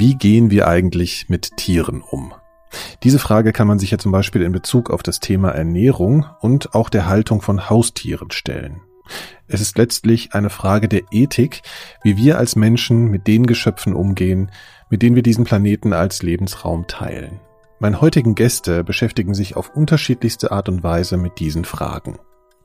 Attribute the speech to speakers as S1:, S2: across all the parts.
S1: Wie gehen wir eigentlich mit Tieren um? Diese Frage kann man sich ja zum Beispiel in Bezug auf das Thema Ernährung und auch der Haltung von Haustieren stellen. Es ist letztlich eine Frage der Ethik, wie wir als Menschen mit den Geschöpfen umgehen, mit denen wir diesen Planeten als Lebensraum teilen. Meine heutigen Gäste beschäftigen sich auf unterschiedlichste Art und Weise mit diesen Fragen.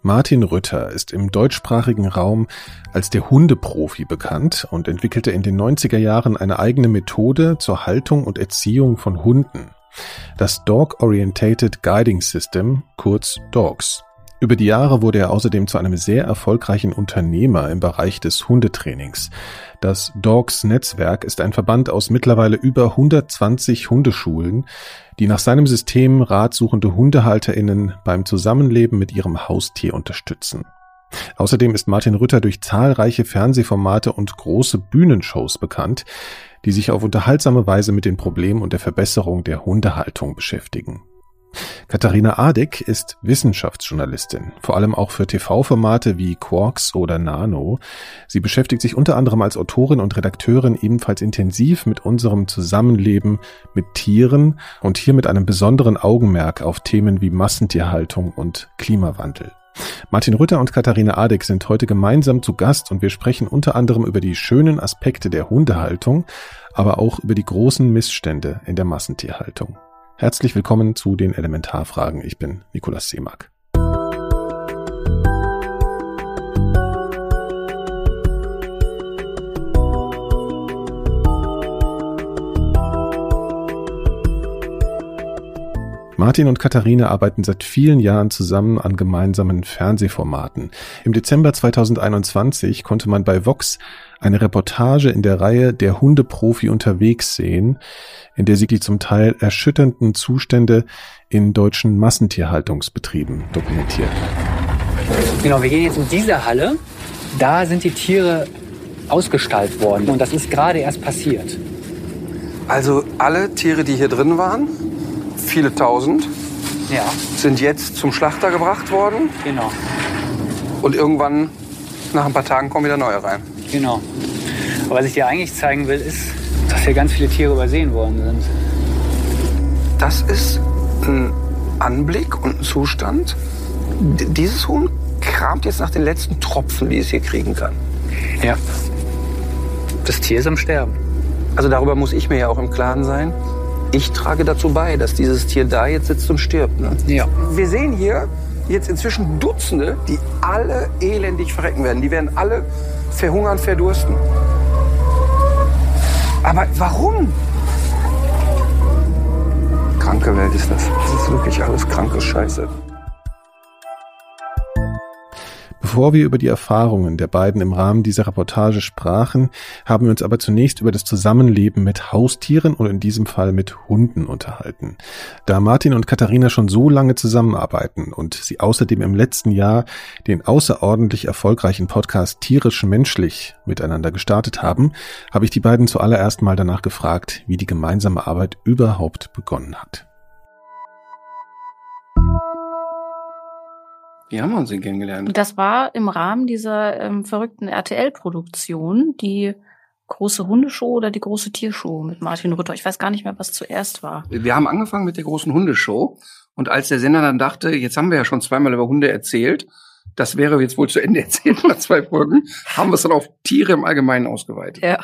S1: Martin Rütter ist im deutschsprachigen Raum als der Hundeprofi bekannt und entwickelte in den 90er Jahren eine eigene Methode zur Haltung und Erziehung von Hunden. Das Dog Orientated Guiding System, kurz DOGS. Über die Jahre wurde er außerdem zu einem sehr erfolgreichen Unternehmer im Bereich des Hundetrainings. Das Dogs Netzwerk ist ein Verband aus mittlerweile über 120 Hundeschulen, die nach seinem System ratsuchende HundehalterInnen beim Zusammenleben mit ihrem Haustier unterstützen. Außerdem ist Martin Rütter durch zahlreiche Fernsehformate und große Bühnenshows bekannt, die sich auf unterhaltsame Weise mit den Problemen und der Verbesserung der Hundehaltung beschäftigen. Katharina Adek ist Wissenschaftsjournalistin, vor allem auch für TV-Formate wie Quarks oder Nano. Sie beschäftigt sich unter anderem als Autorin und Redakteurin ebenfalls intensiv mit unserem Zusammenleben mit Tieren und hier mit einem besonderen Augenmerk auf Themen wie Massentierhaltung und Klimawandel. Martin Rütter und Katharina Adek sind heute gemeinsam zu Gast und wir sprechen unter anderem über die schönen Aspekte der Hundehaltung, aber auch über die großen Missstände in der Massentierhaltung. Herzlich willkommen zu den Elementarfragen. Ich bin Nikolaus Seemack. Martin und Katharina arbeiten seit vielen Jahren zusammen an gemeinsamen Fernsehformaten. Im Dezember 2021 konnte man bei Vox eine Reportage in der Reihe Der Hundeprofi unterwegs sehen, in der sie die zum Teil erschütternden Zustände in deutschen Massentierhaltungsbetrieben dokumentiert.
S2: Genau, wir gehen jetzt in diese Halle. Da sind die Tiere ausgestaltet worden und das ist gerade erst passiert.
S3: Also alle Tiere, die hier drin waren, viele tausend,
S2: ja.
S3: sind jetzt zum Schlachter gebracht worden.
S2: Genau.
S3: Und irgendwann, nach ein paar Tagen, kommen wieder neue rein.
S2: Genau. Aber was ich dir eigentlich zeigen will, ist, dass hier ganz viele Tiere übersehen worden sind.
S3: Das ist ein Anblick und ein Zustand. D dieses Huhn kramt jetzt nach den letzten Tropfen, die es hier kriegen kann.
S2: Ja. Das Tier ist am Sterben.
S3: Also darüber muss ich mir ja auch im Klaren sein ich trage dazu bei, dass dieses Tier da jetzt sitzt und stirbt. Ne?
S2: Ja.
S3: Wir sehen hier jetzt inzwischen Dutzende, die alle elendig verrecken werden. Die werden alle verhungern, verdursten. Aber warum? Kranke Welt ist das. Das ist wirklich alles kranke Scheiße.
S1: Bevor wir über die Erfahrungen der beiden im Rahmen dieser Reportage sprachen, haben wir uns aber zunächst über das Zusammenleben mit Haustieren und in diesem Fall mit Hunden unterhalten. Da Martin und Katharina schon so lange zusammenarbeiten und sie außerdem im letzten Jahr den außerordentlich erfolgreichen Podcast Tierisch Menschlich miteinander gestartet haben, habe ich die beiden zuallererst mal danach gefragt, wie die gemeinsame Arbeit überhaupt begonnen hat.
S3: Wie haben wir uns denn kennengelernt?
S4: Das war im Rahmen dieser ähm, verrückten RTL-Produktion, die große Hundeshow oder die große Tiershow mit Martin Rütter. Ich weiß gar nicht mehr, was zuerst war.
S3: Wir haben angefangen mit der großen Hundeshow. Und als der Sender dann dachte, jetzt haben wir ja schon zweimal über Hunde erzählt, das wäre jetzt wohl zu Ende erzählt nach zwei Folgen, haben wir es dann auf Tiere im Allgemeinen ausgeweitet.
S4: Ja.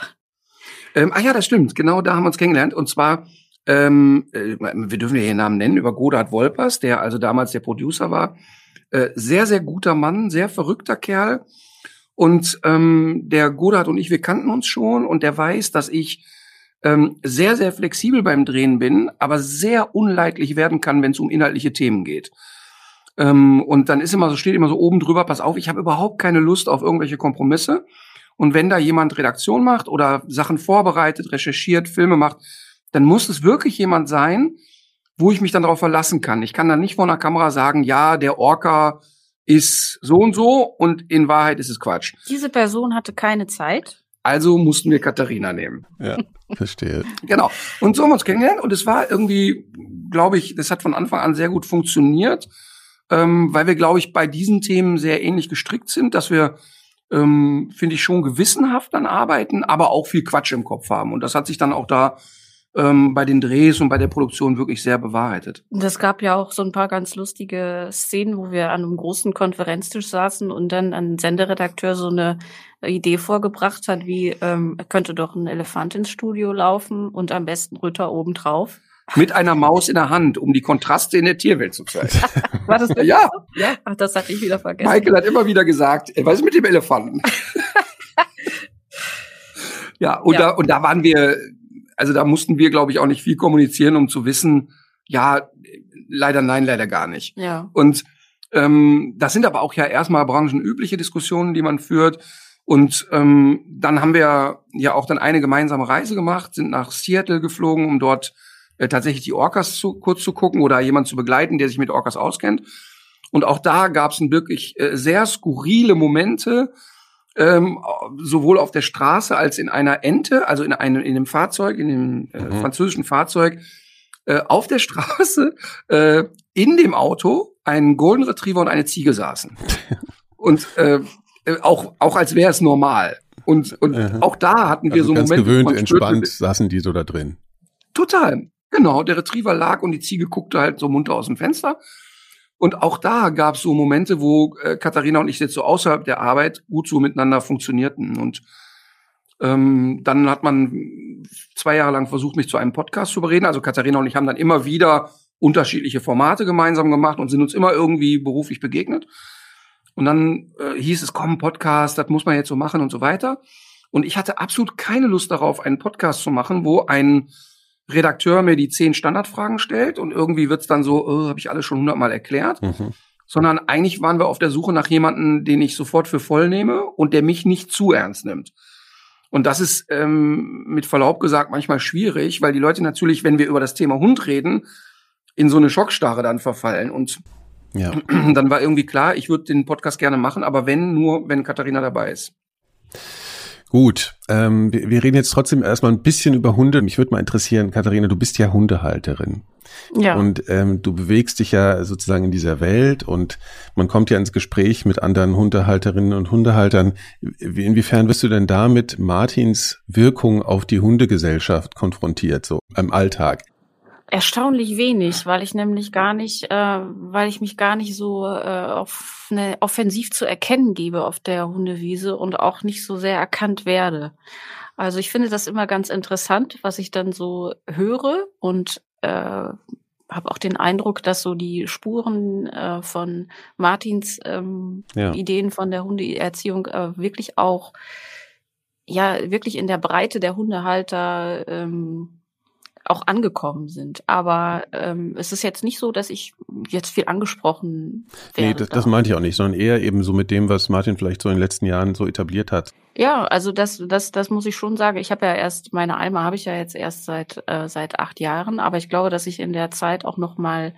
S3: Ähm, ah ja, das stimmt. Genau da haben wir uns kennengelernt. Und zwar, ähm, äh, wir dürfen ja hier Namen nennen, über Godard Wolpers, der also damals der Producer war äh, sehr, sehr guter Mann, sehr verrückter Kerl. Und ähm, der Godard und ich, wir kannten uns schon und der weiß, dass ich ähm, sehr, sehr flexibel beim Drehen bin, aber sehr unleidlich werden kann, wenn es um inhaltliche Themen geht. Ähm, und dann ist immer so, steht immer so oben drüber, pass auf, ich habe überhaupt keine Lust auf irgendwelche Kompromisse. Und wenn da jemand Redaktion macht oder Sachen vorbereitet, recherchiert, Filme macht, dann muss es wirklich jemand sein, wo ich mich dann darauf verlassen kann. Ich kann dann nicht vor einer Kamera sagen, ja, der Orca ist so und so und in Wahrheit ist es Quatsch.
S4: Diese Person hatte keine Zeit.
S3: Also mussten wir Katharina nehmen.
S1: Ja, verstehe.
S3: genau. Und so haben wir uns kennengelernt und es war irgendwie, glaube ich, das hat von Anfang an sehr gut funktioniert, ähm, weil wir, glaube ich, bei diesen Themen sehr ähnlich gestrickt sind, dass wir ähm, finde ich, schon gewissenhaft dann arbeiten, aber auch viel Quatsch im Kopf haben. Und das hat sich dann auch da ähm, bei den Drehs und bei der Produktion wirklich sehr bewahrheitet.
S4: Das gab ja auch so ein paar ganz lustige Szenen, wo wir an einem großen Konferenztisch saßen und dann ein Senderedakteur so eine Idee vorgebracht hat, wie ähm, könnte doch ein Elefant ins Studio laufen und am besten Rütter obendrauf.
S3: Mit einer Maus in der Hand, um die Kontraste in der Tierwelt zu zeigen.
S4: War das wirklich
S3: Ja,
S4: so? Ja. Ach, das hatte ich wieder vergessen.
S3: Michael hat immer wieder gesagt, äh, was ist mit dem Elefanten? ja, und,
S4: Ja.
S3: Da, und da waren wir, also da mussten wir, glaube ich, auch nicht viel kommunizieren, um zu wissen, ja, leider nein, leider gar nicht.
S4: Ja.
S3: Und ähm, das sind aber auch ja erstmal branchenübliche Diskussionen, die man führt. Und ähm, dann haben wir ja auch dann eine gemeinsame Reise gemacht, sind nach Seattle geflogen, um dort äh, tatsächlich die Orcas zu, kurz zu gucken oder jemand zu begleiten, der sich mit Orcas auskennt. Und auch da gab es wirklich äh, sehr skurrile Momente, ähm, sowohl auf der Straße als in einer Ente, also in einem in dem Fahrzeug, in dem äh,
S1: Mhm.
S3: französischen Fahrzeug, äh, auf der Straße, äh, in dem Auto, ein Golden Retriever und eine Ziege saßen. und äh, äh, auch, auch als wäre es normal. Und, und
S1: Mhm.
S3: auch da hatten wir
S1: Also
S3: so
S1: ganz
S3: Momente.
S1: gewöhnt, entspannt saßen die so da drin.
S3: Total. Genau, der Retriever lag und die Ziege guckte halt so munter aus dem Fenster. Und auch da gab es so Momente, wo äh, Katharina und ich jetzt so außerhalb der Arbeit gut so miteinander funktionierten. Und ähm, dann hat man zwei Jahre lang versucht, mich zu einem Podcast zu überreden. Also Katharina und ich haben dann immer wieder unterschiedliche Formate gemeinsam gemacht und sind uns immer irgendwie beruflich begegnet. Und dann äh, hieß es, komm, Podcast, das muss man jetzt so machen und so weiter. Und ich hatte absolut keine Lust darauf, einen Podcast zu machen, wo ein Redakteur mir die zehn Standardfragen stellt und irgendwie wird's dann so, oh, habe ich alles schon hundertmal erklärt.
S1: Mhm.
S3: Sondern eigentlich waren wir auf der Suche nach jemandem, den ich sofort für voll nehme und der mich nicht zu ernst nimmt. Und das ist ähm, mit Verlaub gesagt manchmal schwierig, weil die Leute natürlich, wenn wir über das Thema Hund reden, in so eine Schockstarre dann verfallen. Und
S1: Ja.
S3: dann war irgendwie klar, ich würde den Podcast gerne machen, aber wenn nur, wenn Katharina dabei ist.
S1: Gut, ähm, wir, wir reden jetzt trotzdem erstmal ein bisschen über Hunde. Mich würde mal interessieren, Katharina, du bist ja Hundehalterin.
S4: Ja.
S1: Und ähm, du bewegst dich ja sozusagen in dieser Welt und man kommt ja ins Gespräch mit anderen Hundehalterinnen und Hundehaltern. Wie- Inwiefern wirst du denn da mit Martins Wirkung auf die Hundegesellschaft konfrontiert, so im Alltag?
S4: Erstaunlich wenig, weil ich nämlich gar nicht, äh, weil ich mich gar nicht so äh, auf eine offensiv zu erkennen gebe auf der Hundewiese und auch nicht so sehr erkannt werde. Also ich finde das immer ganz interessant, was ich dann so höre und äh, habe auch den Eindruck, dass so die Spuren äh, von Martins ähm,
S1: Ja.
S4: Ideen von der Hundeerziehung äh, wirklich auch ja wirklich in der Breite der Hundehalter ähm, auch angekommen sind. Aber ähm, es ist jetzt nicht so, dass ich jetzt viel angesprochen werde.
S1: Nee, das, das
S4: da.
S1: meinte ich auch nicht, sondern eher eben so mit dem, was Martin vielleicht so in den letzten Jahren so etabliert hat.
S4: Ja, also das, das, das muss ich schon sagen. Ich habe ja erst meine Alma habe ich ja jetzt erst seit äh, seit acht Jahren, aber ich glaube, dass sich in der Zeit auch noch mal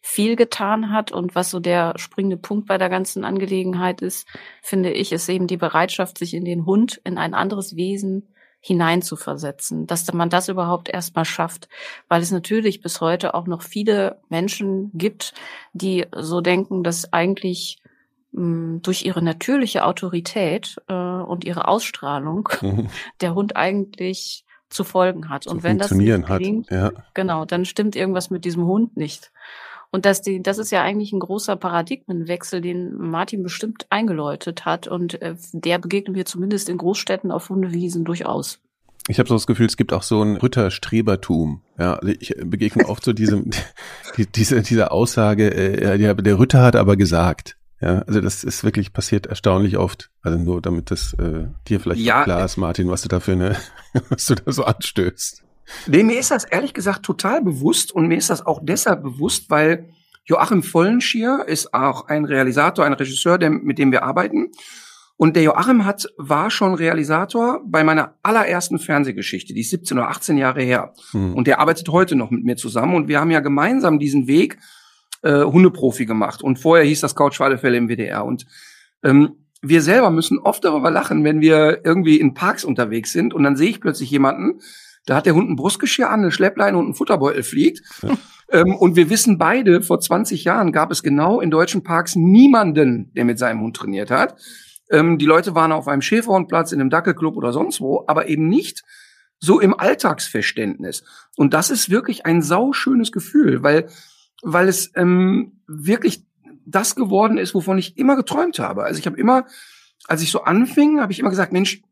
S4: viel getan hat und was so der springende Punkt bei der ganzen Angelegenheit ist, finde ich, ist eben die Bereitschaft, sich in den Hund, in ein anderes Wesen hineinzuversetzen, dass man das überhaupt erstmal schafft, weil es natürlich bis heute auch noch viele Menschen gibt, die so denken, dass eigentlich mh, durch ihre natürliche Autorität äh, und ihre Ausstrahlung
S1: Mhm.
S4: der Hund eigentlich zu folgen hat.
S1: Zu
S4: und wenn das
S1: funktionieren
S4: nicht
S1: hat. Ja.
S4: genau, dann stimmt irgendwas mit diesem Hund nicht. Und das, die, das ist ja eigentlich ein großer Paradigmenwechsel, den Martin bestimmt eingeläutet hat. Und äh, der begegnet mir zumindest in Großstädten auf Hundewiesen durchaus.
S1: Ich habe so das Gefühl, es gibt auch so ein Ritterstrebertum. Ja, also ich begegne oft so diesem, die, diese, dieser Aussage, äh, der, der Ritter hat aber gesagt. Ja, also das ist wirklich passiert erstaunlich oft. Also nur damit das äh, dir vielleicht
S3: Ja,
S1: klar ist, Martin, was du da für eine, was du da so anstößt.
S3: Nee, mir ist das ehrlich gesagt total bewusst und mir ist das auch deshalb bewusst, weil Joachim Vollenschier ist auch ein Realisator, ein Regisseur, der, mit dem wir arbeiten. Und der Joachim hat, war schon Realisator bei meiner allerersten Fernsehgeschichte, die ist 17 oder 18 Jahre her.
S1: Hm.
S3: Und der arbeitet heute noch mit mir zusammen und wir haben ja gemeinsam diesen Weg äh, Hundeprofi gemacht. Und vorher hieß das Couch Fälle im WDR. Und ähm, wir selber müssen oft darüber lachen, wenn wir irgendwie in Parks unterwegs sind und dann sehe ich plötzlich jemanden, da hat der Hund ein Brustgeschirr an, eine Schleppleine und ein Futterbeutel fliegt.
S1: Ja.
S3: Ähm, und wir wissen beide, vor 20 Jahren gab es genau in deutschen Parks niemanden, der mit seinem Hund trainiert hat. Ähm, die Leute waren auf einem Schäferhundplatz, in einem Dackelclub oder sonst wo, aber eben nicht so im Alltagsverständnis. Und das ist wirklich ein sauschönes Gefühl, weil, weil es ähm, wirklich das geworden ist, wovon ich immer geträumt habe. Also ich habe immer, als ich so anfing, habe ich immer gesagt, Mensch,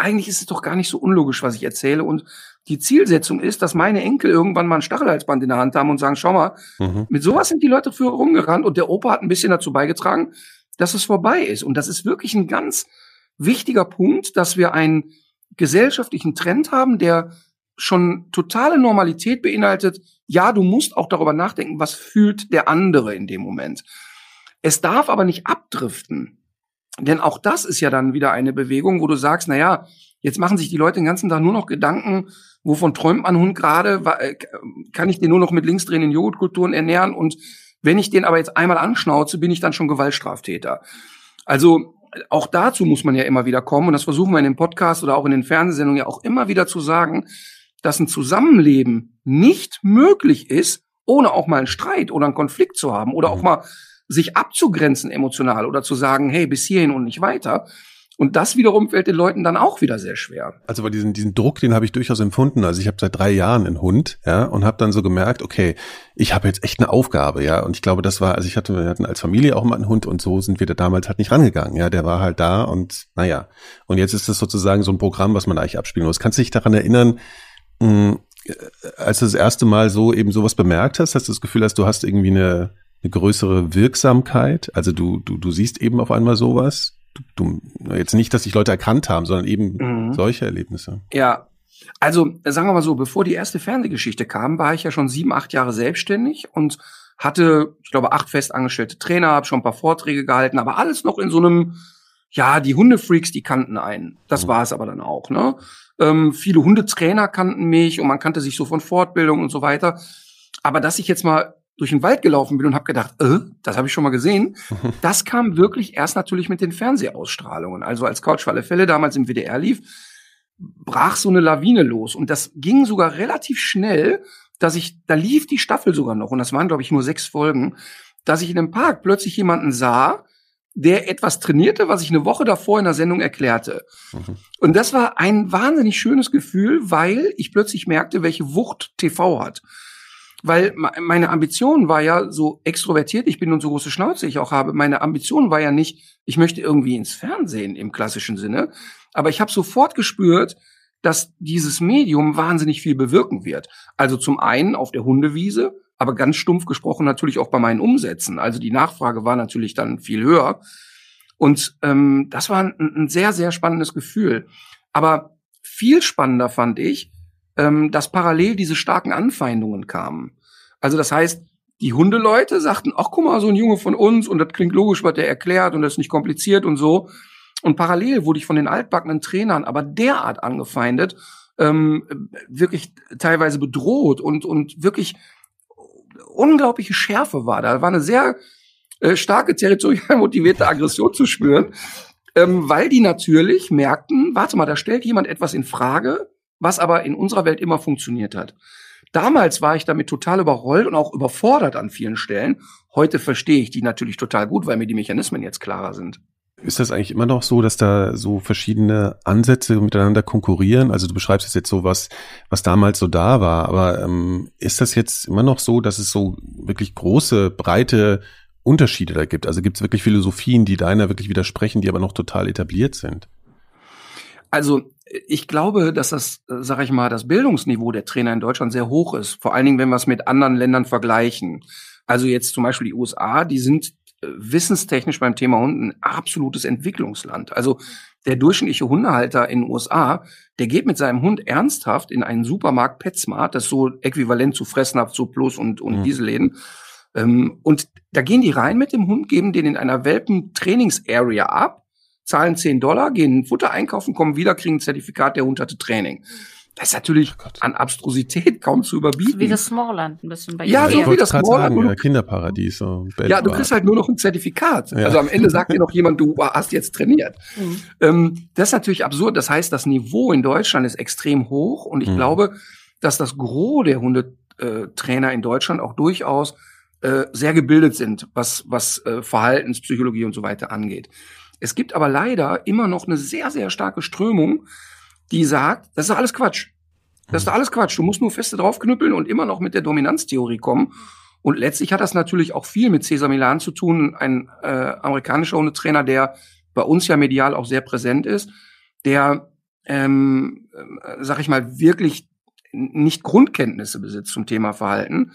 S3: eigentlich ist es doch gar nicht so unlogisch, was ich erzähle. Und die Zielsetzung ist, dass meine Enkel irgendwann mal ein Stachelhalsband in der Hand haben und sagen, schau mal, mhm. mit sowas sind die Leute früher rumgerannt und der Opa hat ein bisschen dazu beigetragen, dass es vorbei ist. Und das ist wirklich ein ganz wichtiger Punkt, dass wir einen gesellschaftlichen Trend haben, der schon totale Normalität beinhaltet. Ja, du musst auch darüber nachdenken, was fühlt der andere in dem Moment. Es darf aber nicht abdriften. Denn auch das ist ja dann wieder eine Bewegung, wo du sagst, na ja, jetzt machen sich die Leute den ganzen Tag nur noch Gedanken, wovon träumt mein Hund gerade, äh, kann ich den nur noch mit linksdrehenden Joghurtkulturen ernähren und wenn ich den aber jetzt einmal anschnauze, bin ich dann schon Gewaltstraftäter. Also auch dazu muss man ja immer wieder kommen und das versuchen wir in dem Podcast oder auch in den Fernsehsendungen ja auch immer wieder zu sagen, dass ein Zusammenleben nicht möglich ist, ohne auch mal einen Streit oder einen Konflikt zu haben oder auch mhm. mal sich abzugrenzen emotional oder zu sagen, hey, bis hierhin und nicht weiter. Und das wiederum fällt den Leuten dann auch wieder sehr schwer.
S1: Also bei diesen, diesen Druck, den habe ich durchaus empfunden. Also ich habe seit drei Jahren einen Hund, ja, und habe dann so gemerkt, okay, ich habe jetzt echt eine Aufgabe, ja. Und ich glaube, das war, also ich hatte, wir hatten als Familie auch mal einen Hund und so sind wir da damals halt nicht rangegangen, ja. Der war halt da und naja. Und jetzt ist das sozusagen so ein Programm, was man eigentlich abspielen muss. Kannst du dich daran erinnern, mh, hm, als du das erste Mal so eben sowas bemerkt hast, hast du das Gefühl hast, du hast irgendwie eine eine größere Wirksamkeit? Also du, du, du siehst eben auf einmal sowas. Du, du, jetzt nicht, dass sich Leute erkannt haben, sondern eben mhm. solche Erlebnisse.
S3: Ja. Also sagen wir mal so, bevor die erste Fernsehgeschichte kam, war ich ja schon sieben, acht Jahre selbstständig und hatte, ich glaube, acht festangestellte Trainer, habe schon ein paar Vorträge gehalten, aber alles noch in so einem, ja, die Hundefreaks, die kannten einen. Das mhm. war es aber dann auch, ne? Ähm, viele Hundetrainer kannten mich und man kannte sich so von Fortbildung und so weiter. Aber dass ich jetzt mal durch den Wald gelaufen bin und habe gedacht, äh, das habe ich schon mal gesehen. Das kam wirklich erst natürlich mit den Fernsehausstrahlungen. Also als Couch für alle Fälle damals im WDR lief, brach so eine Lawine los. Und das ging sogar relativ schnell, dass ich, da lief die Staffel sogar noch, und das waren, glaube ich, nur sechs Folgen, dass ich in einem Park plötzlich jemanden sah, der etwas trainierte, was ich eine Woche davor in der Sendung erklärte. Mhm. Und das war ein wahnsinnig schönes Gefühl, weil ich plötzlich merkte, welche Wucht TV hat weil meine Ambition war ja so extrovertiert ich bin und so große Schnauze ich auch habe. Meine Ambition war ja nicht, ich möchte irgendwie ins Fernsehen im klassischen Sinne, aber ich habe sofort gespürt, dass dieses Medium wahnsinnig viel bewirken wird. Also zum einen auf der Hundewiese, aber ganz stumpf gesprochen natürlich auch bei meinen Umsätzen. Also die Nachfrage war natürlich dann viel höher. Und ähm, das war ein, ein sehr, sehr spannendes Gefühl. Aber viel spannender fand ich, ähm, dass parallel diese starken Anfeindungen kamen. Also das heißt, die Hundeleute sagten, ach guck mal, so ein Junge von uns und das klingt logisch, was der erklärt und das ist nicht kompliziert und so. Und parallel wurde ich von den altbackenen Trainern aber derart angefeindet, ähm, wirklich teilweise bedroht und, und wirklich unglaubliche Schärfe war. Da war eine sehr äh, starke territorial motivierte Aggression zu spüren, ähm, weil die natürlich merkten, warte mal, da stellt jemand etwas in Frage, was aber in unserer Welt immer funktioniert hat. Damals war ich damit total überrollt und auch überfordert an vielen Stellen. Heute verstehe ich die natürlich total gut, weil mir die Mechanismen jetzt klarer sind.
S1: Ist das eigentlich immer noch so, dass da so verschiedene Ansätze miteinander konkurrieren? Also du beschreibst jetzt so was, was damals so da war, aber ähm, ist das jetzt immer noch so, dass es so wirklich große, breite Unterschiede da gibt? Also gibt es wirklich Philosophien, die deiner wirklich widersprechen, die aber noch total etabliert sind?
S3: Also ich glaube, dass das, äh, sag ich mal, das Bildungsniveau der Trainer in Deutschland sehr hoch ist. Vor allen Dingen, wenn wir es mit anderen Ländern vergleichen. Also jetzt zum Beispiel die USA, die sind äh, wissenstechnisch beim Thema Hunden ein absolutes Entwicklungsland. Also der durchschnittliche Hundehalter in den USA, der geht mit seinem Hund ernsthaft in einen Supermarkt PetSmart, das ist so äquivalent zu Fressnapf, zu Plus und, und mhm. Dieselläden. Ähm, und da gehen die rein mit dem Hund, geben den in einer Welpen-Trainings-Area ab zahlen 10 Dollar, gehen Futter einkaufen, kommen wieder, kriegen ein Zertifikat, der Hund hatte Training. Das ist natürlich oh an Abstrusität kaum zu überbieten.
S4: Wie das Smallland ein bisschen bei
S3: Ja, so wie das Smallland.
S1: Sagen, ja, Kinderparadies. So
S3: ja, du kriegst halt nur noch ein Zertifikat. Ja. Also am Ende sagt dir noch jemand, du hast jetzt trainiert. Mhm. Ähm, das ist natürlich absurd. Das heißt, das Niveau in Deutschland ist extrem hoch und ich mhm. glaube, dass das Gros der Hundetrainer in Deutschland auch durchaus äh, sehr gebildet sind, was, was äh, Verhaltenspsychologie und so weiter angeht. Es gibt aber leider immer noch eine sehr, sehr starke Strömung, die sagt, das ist alles Quatsch. Das ist doch alles Quatsch. Du musst nur feste draufknüppeln und immer noch mit der Dominanztheorie kommen. Und letztlich hat das natürlich auch viel mit Cesar Milan zu tun, ein äh, amerikanischer Hundetrainer, der bei uns ja medial auch sehr präsent ist, der, ähm, äh, sag ich mal, wirklich nicht Grundkenntnisse besitzt zum Thema Verhalten,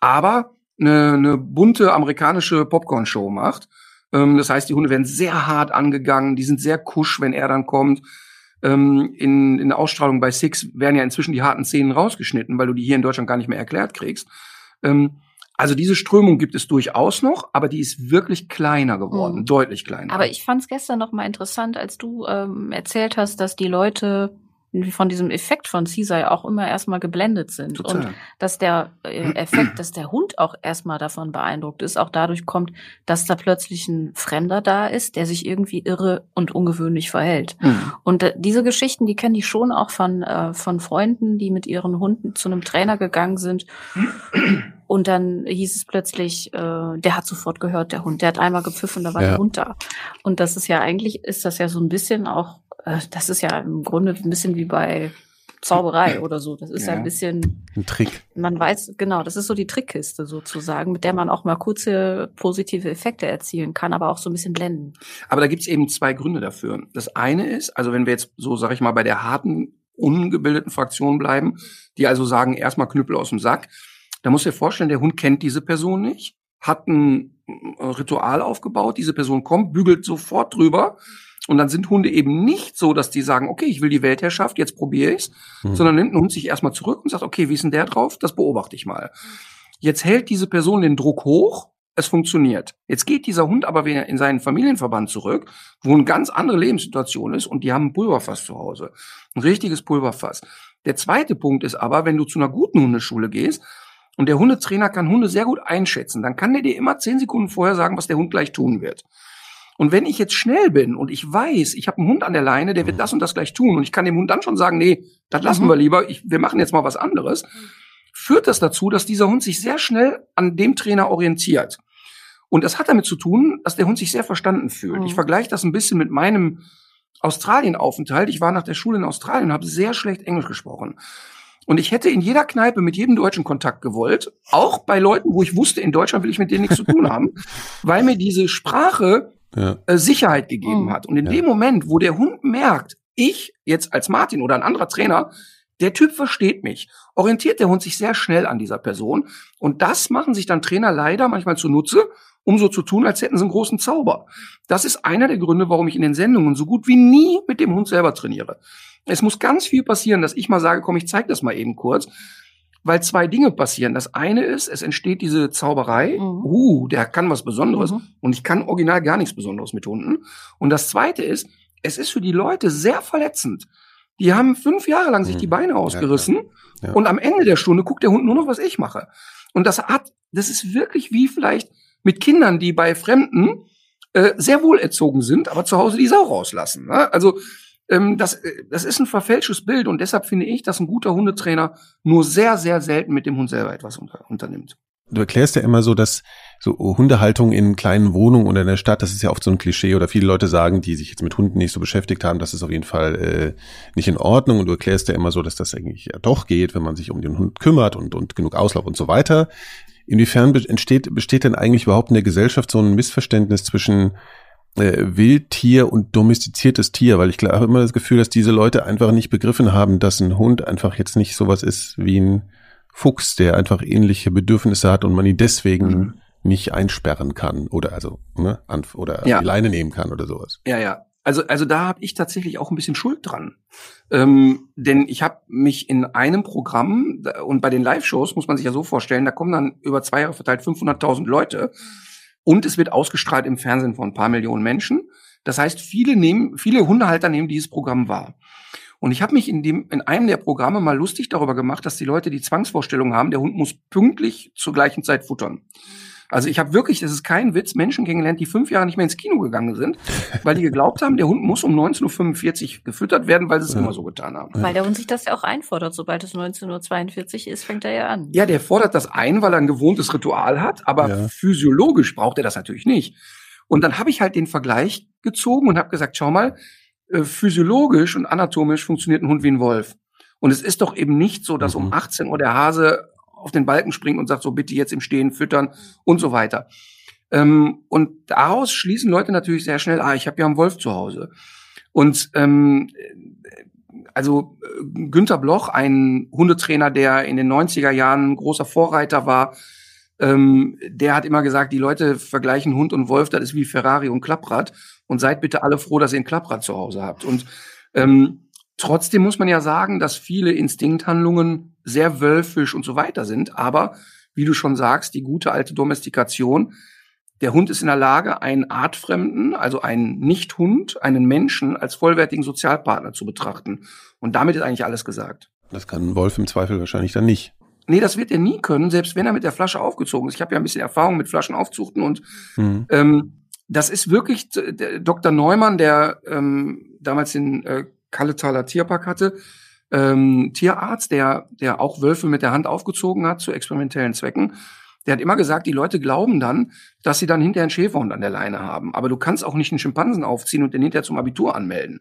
S3: aber eine, eine bunte amerikanische Popcorn-Show macht. Ähm, das heißt, die Hunde werden sehr hart angegangen, die sind sehr kusch, wenn er dann kommt. Ähm, in, in der Ausstrahlung bei Six werden ja inzwischen die harten Szenen rausgeschnitten, weil du die hier in Deutschland gar nicht mehr erklärt kriegst. Ähm, also diese Strömung gibt es durchaus noch, aber die ist wirklich kleiner geworden, mhm. deutlich kleiner.
S4: Aber ich fand es gestern noch mal interessant, als du ähm, erzählt hast, dass die Leute von diesem Effekt von Caesar auch immer erstmal geblendet sind. Total. Und dass der äh, Effekt, dass der Hund auch erstmal davon beeindruckt ist, auch dadurch kommt, dass da plötzlich ein Fremder da ist, der sich irgendwie irre und ungewöhnlich verhält. Mhm. Und äh, diese Geschichten, die kenne ich schon auch von, äh, von Freunden, die mit ihren Hunden zu einem Trainer gegangen sind. Und dann hieß es plötzlich, äh, der hat sofort gehört, der Hund, der hat einmal gepfiffen, da war ja. der Hund da. Und das ist ja eigentlich, ist das ja so ein bisschen auch äh, das ist ja im Grunde ein bisschen wie bei Zauberei oder so. Das ist ja, ja ein bisschen
S1: ein Trick.
S4: Man weiß genau, das ist so die Trickkiste sozusagen, mit der man auch mal kurze positive Effekte erzielen kann, aber auch so ein bisschen blenden.
S3: Aber da gibt's eben zwei Gründe dafür. Das eine ist, also wenn wir jetzt so, sag ich mal, bei der harten ungebildeten Fraktion bleiben, die also sagen, erstmal Knüppel aus dem Sack, da muss dir vorstellen, der Hund kennt diese Person nicht, hat ein Ritual aufgebaut, diese Person kommt, bügelt sofort drüber und dann sind Hunde eben nicht so, dass die sagen, okay, ich will die Weltherrschaft, jetzt probiere ich's, mhm. sondern nimmt ein Hund sich erstmal zurück und sagt, okay, wie ist denn der drauf? Das beobachte ich mal. Jetzt hält diese Person den Druck hoch, es funktioniert. Jetzt geht dieser Hund aber wieder in seinen Familienverband zurück, wo eine ganz andere Lebenssituation ist und die haben ein Pulverfass zu Hause. Ein richtiges Pulverfass. Der zweite Punkt ist aber, wenn du zu einer guten Hundeschule gehst, und der Hundetrainer kann Hunde sehr gut einschätzen, dann kann der dir immer zehn Sekunden vorher sagen, was der Hund gleich tun wird. Und wenn ich jetzt schnell bin und ich weiß, ich habe einen Hund an der Leine, der wird mhm. das und das gleich tun und ich kann dem Hund dann schon sagen, nee, das lassen mhm. wir lieber, ich, wir machen jetzt mal was anderes, führt das dazu, dass dieser Hund sich sehr schnell an dem Trainer orientiert. Und das hat damit zu tun, dass der Hund sich sehr verstanden fühlt. Mhm. Ich vergleiche das ein bisschen mit meinem Australienaufenthalt. Ich war nach der Schule in Australien und habe sehr schlecht Englisch gesprochen. Und ich hätte in jeder Kneipe mit jedem Deutschen Kontakt gewollt, auch bei Leuten, wo ich wusste, in Deutschland will ich mit denen nichts zu tun haben, weil mir diese Sprache ja. Äh, Sicherheit gegeben mhm. hat. Und in ja. dem Moment, wo der Hund merkt, ich jetzt als Martin oder ein anderer Trainer, der Typ versteht mich, orientiert der Hund sich sehr schnell an dieser Person. Und das machen sich dann Trainer leider manchmal zunutze, um so zu tun, als hätten sie einen großen Zauber. Das ist einer der Gründe, warum ich in den Sendungen so gut wie nie mit dem Hund selber trainiere. Es muss ganz viel passieren, dass ich mal sage, komm, ich zeig das mal eben kurz weil zwei Dinge passieren. Das eine ist, es entsteht diese Zauberei. Mhm. Uh, der kann was Besonderes. Mhm. Und ich kann original gar nichts Besonderes mit Hunden. Und das zweite ist, es ist für die Leute sehr verletzend. Die haben fünf Jahre lang sich die mhm. Beine ausgerissen. Ja, ja. Und am Ende der Stunde guckt der Hund nur noch, was ich mache. Und das hat, das ist wirklich wie vielleicht mit Kindern, die bei Fremden äh, sehr wohl erzogen sind, aber zu Hause die Sau rauslassen. Ne? Also ähm, das, äh, das ist ein verfälschtes Bild und deshalb finde ich, dass ein guter Hundetrainer nur sehr, sehr selten mit dem Hund selber etwas unter, unternimmt.
S1: Du erklärst ja immer so, dass so Hundehaltung in kleinen Wohnungen oder in der Stadt, das ist ja oft so ein Klischee oder viele Leute sagen, die sich jetzt mit Hunden nicht so beschäftigt haben, das ist auf jeden Fall äh, nicht in Ordnung und du erklärst ja immer so, dass das eigentlich ja doch geht, wenn man sich um den Hund kümmert und, und genug Auslauf und so weiter. Inwiefern entsteht, besteht denn eigentlich überhaupt in der Gesellschaft so ein Missverständnis zwischen äh, Wildtier und domestiziertes Tier, weil ich habe immer das Gefühl, dass diese Leute einfach nicht begriffen haben, dass ein Hund einfach jetzt nicht sowas ist wie ein Fuchs, der einfach ähnliche Bedürfnisse hat und man ihn deswegen mhm. nicht einsperren kann oder also ne, an, oder ja. die Leine nehmen kann oder sowas.
S3: Ja, ja. Also, also da habe ich tatsächlich auch ein bisschen Schuld dran. Ähm, denn ich habe mich in einem Programm, und bei den Live-Shows muss man sich ja so vorstellen, da kommen dann über zwei Jahre verteilt 500.000 Leute. Und es wird ausgestrahlt im Fernsehen von ein paar Millionen Menschen. Das heißt, viele nehmen, viele Hundehalter nehmen dieses Programm wahr. Und ich habe mich in dem, in einem der Programme mal lustig darüber gemacht, dass die Leute die Zwangsvorstellung haben, der Hund muss pünktlich zur gleichen Zeit futtern. Also ich habe wirklich, das ist kein Witz, Menschen kennengelernt, die fünf Jahre nicht mehr ins Kino gegangen sind, weil die geglaubt haben, der Hund muss um 19.45 Uhr gefüttert werden, weil sie es ja. immer so getan haben.
S4: Weil der Hund sich das ja auch einfordert. Sobald es 19.42 Uhr ist, fängt er ja an.
S3: Ja, der fordert das ein, weil er ein gewohntes Ritual hat, aber ja. physiologisch braucht er das natürlich nicht. Und dann habe ich halt den Vergleich gezogen und habe gesagt, schau mal, äh, physiologisch und anatomisch funktioniert ein Hund wie ein Wolf. Und es ist doch eben nicht so, dass mhm. um 18 Uhr der Hase auf den Balken springt und sagt, so bitte jetzt im Stehen füttern und so weiter. Ähm, und daraus schließen Leute natürlich sehr schnell, ah, ich habe ja einen Wolf zu Hause. Und ähm, also äh, Günther Bloch, ein Hundetrainer, der in den 90er Jahren großer Vorreiter war, ähm, der hat immer gesagt, die Leute vergleichen Hund und Wolf, das ist wie Ferrari und Klapprad. Und seid bitte alle froh, dass ihr ein Klapprad zu Hause habt. Und ähm, trotzdem muss man ja sagen, dass viele Instinkthandlungen sehr wölfisch und so weiter sind. Aber wie du schon sagst, die gute alte Domestikation, der Hund ist in der Lage, einen Artfremden, also einen Nicht-Hund, einen Menschen als vollwertigen Sozialpartner zu betrachten. Und damit ist eigentlich alles gesagt.
S1: Das kann ein Wolf im Zweifel wahrscheinlich dann nicht.
S3: Nee, das wird er nie können, selbst wenn er mit der Flasche aufgezogen ist. Ich habe ja ein bisschen Erfahrung mit Flaschen aufzuchten und mhm. ähm, das ist wirklich der Dr. Neumann, der ähm, damals den äh, Kalletaler Tierpark hatte, ähm, Tierarzt, der, der auch Wölfe mit der Hand aufgezogen hat zu experimentellen Zwecken. Der hat immer gesagt, die Leute glauben dann, dass sie dann hinterher einen Schäferhund an der Leine haben. Aber du kannst auch nicht einen Schimpansen aufziehen und den hinterher zum Abitur anmelden.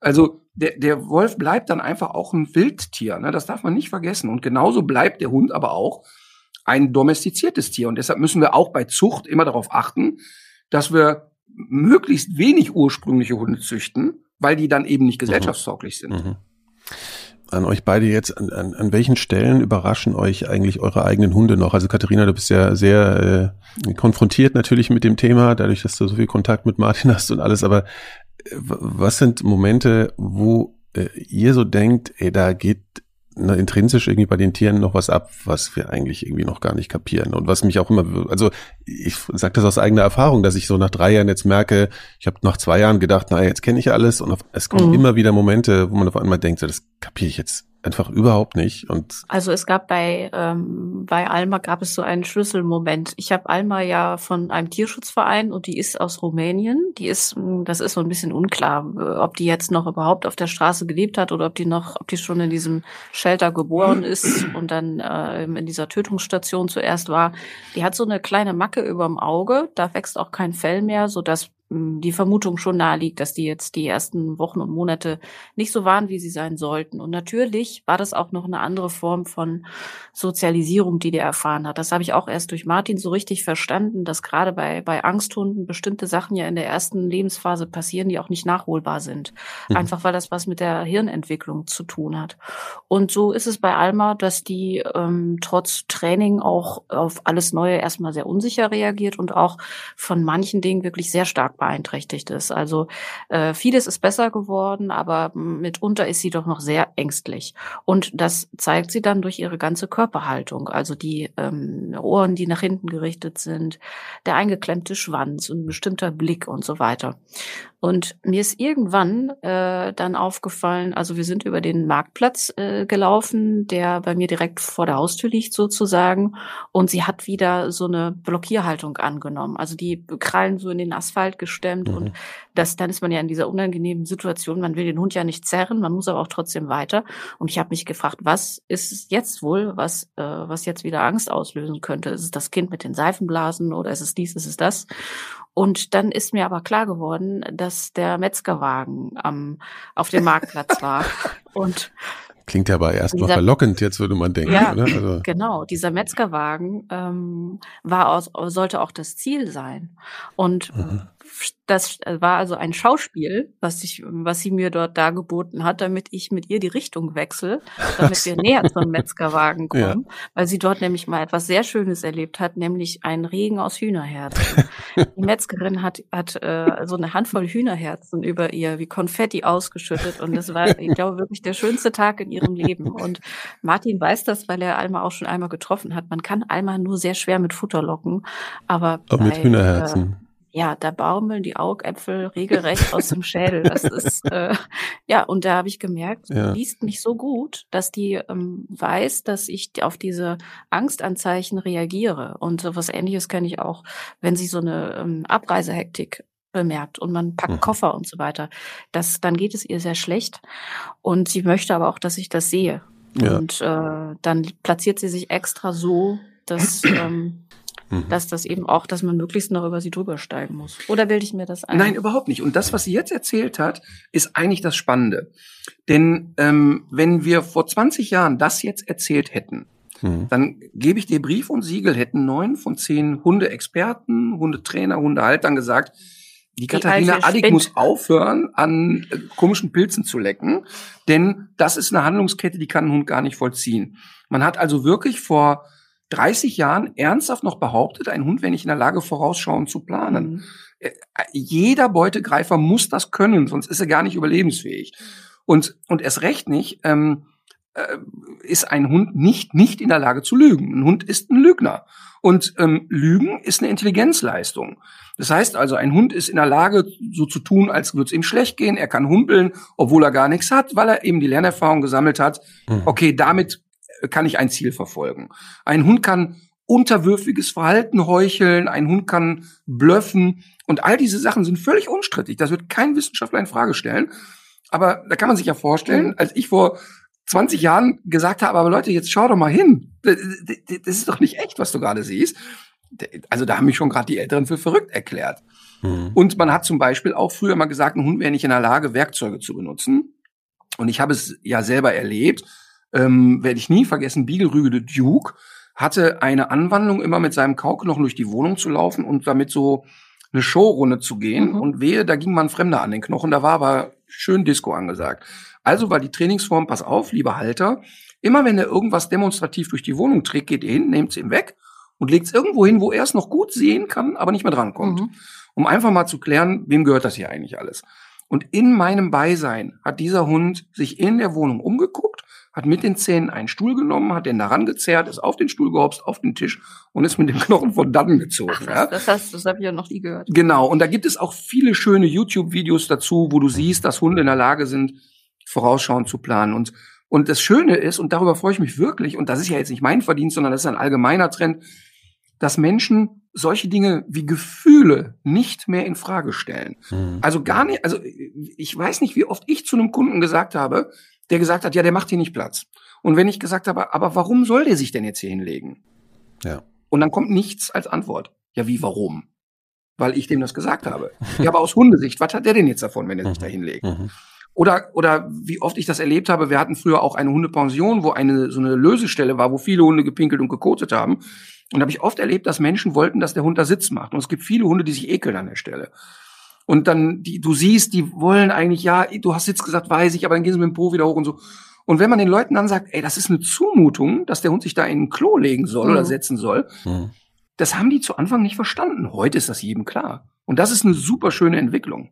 S3: Also der, der Wolf bleibt dann einfach auch ein Wildtier. Ne? Das darf man nicht vergessen. Und genauso bleibt der Hund aber auch ein domestiziertes Tier. Und deshalb müssen wir auch bei Zucht immer darauf achten, dass wir möglichst wenig ursprüngliche Hunde züchten, weil die dann eben nicht mhm. gesellschaftstauglich sind. Mhm
S1: an euch beide jetzt, an, an, an welchen Stellen überraschen euch eigentlich eure eigenen Hunde noch? Also Katharina, du bist ja sehr äh, konfrontiert natürlich mit dem Thema, dadurch, dass du so viel Kontakt mit Martin hast und alles, aber äh, was sind Momente, wo äh, ihr so denkt, ey, da geht na, intrinsisch irgendwie bei den Tieren noch was ab, was wir eigentlich irgendwie noch gar nicht kapieren. Und was mich auch immer, also ich sage das aus eigener Erfahrung, dass ich so nach drei Jahren jetzt merke, ich habe nach zwei Jahren gedacht, naja, jetzt kenne ich alles und auf, es kommen mhm. immer wieder Momente, wo man auf einmal denkt, so, das kapiere ich jetzt einfach überhaupt nicht. Und
S4: also es gab bei ähm, bei Alma gab es so einen Schlüsselmoment. Ich habe Alma ja von einem Tierschutzverein und die ist aus Rumänien. Die ist, hm, das ist so ein bisschen unklar, ob die jetzt noch überhaupt auf der Straße gelebt hat oder ob die noch, ob die schon in diesem Shelter geboren ist und dann äh, in dieser Tötungsstation zuerst war. Die hat so eine kleine Macke überm Auge. Da wächst auch kein Fell mehr, so dass die Vermutung schon naheliegt, dass die jetzt die ersten Wochen und Monate nicht so waren, wie sie sein sollten. Und natürlich war das auch noch eine andere Form von Sozialisierung, die der erfahren hat. Das habe ich auch erst durch Martin so richtig verstanden, dass gerade bei, bei Angsthunden bestimmte Sachen ja in der ersten Lebensphase passieren, die auch nicht nachholbar sind. Mhm. Einfach weil das was mit der Hirnentwicklung zu tun hat. Und so ist es bei Alma, dass die ähm, trotz Training auch auf alles Neue erstmal sehr unsicher reagiert und auch von manchen Dingen wirklich sehr stark beeinträchtigt ist. Also äh, vieles ist besser geworden, aber mitunter ist sie doch noch sehr ängstlich. Und das zeigt sie dann durch ihre ganze Körperhaltung. Also die ähm, Ohren, die nach hinten gerichtet sind, der eingeklemmte Schwanz und ein bestimmter Blick und so weiter. Und mir ist irgendwann äh, dann aufgefallen, also wir sind über den Marktplatz äh, gelaufen, der bei mir direkt vor der Haustür liegt sozusagen. Und sie hat wieder so eine Blockierhaltung angenommen. Also die Krallen so in den Asphalt gestemmt. Mhm. Und das, dann ist man ja in dieser unangenehmen Situation. Man will den Hund ja nicht zerren, man muss aber auch trotzdem weiter. Und ich habe mich gefragt, was ist es jetzt wohl, was, äh, was jetzt wieder Angst auslösen könnte? Ist es das Kind mit den Seifenblasen oder ist es dies, ist es das? Und dann ist mir aber klar geworden, dass der Metzgerwagen am, auf dem Marktplatz war. Und
S1: Klingt ja aber erstmal verlockend, jetzt würde man denken, ja, oder?
S4: Also. Genau, dieser Metzgerwagen ähm, war aus, sollte auch das Ziel sein. Und mhm das war also ein Schauspiel, was ich, was sie mir dort dargeboten hat, damit ich mit ihr die Richtung wechsle, damit wir näher zum Metzgerwagen kommen, ja. weil sie dort nämlich mal etwas sehr Schönes erlebt hat, nämlich einen Regen aus Hühnerherzen. die Metzgerin hat, hat äh, so eine Handvoll Hühnerherzen über ihr wie Konfetti ausgeschüttet und das war, ich glaube, wirklich der schönste Tag in ihrem Leben. Und Martin weiß das, weil er Alma auch schon einmal getroffen hat. Man kann Alma nur sehr schwer mit Futter locken, aber,
S1: aber bei, mit Hühnerherzen.
S4: Äh, ja, da baumeln die Augäpfel regelrecht aus dem Schädel. Das ist äh, ja, und da habe ich gemerkt, ja. sie liest mich so gut, dass die ähm, weiß, dass ich auf diese Angstanzeichen reagiere. Und so was Ähnliches kenne ich auch, wenn sie so eine ähm, Abreisehektik bemerkt und man packt mhm. Koffer und so weiter. Das, dann geht es ihr sehr schlecht. Und sie möchte aber auch, dass ich das sehe. Ja. Und äh, dann platziert sie sich extra so, dass ähm, Mhm. Dass das eben auch, dass man möglichst noch über sie drüber steigen muss. Oder bilde ich mir das ein?
S3: Nein, überhaupt nicht. Und das, was sie jetzt erzählt hat, ist eigentlich das Spannende. Denn ähm, wenn wir vor 20 Jahren das jetzt erzählt hätten, mhm. dann gebe ich dir Brief und Siegel, hätten neun von zehn Hundeexperten, Hundetrainer, Hundehaltern gesagt, die Katharina Addig muss aufhören, an äh, komischen Pilzen zu lecken, denn das ist eine Handlungskette, die kann ein Hund gar nicht vollziehen. Man hat also wirklich vor 30 Jahren ernsthaft noch behauptet, ein Hund wäre nicht in der Lage, vorausschauend zu planen. Mhm. Äh, jeder Beutegreifer muss das können, sonst ist er gar nicht überlebensfähig. Und, und erst recht nicht, ähm, äh, ist ein Hund nicht, nicht in der Lage zu lügen. Ein Hund ist ein Lügner. Und ähm, Lügen ist eine Intelligenzleistung. Das heißt also, ein Hund ist in der Lage, so zu tun, als würde es ihm schlecht gehen. Er kann humpeln, obwohl er gar nichts hat, weil er eben die Lernerfahrung gesammelt hat. Mhm. Okay, damit kann ich ein Ziel verfolgen. Ein Hund kann unterwürfiges Verhalten heucheln, ein Hund kann blöffen und all diese Sachen sind völlig unstrittig. Das wird kein Wissenschaftler in Frage stellen. Aber da kann man sich ja vorstellen, mhm. als ich vor 20 Jahren gesagt habe, aber Leute, jetzt schau doch mal hin. Das ist doch nicht echt, was du gerade siehst. Also da haben mich schon gerade die Älteren für verrückt erklärt. Mhm. Und man hat zum Beispiel auch früher mal gesagt, ein Hund wäre nicht in der Lage, Werkzeuge zu benutzen. Und ich habe es ja selber erlebt ähm, werde ich nie vergessen, Biegelrüge de Duke hatte eine Anwandlung, immer mit seinem Kauknochen durch die Wohnung zu laufen und damit so eine Showrunde zu gehen. Mhm. Und wehe, da ging man Fremder an den Knochen, da war aber schön Disco angesagt. Also war die Trainingsform, pass auf, lieber Halter, immer wenn er irgendwas demonstrativ durch die Wohnung trägt, geht er hin, nehmt es ihm weg und legt es irgendwo hin, wo er es noch gut sehen kann, aber nicht mehr drankommt. Mhm. Um einfach mal zu klären, wem gehört das hier eigentlich alles. Und in meinem Beisein hat dieser Hund sich in der Wohnung umgeguckt, hat mit den Zähnen einen Stuhl genommen, hat den daran gezerrt, ist auf den Stuhl gehopst, auf den Tisch und ist mit dem Knochen von dann gezogen. Ach,
S4: ja. Das, das, das habe ich ja noch nie gehört.
S3: Genau, und da gibt es auch viele schöne YouTube-Videos dazu, wo du siehst, dass Hunde in der Lage sind, vorausschauend zu planen. Und, und das Schöne ist, und darüber freue ich mich wirklich, und das ist ja jetzt nicht mein Verdienst, sondern das ist ein allgemeiner Trend, dass Menschen solche Dinge wie Gefühle nicht mehr in Frage stellen. Mhm. Also gar nicht, also ich weiß nicht, wie oft ich zu einem Kunden gesagt habe, der gesagt hat, ja, der macht hier nicht Platz. Und wenn ich gesagt habe, aber warum soll der sich denn jetzt hier hinlegen? Ja. Und dann kommt nichts als Antwort. Ja, wie, warum? Weil ich dem das gesagt habe. ja, aber aus Hundesicht, was hat der denn jetzt davon, wenn er sich mhm. da hinlegt? Mhm. Oder, oder wie oft ich das erlebt habe, wir hatten früher auch eine Hundepension, wo eine, so eine Lösestelle war, wo viele Hunde gepinkelt und gekotet haben. Und da habe ich oft erlebt, dass Menschen wollten, dass der Hund da Sitz macht. Und es gibt viele Hunde, die sich ekeln an der Stelle. Und dann, die, du siehst, die wollen eigentlich, ja, du hast jetzt gesagt, weiß ich, aber dann gehen sie mit dem Po wieder hoch und so. Und wenn man den Leuten dann sagt, ey, das ist eine Zumutung, dass der Hund sich da in ein Klo legen soll mhm. oder setzen soll, mhm. das haben die zu Anfang nicht verstanden. Heute ist das jedem klar. Und das ist eine super schöne Entwicklung.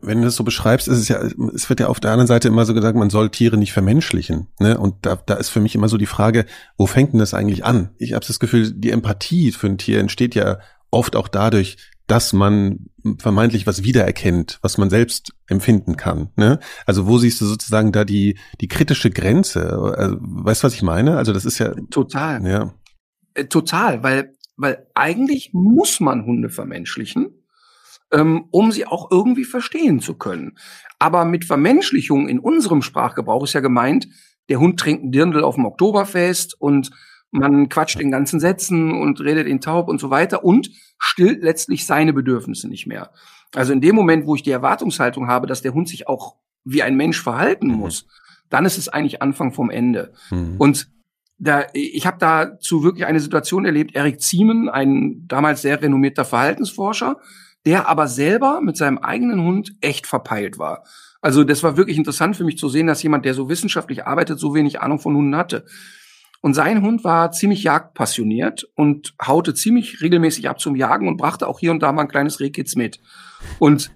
S1: Wenn du das so beschreibst, ist es ja, es wird ja auf der anderen Seite immer so gesagt, man soll Tiere nicht vermenschlichen. Ne? Und da, da ist für mich immer so die Frage, wo fängt denn das eigentlich an? Ich habe das Gefühl, die Empathie für ein Tier entsteht ja oft auch dadurch, dass man vermeintlich was wiedererkennt, was man selbst empfinden kann. Ne? Also wo siehst du sozusagen da die, die kritische Grenze? Also, weißt du, was ich meine? Also das ist ja.
S3: Total. Ja. Äh, total, weil, weil eigentlich muss man Hunde vermenschlichen, ähm, um sie auch irgendwie verstehen zu können. Aber mit Vermenschlichung in unserem Sprachgebrauch ist ja gemeint, der Hund trinkt ein Dirndl auf dem Oktoberfest und man quatscht in ganzen Sätzen und redet in taub und so weiter und stillt letztlich seine Bedürfnisse nicht mehr. Also in dem Moment, wo ich die Erwartungshaltung habe, dass der Hund sich auch wie ein Mensch verhalten mhm. muss, dann ist es eigentlich Anfang vom Ende. Mhm. Und da, ich habe dazu wirklich eine Situation erlebt, Erik Ziemen, ein damals sehr renommierter Verhaltensforscher, der aber selber mit seinem eigenen Hund echt verpeilt war. Also das war wirklich interessant für mich zu sehen, dass jemand, der so wissenschaftlich arbeitet, so wenig Ahnung von Hunden hatte. Und sein Hund war ziemlich jagdpassioniert und haute ziemlich regelmäßig ab zum Jagen und brachte auch hier und da mal ein kleines Rehkitz mit. Und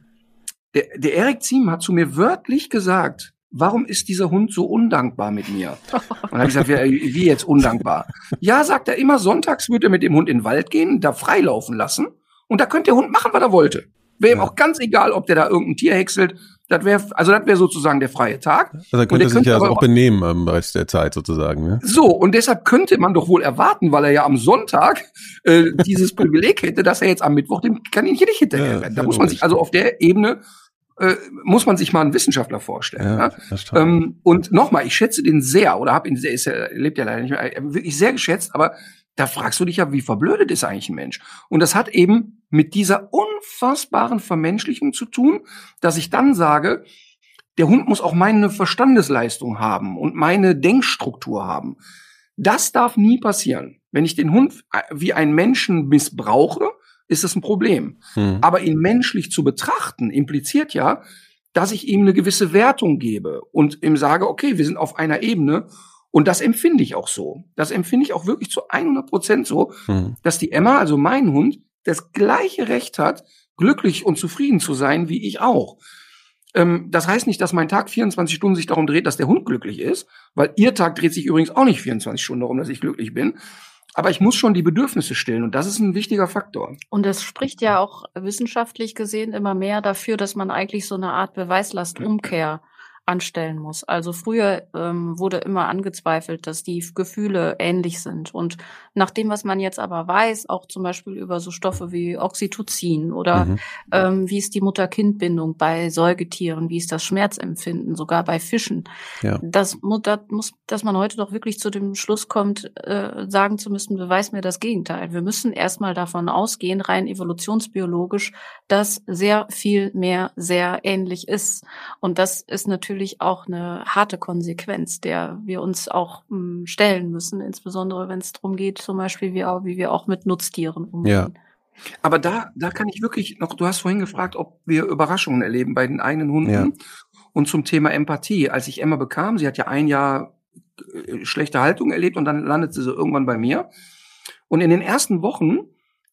S3: der, der Erik Ziem hat zu mir wörtlich gesagt, warum ist dieser Hund so undankbar mit mir? Und dann habe ich gesagt, wie, wie jetzt undankbar? Ja, sagt er, immer sonntags würde er mit dem Hund in den Wald gehen, da freilaufen lassen und da könnte der Hund machen, was er wollte. Wäre ihm auch ganz egal, ob der da irgendein Tier häckselt das wäre, also das wäre sozusagen der freie Tag.
S1: Also er könnte sich ja auch benehmen am Rest der Zeit sozusagen. Ne?
S3: So, und deshalb könnte man doch wohl erwarten, weil er ja am Sonntag äh, dieses Privileg hätte, dass er jetzt am Mittwoch dem Kaninchen nicht hinterher rennt. Ja, da muss man sich, also auf der Ebene äh, muss man sich mal einen Wissenschaftler vorstellen. Ja, ja? Ähm, und nochmal, ich schätze den sehr, oder habe ihn sehr, ist, er lebt ja leider nicht mehr, wirklich sehr geschätzt, aber da fragst du dich ja, wie verblödet ist eigentlich ein Mensch? Und das hat eben mit dieser unfassbaren Vermenschlichung zu tun, dass ich dann sage, der Hund muss auch meine Verstandesleistung haben und meine Denkstruktur haben. Das darf nie passieren. Wenn ich den Hund äh, wie einen Menschen missbrauche, ist das ein Problem. Hm. Aber ihn menschlich zu betrachten, impliziert ja, dass ich ihm eine gewisse Wertung gebe und ihm sage, okay, wir sind auf einer Ebene und das empfinde ich auch so. Das empfinde ich auch wirklich zu 100 Prozent so, hm. dass die Emma, also mein Hund, das gleiche Recht hat, glücklich und zufrieden zu sein wie ich auch. Ähm, das heißt nicht, dass mein Tag 24 Stunden sich darum dreht, dass der Hund glücklich ist, weil ihr Tag dreht sich übrigens auch nicht 24 Stunden darum, dass ich glücklich bin. Aber ich muss schon die Bedürfnisse stillen und das ist ein wichtiger Faktor.
S4: Und es spricht ja auch wissenschaftlich gesehen immer mehr dafür, dass man eigentlich so eine Art Beweislastumkehr anstellen muss. Also früher ähm, wurde immer angezweifelt, dass die Gefühle ähnlich sind. Und nach dem, was man jetzt aber weiß, auch zum Beispiel über so Stoffe wie Oxytocin oder mhm. ähm, wie ist die Mutter-Kind-Bindung bei Säugetieren, wie ist das Schmerzempfinden, sogar bei Fischen, ja. das, das muss, dass man heute doch wirklich zu dem Schluss kommt, äh, sagen zu müssen, beweis mir das Gegenteil. Wir müssen erstmal davon ausgehen, rein evolutionsbiologisch, dass sehr viel mehr sehr ähnlich ist. Und das ist natürlich natürlich auch eine harte Konsequenz, der wir uns auch hm, stellen müssen, insbesondere wenn es darum geht, zum Beispiel wie, auch, wie wir auch mit Nutztieren umgehen. Ja.
S3: Aber da, da kann ich wirklich noch, du hast vorhin gefragt, ob wir Überraschungen erleben bei den eigenen Hunden. Ja. Und zum Thema Empathie, als ich Emma bekam, sie hat ja ein Jahr äh, schlechte Haltung erlebt und dann landet sie so irgendwann bei mir. Und in den ersten Wochen,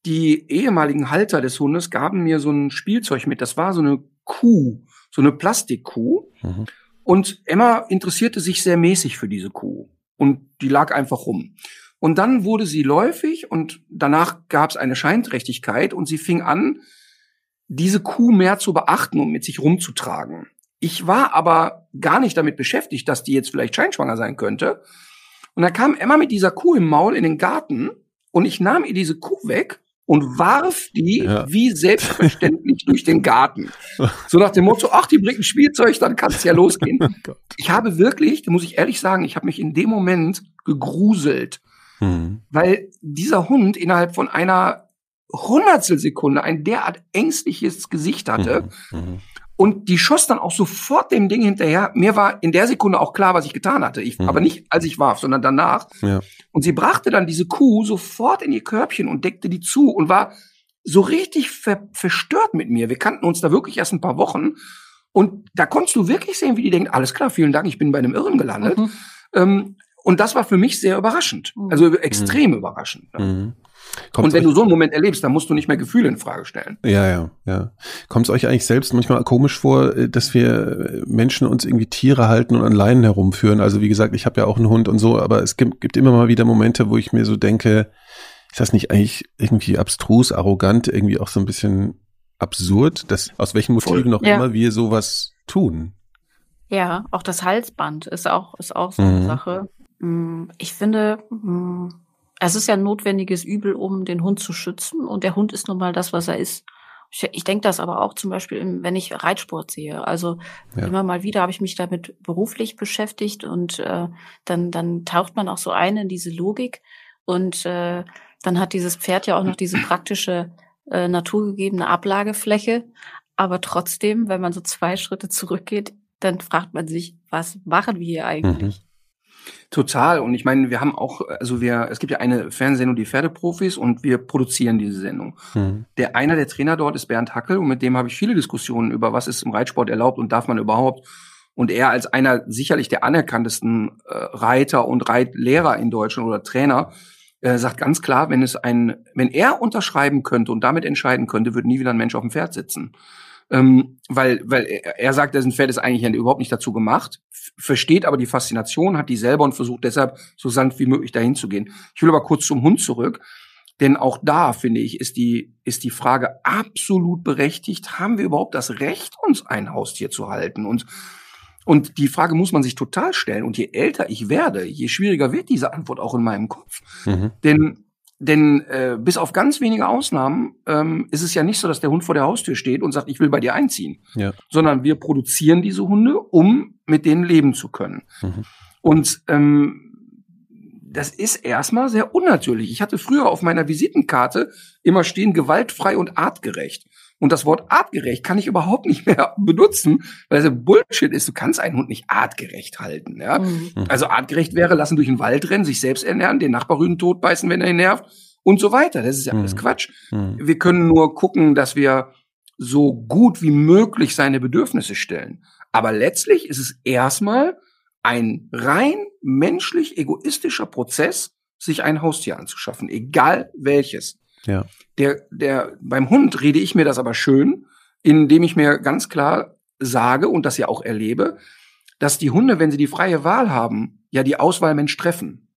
S3: die ehemaligen Halter des Hundes gaben mir so ein Spielzeug mit. Das war so eine Kuh so eine Plastikkuh. Mhm. Und Emma interessierte sich sehr mäßig für diese Kuh. Und die lag einfach rum. Und dann wurde sie läufig und danach gab es eine Scheinträchtigkeit und sie fing an, diese Kuh mehr zu beachten und mit sich rumzutragen. Ich war aber gar nicht damit beschäftigt, dass die jetzt vielleicht scheinschwanger sein könnte. Und da kam Emma mit dieser Kuh im Maul in den Garten und ich nahm ihr diese Kuh weg und warf die ja. wie selbstverständlich durch den Garten. So nach dem Motto, ach, die bringt ein Spielzeug, dann kann es ja losgehen. Oh ich habe wirklich, da muss ich ehrlich sagen, ich habe mich in dem Moment gegruselt, hm. weil dieser Hund innerhalb von einer Hundertstelsekunde ein derart ängstliches Gesicht hatte. Mhm. Mhm. Und die schoss dann auch sofort dem Ding hinterher. Mir war in der Sekunde auch klar, was ich getan hatte. Ich, mhm. Aber nicht, als ich warf, sondern danach. Ja. Und sie brachte dann diese Kuh sofort in ihr Körbchen und deckte die zu und war so richtig ver verstört mit mir. Wir kannten uns da wirklich erst ein paar Wochen. Und da konntest du wirklich sehen, wie die denkt, alles klar, vielen Dank, ich bin bei einem Irren gelandet. Mhm. Ähm, und das war für mich sehr überraschend. Mhm. Also extrem mhm. überraschend. Ja. Kommt und wenn du so einen Moment erlebst, dann musst du nicht mehr Gefühle in Frage stellen.
S1: Ja, ja, ja. Kommt es euch eigentlich selbst manchmal komisch vor, äh, dass wir Menschen uns irgendwie Tiere halten und an Leinen herumführen? Also wie gesagt, ich habe ja auch einen Hund und so, aber es gibt, gibt immer mal wieder Momente, wo ich mir so denke, ist das nicht eigentlich irgendwie abstrus, arrogant, irgendwie auch so ein bisschen absurd, dass aus welchen Motiven noch ja. immer wir sowas tun?
S4: Ja, auch das Halsband ist auch, ist auch so eine mhm. Sache. Mm, ich finde, mm, es ist ja ein notwendiges Übel, um den Hund zu schützen. Und der Hund ist nun mal das, was er ist. Ich, ich denke das aber auch zum Beispiel, wenn ich Reitsport sehe. Also ja. immer mal wieder habe ich mich damit beruflich beschäftigt und äh, dann, dann taucht man auch so ein in diese Logik. Und äh, dann hat dieses Pferd ja auch noch diese praktische, äh, naturgegebene Ablagefläche. Aber trotzdem, wenn man so zwei Schritte zurückgeht, dann fragt man sich, was machen wir hier eigentlich? Mhm.
S3: Total. Und ich meine, wir haben auch, also wir, es gibt ja eine Fernsehsendung, die Pferdeprofis, und wir produzieren diese Sendung. Mhm. Der einer der Trainer dort ist Bernd Hackel und mit dem habe ich viele Diskussionen über, was ist im Reitsport erlaubt und darf man überhaupt. Und er als einer sicherlich der anerkanntesten äh, Reiter und Reitlehrer in Deutschland oder Trainer äh, sagt ganz klar, wenn es ein, wenn er unterschreiben könnte und damit entscheiden könnte, würde nie wieder ein Mensch auf dem Pferd sitzen ähm, weil, weil er, er sagt, dessen Pferd ist eigentlich überhaupt nicht dazu gemacht, versteht aber die Faszination, hat die selber und versucht deshalb so sanft wie möglich dahin zu gehen. Ich will aber kurz zum Hund zurück. Denn auch da, finde ich, ist die, ist die Frage absolut berechtigt. Haben wir überhaupt das Recht, uns ein Haustier zu halten? Und, und die Frage muss man sich total stellen. Und je älter ich werde, je schwieriger wird diese Antwort auch in meinem Kopf. Mhm. Denn denn äh, bis auf ganz wenige Ausnahmen ähm, ist es ja nicht so, dass der Hund vor der Haustür steht und sagt, ich will bei dir einziehen. Ja. Sondern wir produzieren diese Hunde, um mit denen leben zu können. Mhm. Und ähm, das ist erstmal sehr unnatürlich. Ich hatte früher auf meiner Visitenkarte immer stehen gewaltfrei und artgerecht. Und das Wort artgerecht kann ich überhaupt nicht mehr benutzen, weil es Bullshit ist. Du kannst einen Hund nicht artgerecht halten. Ja? Mhm. Also artgerecht wäre, lassen durch den Wald rennen, sich selbst ernähren, den Nachbarrüden totbeißen, wenn er ihn nervt und so weiter. Das ist ja alles mhm. Quatsch. Mhm. Wir können nur gucken, dass wir so gut wie möglich seine Bedürfnisse stellen. Aber letztlich ist es erstmal ein rein menschlich egoistischer Prozess, sich ein Haustier anzuschaffen, egal welches.
S1: Ja.
S3: Der, der, beim Hund rede ich mir das aber schön, indem ich mir ganz klar sage und das ja auch erlebe, dass die Hunde, wenn sie die freie Wahl haben, ja die Auswahlmensch treffen.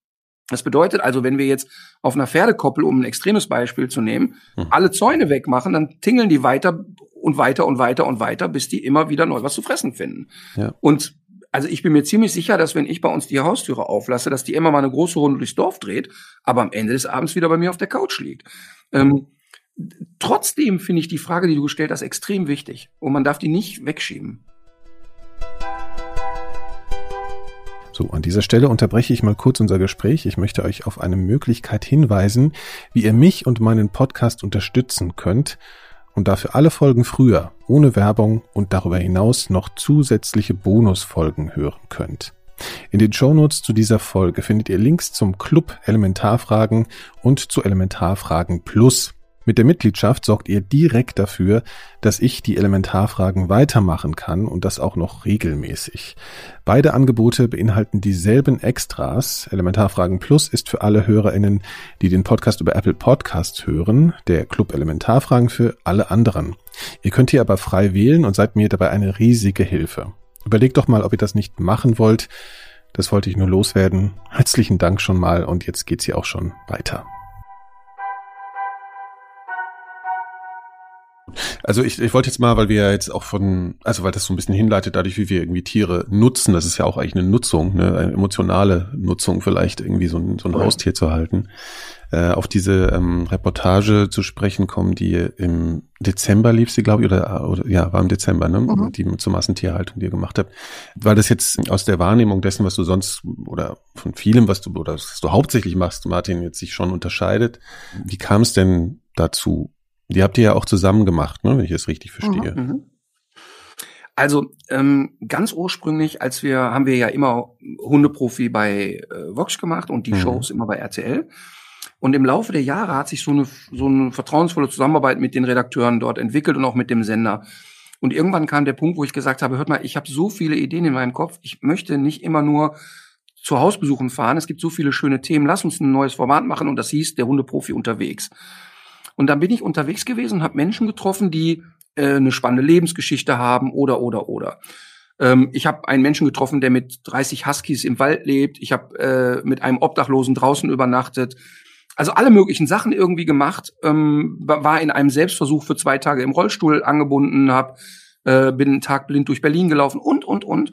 S3: Das bedeutet also, wenn wir jetzt auf einer Pferdekoppel, um ein extremes Beispiel zu nehmen, hm. alle Zäune wegmachen, dann tingeln die weiter und weiter und weiter und weiter, bis die immer wieder neu was zu fressen finden. Ja. Und also ich bin mir ziemlich sicher, dass wenn ich bei uns die Haustüre auflasse, dass die immer mal eine große Runde durchs Dorf dreht, aber am Ende des Abends wieder bei mir auf der Couch liegt. Ähm, trotzdem finde ich die Frage, die du gestellt hast, extrem wichtig und man darf die nicht wegschieben.
S1: So, an dieser Stelle unterbreche ich mal kurz unser Gespräch. Ich möchte euch auf eine Möglichkeit hinweisen, wie ihr mich und meinen Podcast unterstützen könnt und dafür alle Folgen früher, ohne Werbung und darüber hinaus noch zusätzliche Bonusfolgen hören könnt. In den Shownotes zu dieser Folge findet ihr Links zum Club Elementarfragen und zu Elementarfragen Plus. Mit der Mitgliedschaft sorgt ihr direkt dafür, dass ich die Elementarfragen weitermachen kann und das auch noch regelmäßig. Beide Angebote beinhalten dieselben Extras. Elementarfragen Plus ist für alle HörerInnen, die den Podcast über Apple Podcasts hören, der Club Elementarfragen für alle anderen. Ihr könnt hier aber frei wählen und seid mir dabei eine riesige Hilfe. Überlegt doch mal, ob ihr das nicht machen wollt. Das wollte ich nur loswerden. Herzlichen Dank schon mal und jetzt geht's hier auch schon weiter. Also ich, ich wollte jetzt mal, weil wir ja jetzt auch von, also weil das so ein bisschen hinleitet, dadurch, wie wir irgendwie Tiere nutzen, das ist ja auch eigentlich eine Nutzung, ne, eine emotionale Nutzung, vielleicht irgendwie so ein, so ein Haustier zu halten, äh, auf diese ähm, Reportage zu sprechen kommen, die im Dezember lief sie, glaube ich, oder, oder ja, war im Dezember, ne, mhm. die zur Massentierhaltung, die ihr gemacht habt. Weil das jetzt aus der Wahrnehmung dessen, was du sonst oder von vielem, was du oder was du hauptsächlich machst, Martin, jetzt sich schon unterscheidet. Wie kam es denn dazu? Die habt ihr ja auch zusammen gemacht, ne, wenn ich es richtig verstehe. Mhm. mhm.
S3: Also ähm, ganz ursprünglich, als wir haben wir ja immer Hundeprofi bei äh, Vox gemacht und die mhm. Shows immer bei RTL. Und im Laufe der Jahre hat sich so eine so eine vertrauensvolle Zusammenarbeit mit den Redakteuren dort entwickelt und auch mit dem Sender. Und irgendwann kam der Punkt, wo ich gesagt habe, hört mal, ich habe so viele Ideen in meinem Kopf, ich möchte nicht immer nur zu Hausbesuchen fahren. Es gibt so viele schöne Themen. Lass uns ein neues Format machen und das hieß der Hundeprofi unterwegs. Und dann bin ich unterwegs gewesen habe Menschen getroffen, die äh, eine spannende Lebensgeschichte haben oder oder oder. Ähm, ich habe einen Menschen getroffen, der mit 30 Huskies im Wald lebt. Ich habe äh, mit einem Obdachlosen draußen übernachtet. Also alle möglichen Sachen irgendwie gemacht. Ähm, war in einem Selbstversuch für zwei Tage im Rollstuhl angebunden, hab, äh, bin einen Tag blind durch Berlin gelaufen und und und.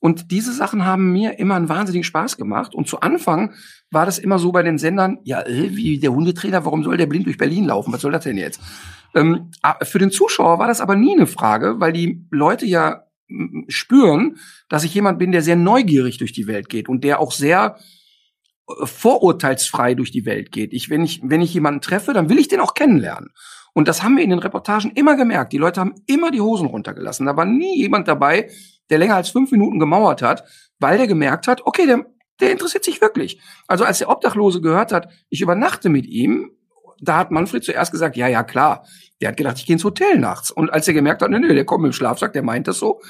S3: Und diese Sachen haben mir immer einen wahnsinnigen Spaß gemacht. Und zu Anfang war das immer so bei den Sendern, ja, äh, wie der Hundetrainer, warum soll der blind durch Berlin laufen? Was soll das denn jetzt? Ähm, für den Zuschauer war das aber nie eine Frage, weil die Leute ja spüren, dass ich jemand bin, der sehr neugierig durch die Welt geht und der auch sehr vorurteilsfrei durch die Welt geht. Ich, wenn ich, wenn ich jemanden treffe, dann will ich den auch kennenlernen. Und das haben wir in den Reportagen immer gemerkt. Die Leute haben immer die Hosen runtergelassen. Da war nie jemand dabei, der länger als fünf Minuten gemauert hat, weil der gemerkt hat, okay, der, der interessiert sich wirklich. Also als der Obdachlose gehört hat, ich übernachte mit ihm, da hat Manfred zuerst gesagt, ja, ja, klar. Der hat gedacht, ich gehe ins Hotel nachts. Und als er gemerkt hat, nee, nee, der kommt dem Schlafsack, der meint das so,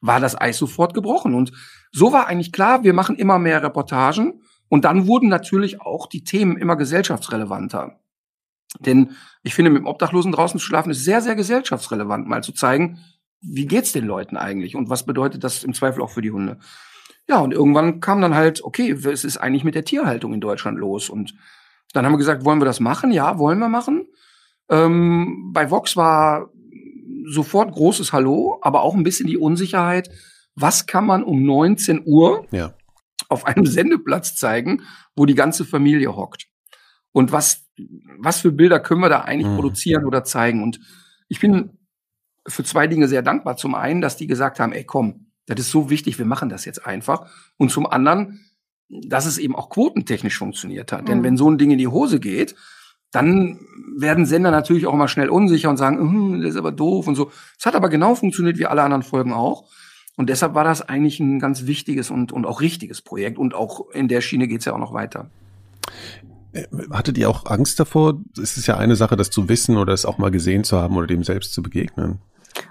S3: war das Eis sofort gebrochen. Und so war eigentlich klar, wir machen immer mehr Reportagen. Und dann wurden natürlich auch die Themen immer gesellschaftsrelevanter. Denn ich finde, mit dem Obdachlosen draußen zu schlafen ist sehr, sehr gesellschaftsrelevant, mal zu zeigen, wie geht's den Leuten eigentlich und was bedeutet das im Zweifel auch für die Hunde. Ja, und irgendwann kam dann halt, okay, es ist eigentlich mit der Tierhaltung in Deutschland los. Und dann haben wir gesagt, wollen wir das machen? Ja, wollen wir machen. Ähm, bei Vox war sofort großes Hallo, aber auch ein bisschen die Unsicherheit, was kann man um 19 Uhr ja. Auf einem Sendeplatz zeigen, wo die ganze Familie hockt? Und was, was für Bilder können wir da eigentlich mhm. produzieren oder zeigen? Und ich bin für zwei Dinge sehr dankbar. Zum einen, dass die gesagt haben, ey komm, das ist so wichtig, wir machen das jetzt einfach. Und zum anderen, dass es eben auch quotentechnisch funktioniert hat. Mhm. Denn wenn so ein Ding in die Hose geht, dann werden Sender natürlich auch immer schnell unsicher und sagen, hm, das ist aber doof und so. Es hat aber genau funktioniert wie alle anderen Folgen auch. Und deshalb war das eigentlich ein ganz wichtiges und, und auch richtiges Projekt. Und auch in der Schiene geht's ja auch noch weiter.
S1: Äh, hattet ihr auch Angst davor? Es ist ja eine Sache, das zu wissen oder es auch mal gesehen zu haben oder dem selbst zu begegnen.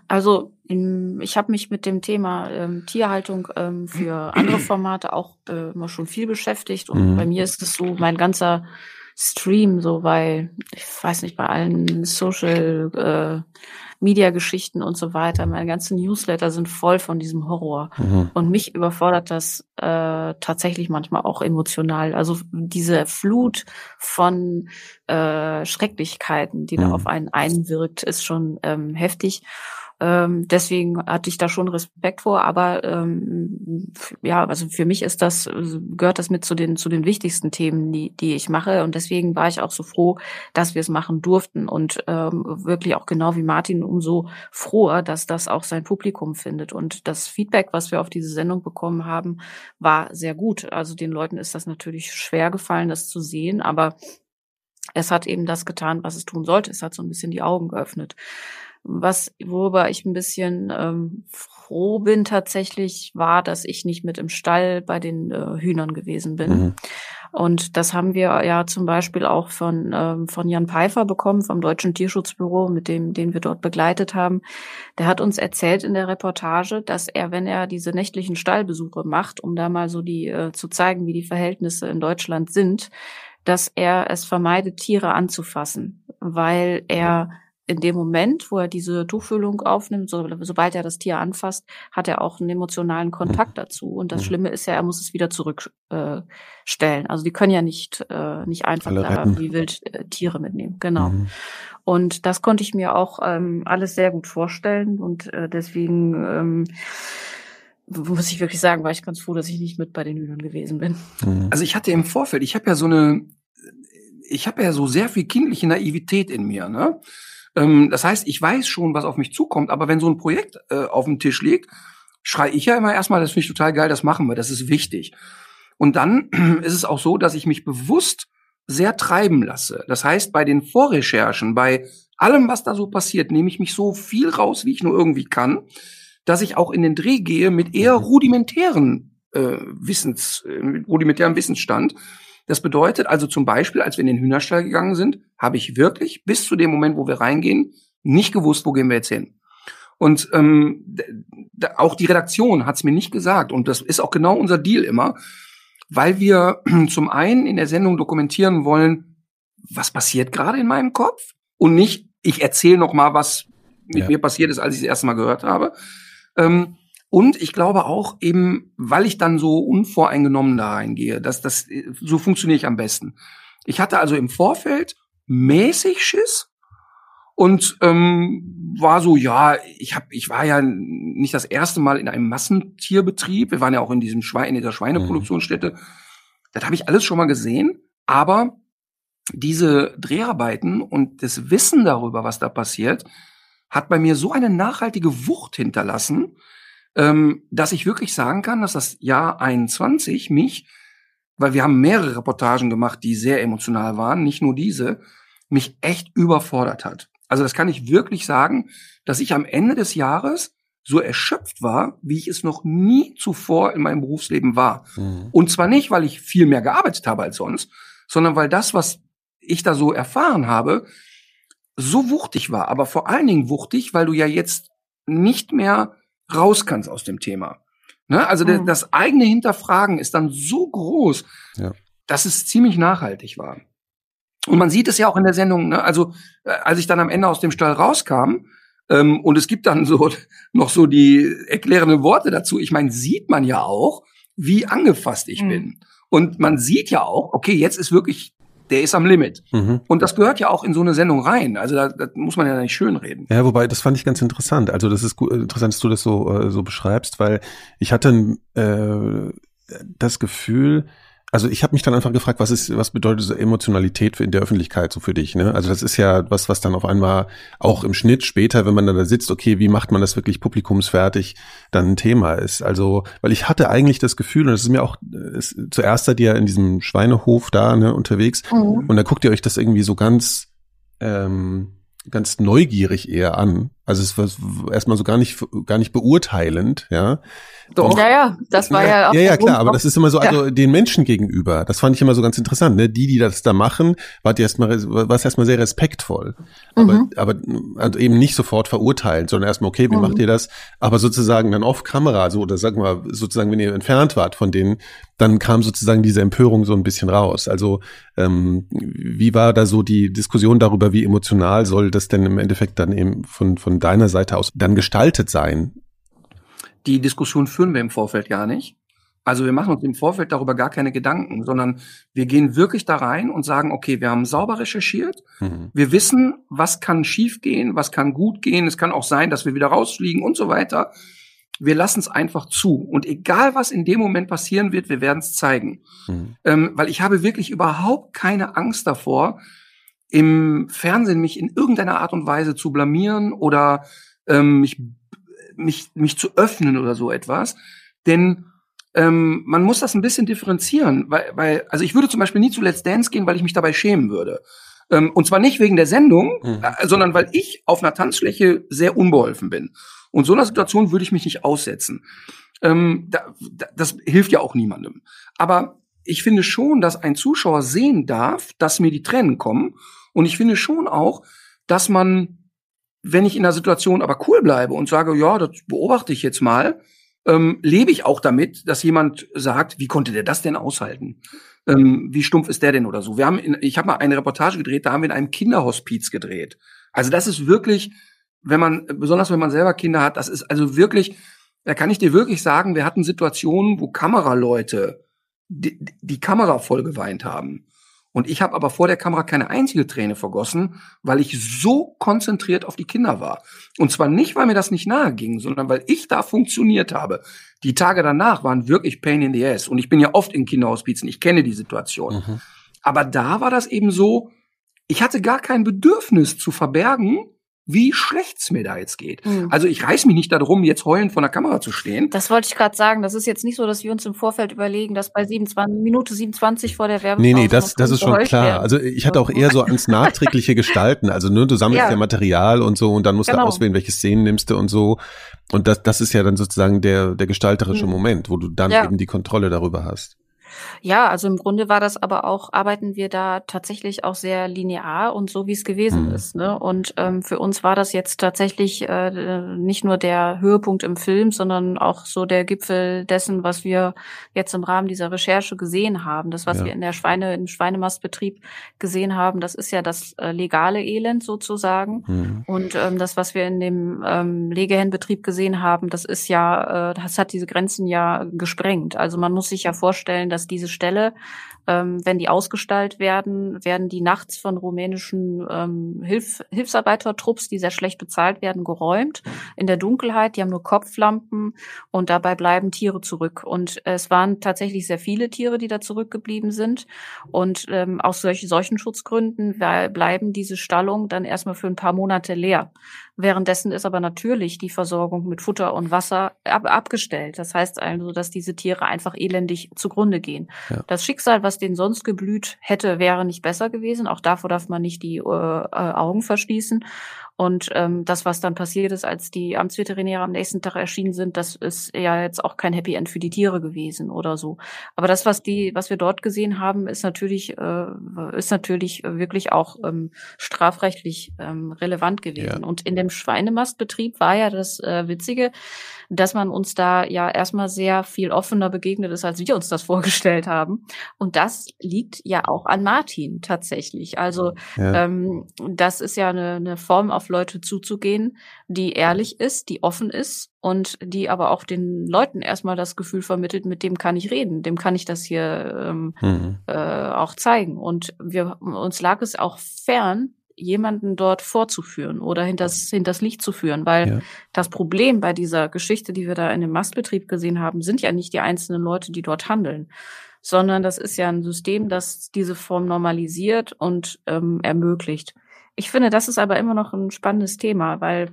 S4: Also ich habe mich mit dem Thema ähm, Tierhaltung ähm, für andere Formate auch äh, immer schon viel beschäftigt und mhm. bei mir ist es so, mein ganzer Stream, so bei, ich weiß nicht, bei allen Social äh, Media Geschichten und so weiter, meine ganzen Newsletter sind voll von diesem Horror. Mhm. Und mich überfordert das äh, tatsächlich manchmal auch emotional. Also diese Flut von äh, Schrecklichkeiten, die mhm. da auf einen einwirkt, ist schon ähm, heftig. Ähm, deswegen hatte ich da schon Respekt vor, aber ähm, ja, also für mich ist das, gehört das mit zu den, zu den wichtigsten Themen, die, die ich mache. Und deswegen war ich auch so froh, dass wir es machen durften und ähm, wirklich auch genau wie Martin umso froher, dass das auch sein Publikum findet. Und das Feedback, was wir auf diese Sendung bekommen haben, war sehr gut. Also den Leuten ist das natürlich schwer gefallen, das zu sehen, aber es hat eben das getan, was es tun sollte. Es hat so ein bisschen die Augen geöffnet. Was, worüber ich ein bisschen ähm, froh bin tatsächlich, war, dass ich nicht mit im Stall bei den äh, Hühnern gewesen bin. Mhm. Und das haben wir ja zum Beispiel auch von, ähm, von Jan Pfeiffer bekommen, vom Deutschen Tierschutzbüro, mit dem, den wir dort begleitet haben. Der hat uns erzählt in der Reportage, dass er, wenn er diese nächtlichen Stallbesuche macht, um da mal so die äh, zu zeigen, wie die Verhältnisse in Deutschland sind, dass er es vermeidet, Tiere anzufassen, weil er in dem Moment, wo er diese Tuchfühlung aufnimmt, so, sobald er das Tier anfasst, hat er auch einen emotionalen Kontakt mhm. dazu. Und das mhm. Schlimme ist ja, er muss es wieder zurückstellen. Äh, also die können ja nicht, äh, nicht einfach da wie wild äh, Tiere mitnehmen. Genau. Mhm. Und das konnte ich mir auch ähm, alles sehr gut vorstellen. Und äh, deswegen ähm, muss ich wirklich sagen, war ich ganz froh, dass ich nicht mit bei den Hühnern gewesen bin.
S3: Mhm. Also ich hatte im Vorfeld, ich habe ja so eine, ich habe ja so sehr viel kindliche Naivität in mir, ne? Ähm, das heißt, ich weiß schon, was auf mich zukommt, aber wenn so ein Projekt äh, auf dem Tisch liegt, schrei ich ja immer erstmal, das finde ich total geil, das machen wir, das ist wichtig. Und dann ist es auch so, dass ich mich bewusst sehr treiben lasse. Das heißt, bei den Vorrecherchen, bei allem, was da so passiert, nehme ich mich so viel raus, wie ich nur irgendwie kann, dass ich auch in den Dreh gehe mit eher rudimentären äh, Wissens, äh, rudimentären Wissensstand das bedeutet also zum Beispiel, als wir in den Hühnerstall gegangen sind, habe ich wirklich bis zu dem Moment, wo wir reingehen, nicht gewusst, wo gehen wir jetzt hin. Und ähm, auch die Redaktion hat es mir nicht gesagt. Und das ist auch genau unser Deal immer, weil wir zum einen in der Sendung dokumentieren wollen, was passiert gerade in meinem Kopf und nicht, ich erzähle noch mal, was mit ja. mir passiert ist, als ich das erste Mal gehört habe. Ähm, und ich glaube auch eben, weil ich dann so unvoreingenommen da reingehe, dass das, so funktioniere ich am besten. Ich hatte also im Vorfeld mäßig Schiss und ähm, war so, ja, ich hab, ich war ja nicht das erste Mal in einem Massentierbetrieb. Wir waren ja auch in diesem Schwein, in dieser Schweineproduktionsstätte. Mhm. Das habe ich alles schon mal gesehen, aber diese Dreharbeiten und das Wissen darüber, was da passiert, hat bei mir so eine nachhaltige Wucht hinterlassen, ähm, dass ich wirklich sagen kann, dass das Jahr 21 mich, weil wir haben mehrere Reportagen gemacht, die sehr emotional waren, nicht nur diese, mich echt überfordert hat. Also das kann ich wirklich sagen, dass ich am Ende des Jahres so erschöpft war, wie ich es noch nie zuvor in meinem Berufsleben war. Mhm. Und zwar nicht, weil ich viel mehr gearbeitet habe als sonst, sondern weil das, was ich da so erfahren habe, so wuchtig war. Aber vor allen Dingen wuchtig, weil du ja jetzt nicht mehr raus kannst aus dem Thema. Ne? Also mhm. das eigene Hinterfragen ist dann so groß, ja. dass es ziemlich nachhaltig war. Und man sieht es ja auch in der Sendung, ne? also äh, als ich dann am Ende aus dem Stall rauskam, ähm, und es gibt dann so noch so die erklärenden Worte dazu. Ich meine, sieht man ja auch, wie angefasst ich mhm. bin. Und man sieht ja auch, okay, jetzt ist wirklich der ist am Limit. Mhm. Und das gehört ja auch in so eine Sendung rein. Also da, da muss man ja nicht schön reden.
S1: Ja, wobei, das fand ich ganz interessant. Also das ist gut, interessant, dass du das so, äh, so beschreibst, weil ich hatte äh, das Gefühl, also ich habe mich dann einfach gefragt, was ist, was bedeutet so Emotionalität in der Öffentlichkeit so für dich? Ne? Also das ist ja was, was dann auf einmal auch im Schnitt später, wenn man dann da sitzt, okay, wie macht man das wirklich publikumsfertig, dann ein Thema ist. Also, weil ich hatte eigentlich das Gefühl, und das ist mir auch ist, zuerst seid ihr in diesem Schweinehof da ne, unterwegs, mhm. und da guckt ihr euch das irgendwie so ganz ähm, ganz neugierig eher an. Also es war erstmal so gar nicht gar nicht beurteilend, ja.
S4: Doch. Ja, ja, das war ja
S1: auch. Ja, ja, klar, aber das ist immer so, also ja. den Menschen gegenüber. Das fand ich immer so ganz interessant. Ne? Die, die das da machen, war erstmal, war es erstmal sehr respektvoll. Aber, mhm. aber also eben nicht sofort verurteilen, sondern erstmal, okay, wie mhm. macht ihr das? Aber sozusagen dann off Kamera, so, oder sagen wir, sozusagen, wenn ihr entfernt wart von denen, dann kam sozusagen diese Empörung so ein bisschen raus. Also, ähm, wie war da so die Diskussion darüber, wie emotional soll das denn im Endeffekt dann eben von, von deiner Seite aus dann gestaltet sein?
S3: die Diskussion führen wir im Vorfeld gar nicht. Also wir machen uns im Vorfeld darüber gar keine Gedanken, sondern wir gehen wirklich da rein und sagen, okay, wir haben sauber recherchiert, mhm. wir wissen, was kann schiefgehen, was kann gut gehen, es kann auch sein, dass wir wieder rausfliegen und so weiter. Wir lassen es einfach zu. Und egal, was in dem Moment passieren wird, wir werden es zeigen. Mhm. Ähm, weil ich habe wirklich überhaupt keine Angst davor, im Fernsehen mich in irgendeiner Art und Weise zu blamieren oder ähm, mich mich, mich zu öffnen oder so etwas. Denn ähm, man muss das ein bisschen differenzieren, weil, weil, also ich würde zum Beispiel nie zu Let's Dance gehen, weil ich mich dabei schämen würde. Ähm, und zwar nicht wegen der Sendung, mhm. äh, sondern weil ich auf einer Tanzfläche sehr unbeholfen bin. Und so einer Situation würde ich mich nicht aussetzen. Ähm, da, da, das hilft ja auch niemandem. Aber ich finde schon, dass ein Zuschauer sehen darf, dass mir die Tränen kommen. Und ich finde schon auch, dass man wenn ich in der Situation aber cool bleibe und sage, ja, das beobachte ich jetzt mal, ähm, lebe ich auch damit, dass jemand sagt, wie konnte der das denn aushalten? Ähm, wie stumpf ist der denn oder so? Wir haben, in, ich habe mal eine Reportage gedreht, da haben wir in einem Kinderhospiz gedreht. Also das ist wirklich, wenn man, besonders wenn man selber Kinder hat, das ist also wirklich, da kann ich dir wirklich sagen, wir hatten Situationen, wo Kameraleute die, die Kamera voll geweint haben. Und ich habe aber vor der Kamera keine einzige Träne vergossen, weil ich so konzentriert auf die Kinder war. Und zwar nicht, weil mir das nicht nahe ging, sondern weil ich da funktioniert habe. Die Tage danach waren wirklich Pain in the Ass. Und ich bin ja oft in Kinderhospizen, ich kenne die Situation. Mhm. Aber da war das eben so, ich hatte gar kein Bedürfnis zu verbergen, wie schlecht's mir da jetzt geht. Mhm. Also ich reiß mich nicht darum, jetzt heulend vor der Kamera zu stehen.
S4: Das wollte ich gerade sagen. Das ist jetzt nicht so, dass wir uns im Vorfeld überlegen, dass bei 27, Minute 27 vor der Werbung.
S1: Nee, nee, das, das ist schon klar. Werden. Also ich hatte auch eher so ans nachträgliche Gestalten. Also nur du sammelst ja. ja Material und so und dann musst genau. du auswählen, welche Szenen nimmst du und so. Und das, das ist ja dann sozusagen der, der gestalterische mhm. Moment, wo du dann ja. eben die Kontrolle darüber hast.
S4: Ja, also im Grunde war das aber auch, arbeiten wir da tatsächlich auch sehr linear und so, wie es gewesen mhm. ist. Ne? Und ähm, für uns war das jetzt tatsächlich äh, nicht nur der Höhepunkt im Film, sondern auch so der Gipfel dessen, was wir jetzt im Rahmen dieser Recherche gesehen haben. Das, was ja. wir in der Schweine, im Schweinemastbetrieb gesehen haben, das ist ja das äh, legale Elend sozusagen. Mhm. Und ähm, das, was wir in dem ähm, Legehennenbetrieb gesehen haben, das ist ja, äh, das hat diese Grenzen ja gesprengt. Also man muss sich ja vorstellen, dass diese Stelle ähm, wenn die ausgestaltet werden, werden die nachts von rumänischen ähm, Hilf Hilfsarbeitertrupps, die sehr schlecht bezahlt werden, geräumt in der Dunkelheit. Die haben nur Kopflampen und dabei bleiben Tiere zurück. Und es waren tatsächlich sehr viele Tiere, die da zurückgeblieben sind. Und ähm, aus solchen, solchen Schutzgründen bleiben diese Stallungen dann erstmal für ein paar Monate leer. Währenddessen ist aber natürlich die Versorgung mit Futter und Wasser ab abgestellt. Das heißt also, dass diese Tiere einfach elendig zugrunde gehen. Ja. Das Schicksal, was denen sonst geblüht hätte, wäre nicht besser gewesen. Auch davor darf man nicht die äh, äh, Augen verschließen. Und ähm, das, was dann passiert ist, als die Amtsveterinäre am nächsten Tag erschienen sind, das ist ja jetzt auch kein Happy End für die Tiere gewesen oder so. Aber das, was die, was wir dort gesehen haben, ist natürlich, äh, ist natürlich wirklich auch ähm, strafrechtlich ähm, relevant gewesen. Ja. Und in dem Schweinemastbetrieb war ja das äh, Witzige, dass man uns da ja erstmal sehr viel offener begegnet ist, als wir uns das vorgestellt haben. Und das liegt ja auch an Martin tatsächlich. Also ja. ähm, das ist ja eine, eine Form, auf Leute zuzugehen, die ehrlich ist, die offen ist und die aber auch den Leuten erstmal das Gefühl vermittelt, mit dem kann ich reden, dem kann ich das hier ähm, mhm. äh, auch zeigen. Und wir uns lag es auch fern, jemanden dort vorzuführen oder hinters, hinters Licht zu führen, weil ja. das Problem bei dieser Geschichte, die wir da in dem Mastbetrieb gesehen haben, sind ja nicht die einzelnen Leute, die dort handeln, sondern das ist ja ein System, das diese Form normalisiert und ähm, ermöglicht. Ich finde, das ist aber immer noch ein spannendes Thema, weil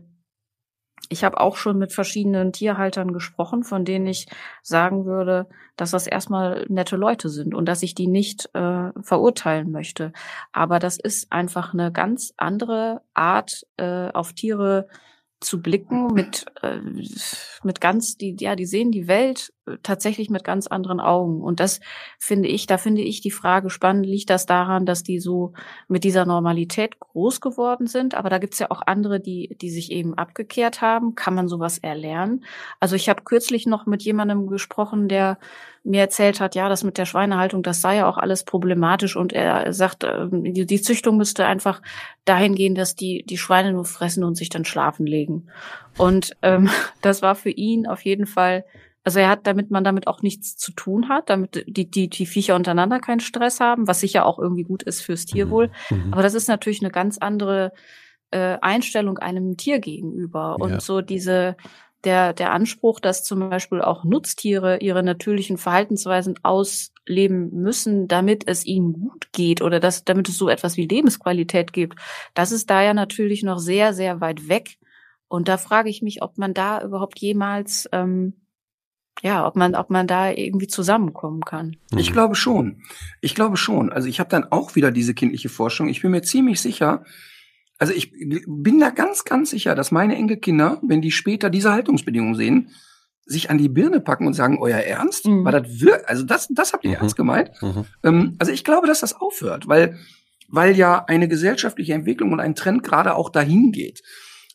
S4: ich habe auch schon mit verschiedenen Tierhaltern gesprochen, von denen ich sagen würde, dass das erstmal nette Leute sind und dass ich die nicht äh, verurteilen möchte. Aber das ist einfach eine ganz andere Art, äh, auf Tiere zu blicken, mit, äh, mit ganz, die, ja, die sehen die Welt tatsächlich mit ganz anderen Augen. Und das finde ich, da finde ich die Frage spannend, liegt das daran, dass die so mit dieser Normalität groß geworden sind? Aber da gibt's ja auch andere, die, die sich eben abgekehrt haben. Kann man sowas erlernen? Also ich habe kürzlich noch mit jemandem gesprochen, der mir erzählt hat, ja, das mit der Schweinehaltung, das sei ja auch alles problematisch und er sagt, ähm, die, Züchtung müsste einfach dahin gehen, dass die, die Schweine nur fressen und sich dann schlafen legen. Und ähm, das war für ihn auf jeden Fall, also er hat, damit man damit auch nichts zu tun hat, damit die, die, die Viecher untereinander keinen Stress haben, was sicher auch irgendwie gut ist fürs Tierwohl. Mhm. mhm. Aber das ist natürlich eine ganz andere äh, Einstellung einem Tier gegenüber. Und ja. so diese, der, der Anspruch, dass zum Beispiel auch Nutztiere ihre natürlichen Verhaltensweisen ausleben müssen, damit es ihnen gut geht oder dass, damit es so etwas wie Lebensqualität gibt, das ist da ja natürlich noch sehr, sehr weit weg. Und da frage ich mich, ob man da überhaupt jemals, ähm, ja, ob man, ob man da irgendwie zusammenkommen kann.
S3: Ich mhm. glaube schon. Ich glaube schon. Also ich habe dann auch wieder diese kindliche Forschung. Ich bin mir ziemlich sicher, also ich bin da ganz, ganz sicher, dass meine Enkelkinder, wenn die später diese Haltungsbedingungen sehen, sich an die Birne packen und sagen, euer Ernst? Mhm. War das wirklich, also das, das habt ihr mhm. ernst gemeint? Mhm. Ähm, also ich glaube, dass das aufhört, weil, weil ja eine gesellschaftliche Entwicklung und ein Trend gerade auch dahin geht.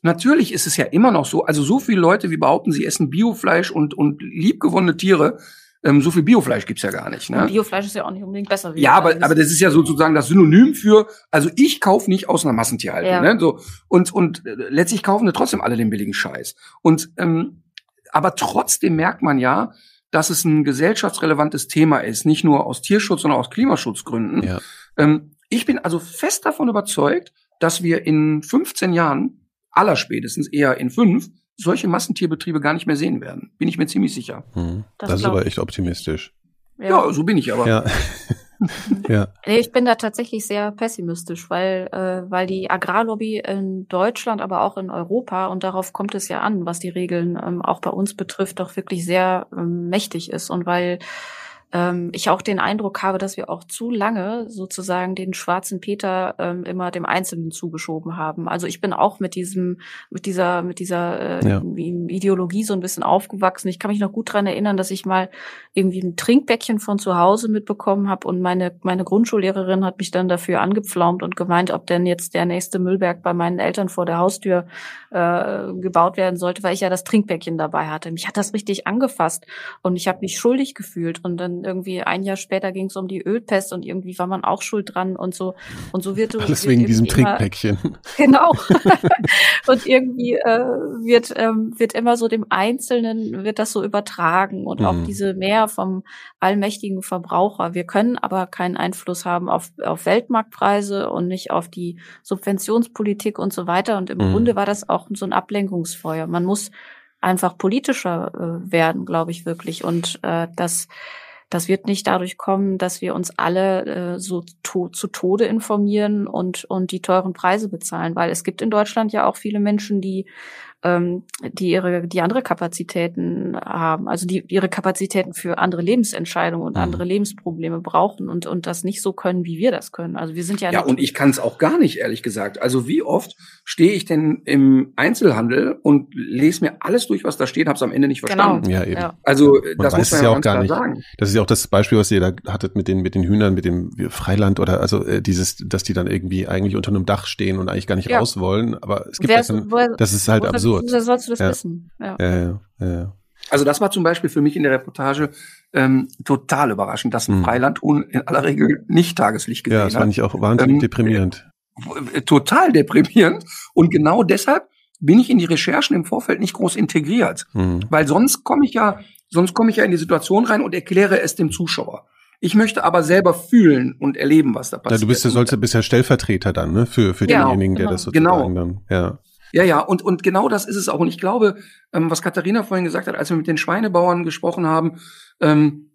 S3: Natürlich ist es ja immer noch so, also so viele Leute, wie behaupten, sie essen Biofleisch und, und liebgewonnene Tiere, ähm, so viel Biofleisch gibt's ja gar nicht. Ne?
S4: Und Biofleisch ist ja auch nicht unbedingt besser.
S3: Wie ja, aber, aber das ist ja sozusagen das Synonym für, also ich kaufe nicht aus einer Massentierhaltung. Ja. Ne? So, und, und äh, letztlich kaufen wir trotzdem alle den billigen Scheiß. Und ähm, aber trotzdem merkt man ja, dass es ein gesellschaftsrelevantes Thema ist, nicht nur aus Tierschutz, sondern aus Klimaschutzgründen. Ja. Ähm, ich bin also fest davon überzeugt, dass wir in 15 Jahren, allerspätestens eher in fünf, solche Massentierbetriebe gar nicht mehr sehen werden. Bin ich mir ziemlich sicher.
S1: Hm. Das, das ist aber echt optimistisch.
S3: Ja. ja, so bin ich aber.
S1: Ja.
S4: ja. Ich bin da tatsächlich sehr pessimistisch, weil, äh, weil die Agrarlobby in Deutschland, aber auch in Europa, und darauf kommt es ja an, was die Regeln ähm, auch bei uns betrifft, doch wirklich sehr ähm, mächtig ist. Und weil ähm, ich auch den Eindruck habe, dass wir auch zu lange sozusagen den schwarzen Peter ähm, immer dem Einzelnen zugeschoben haben. Also ich bin auch mit diesem, mit dieser, mit dieser äh, ja. Ideologie so ein bisschen aufgewachsen. Ich kann mich noch gut dran erinnern, dass ich mal irgendwie ein Trinkbäckchen von zu Hause mitbekommen habe und meine, meine Grundschullehrerin hat mich dann dafür angepflaumt und gemeint, ob denn jetzt der nächste Müllberg bei meinen Eltern vor der Haustür äh, gebaut werden sollte, weil ich ja das Trinkbäckchen dabei hatte. Mich hat das richtig angefasst und ich habe mich schuldig gefühlt und dann irgendwie ein Jahr später ging es um die Ölpest und irgendwie war man auch schuld dran und so. Und so wird
S1: Alles wird wegen diesem Trinkpäckchen.
S4: Genau. und irgendwie äh, wird, ähm, wird immer so dem Einzelnen wird das so übertragen und mhm. auch diese mehr vom allmächtigen Verbraucher. Wir können aber keinen Einfluss haben auf, auf Weltmarktpreise und nicht auf die Subventionspolitik und so weiter. Und im mhm. Grunde war das auch so ein Ablenkungsfeuer. Man muss einfach politischer äh, werden, glaube ich wirklich. Und äh, das das wird nicht dadurch kommen, dass wir uns alle äh, so to zu Tode informieren und, und die teuren Preise bezahlen, weil es gibt in Deutschland ja auch viele Menschen, die ähm, die ihre, die andere Kapazitäten haben, also die ihre Kapazitäten für andere Lebensentscheidungen und mhm. andere Lebensprobleme brauchen und, und das nicht so können, wie wir das können. Also wir sind ja.
S3: Ja, und ich kann es auch gar nicht, ehrlich gesagt. Also wie oft stehe ich denn im Einzelhandel und lese mir alles durch, was da steht, habe es am Ende nicht genau. verstanden.
S1: Genau. Ja, eben. Ja.
S3: Also und das muss man ja auch gar nicht sagen.
S1: Das ist ja auch das Beispiel, was ihr da hattet mit den, mit den Hühnern, mit dem Freiland oder also äh, dieses, dass die dann irgendwie eigentlich unter einem Dach stehen und eigentlich gar nicht ja. raus wollen. Aber es gibt ja, das ist halt absurd absurd.
S4: Woher sollst du das ja. wissen?
S1: Ja. Ja, ja, ja.
S3: Also das war zum Beispiel für mich in der Reportage ähm, total überraschend, dass ein mhm. Freilandhuhn in aller Regel nicht Tageslicht gesehen hat. Ja,
S1: das fand ich auch wahnsinnig ähm, deprimierend.
S3: Äh, total deprimierend. Und genau deshalb bin ich in die Recherchen im Vorfeld nicht groß integriert. Mhm. Weil sonst komme ich ja, sonst komme ich ja in die Situation rein und erkläre es dem Zuschauer. Ich möchte aber selber fühlen und erleben, was da passiert.
S1: Ja, du bist ja, sollst, bist ja Stellvertreter dann, ne? Für, für
S3: Ja,
S1: denjenigen, der
S4: genau.
S1: das sozusagen
S3: Genau.
S1: dann, ja.
S3: Ja, ja, und, und genau das ist es auch. Und ich glaube, ähm, was Katharina vorhin gesagt hat, als wir mit den Schweinebauern gesprochen haben, ähm,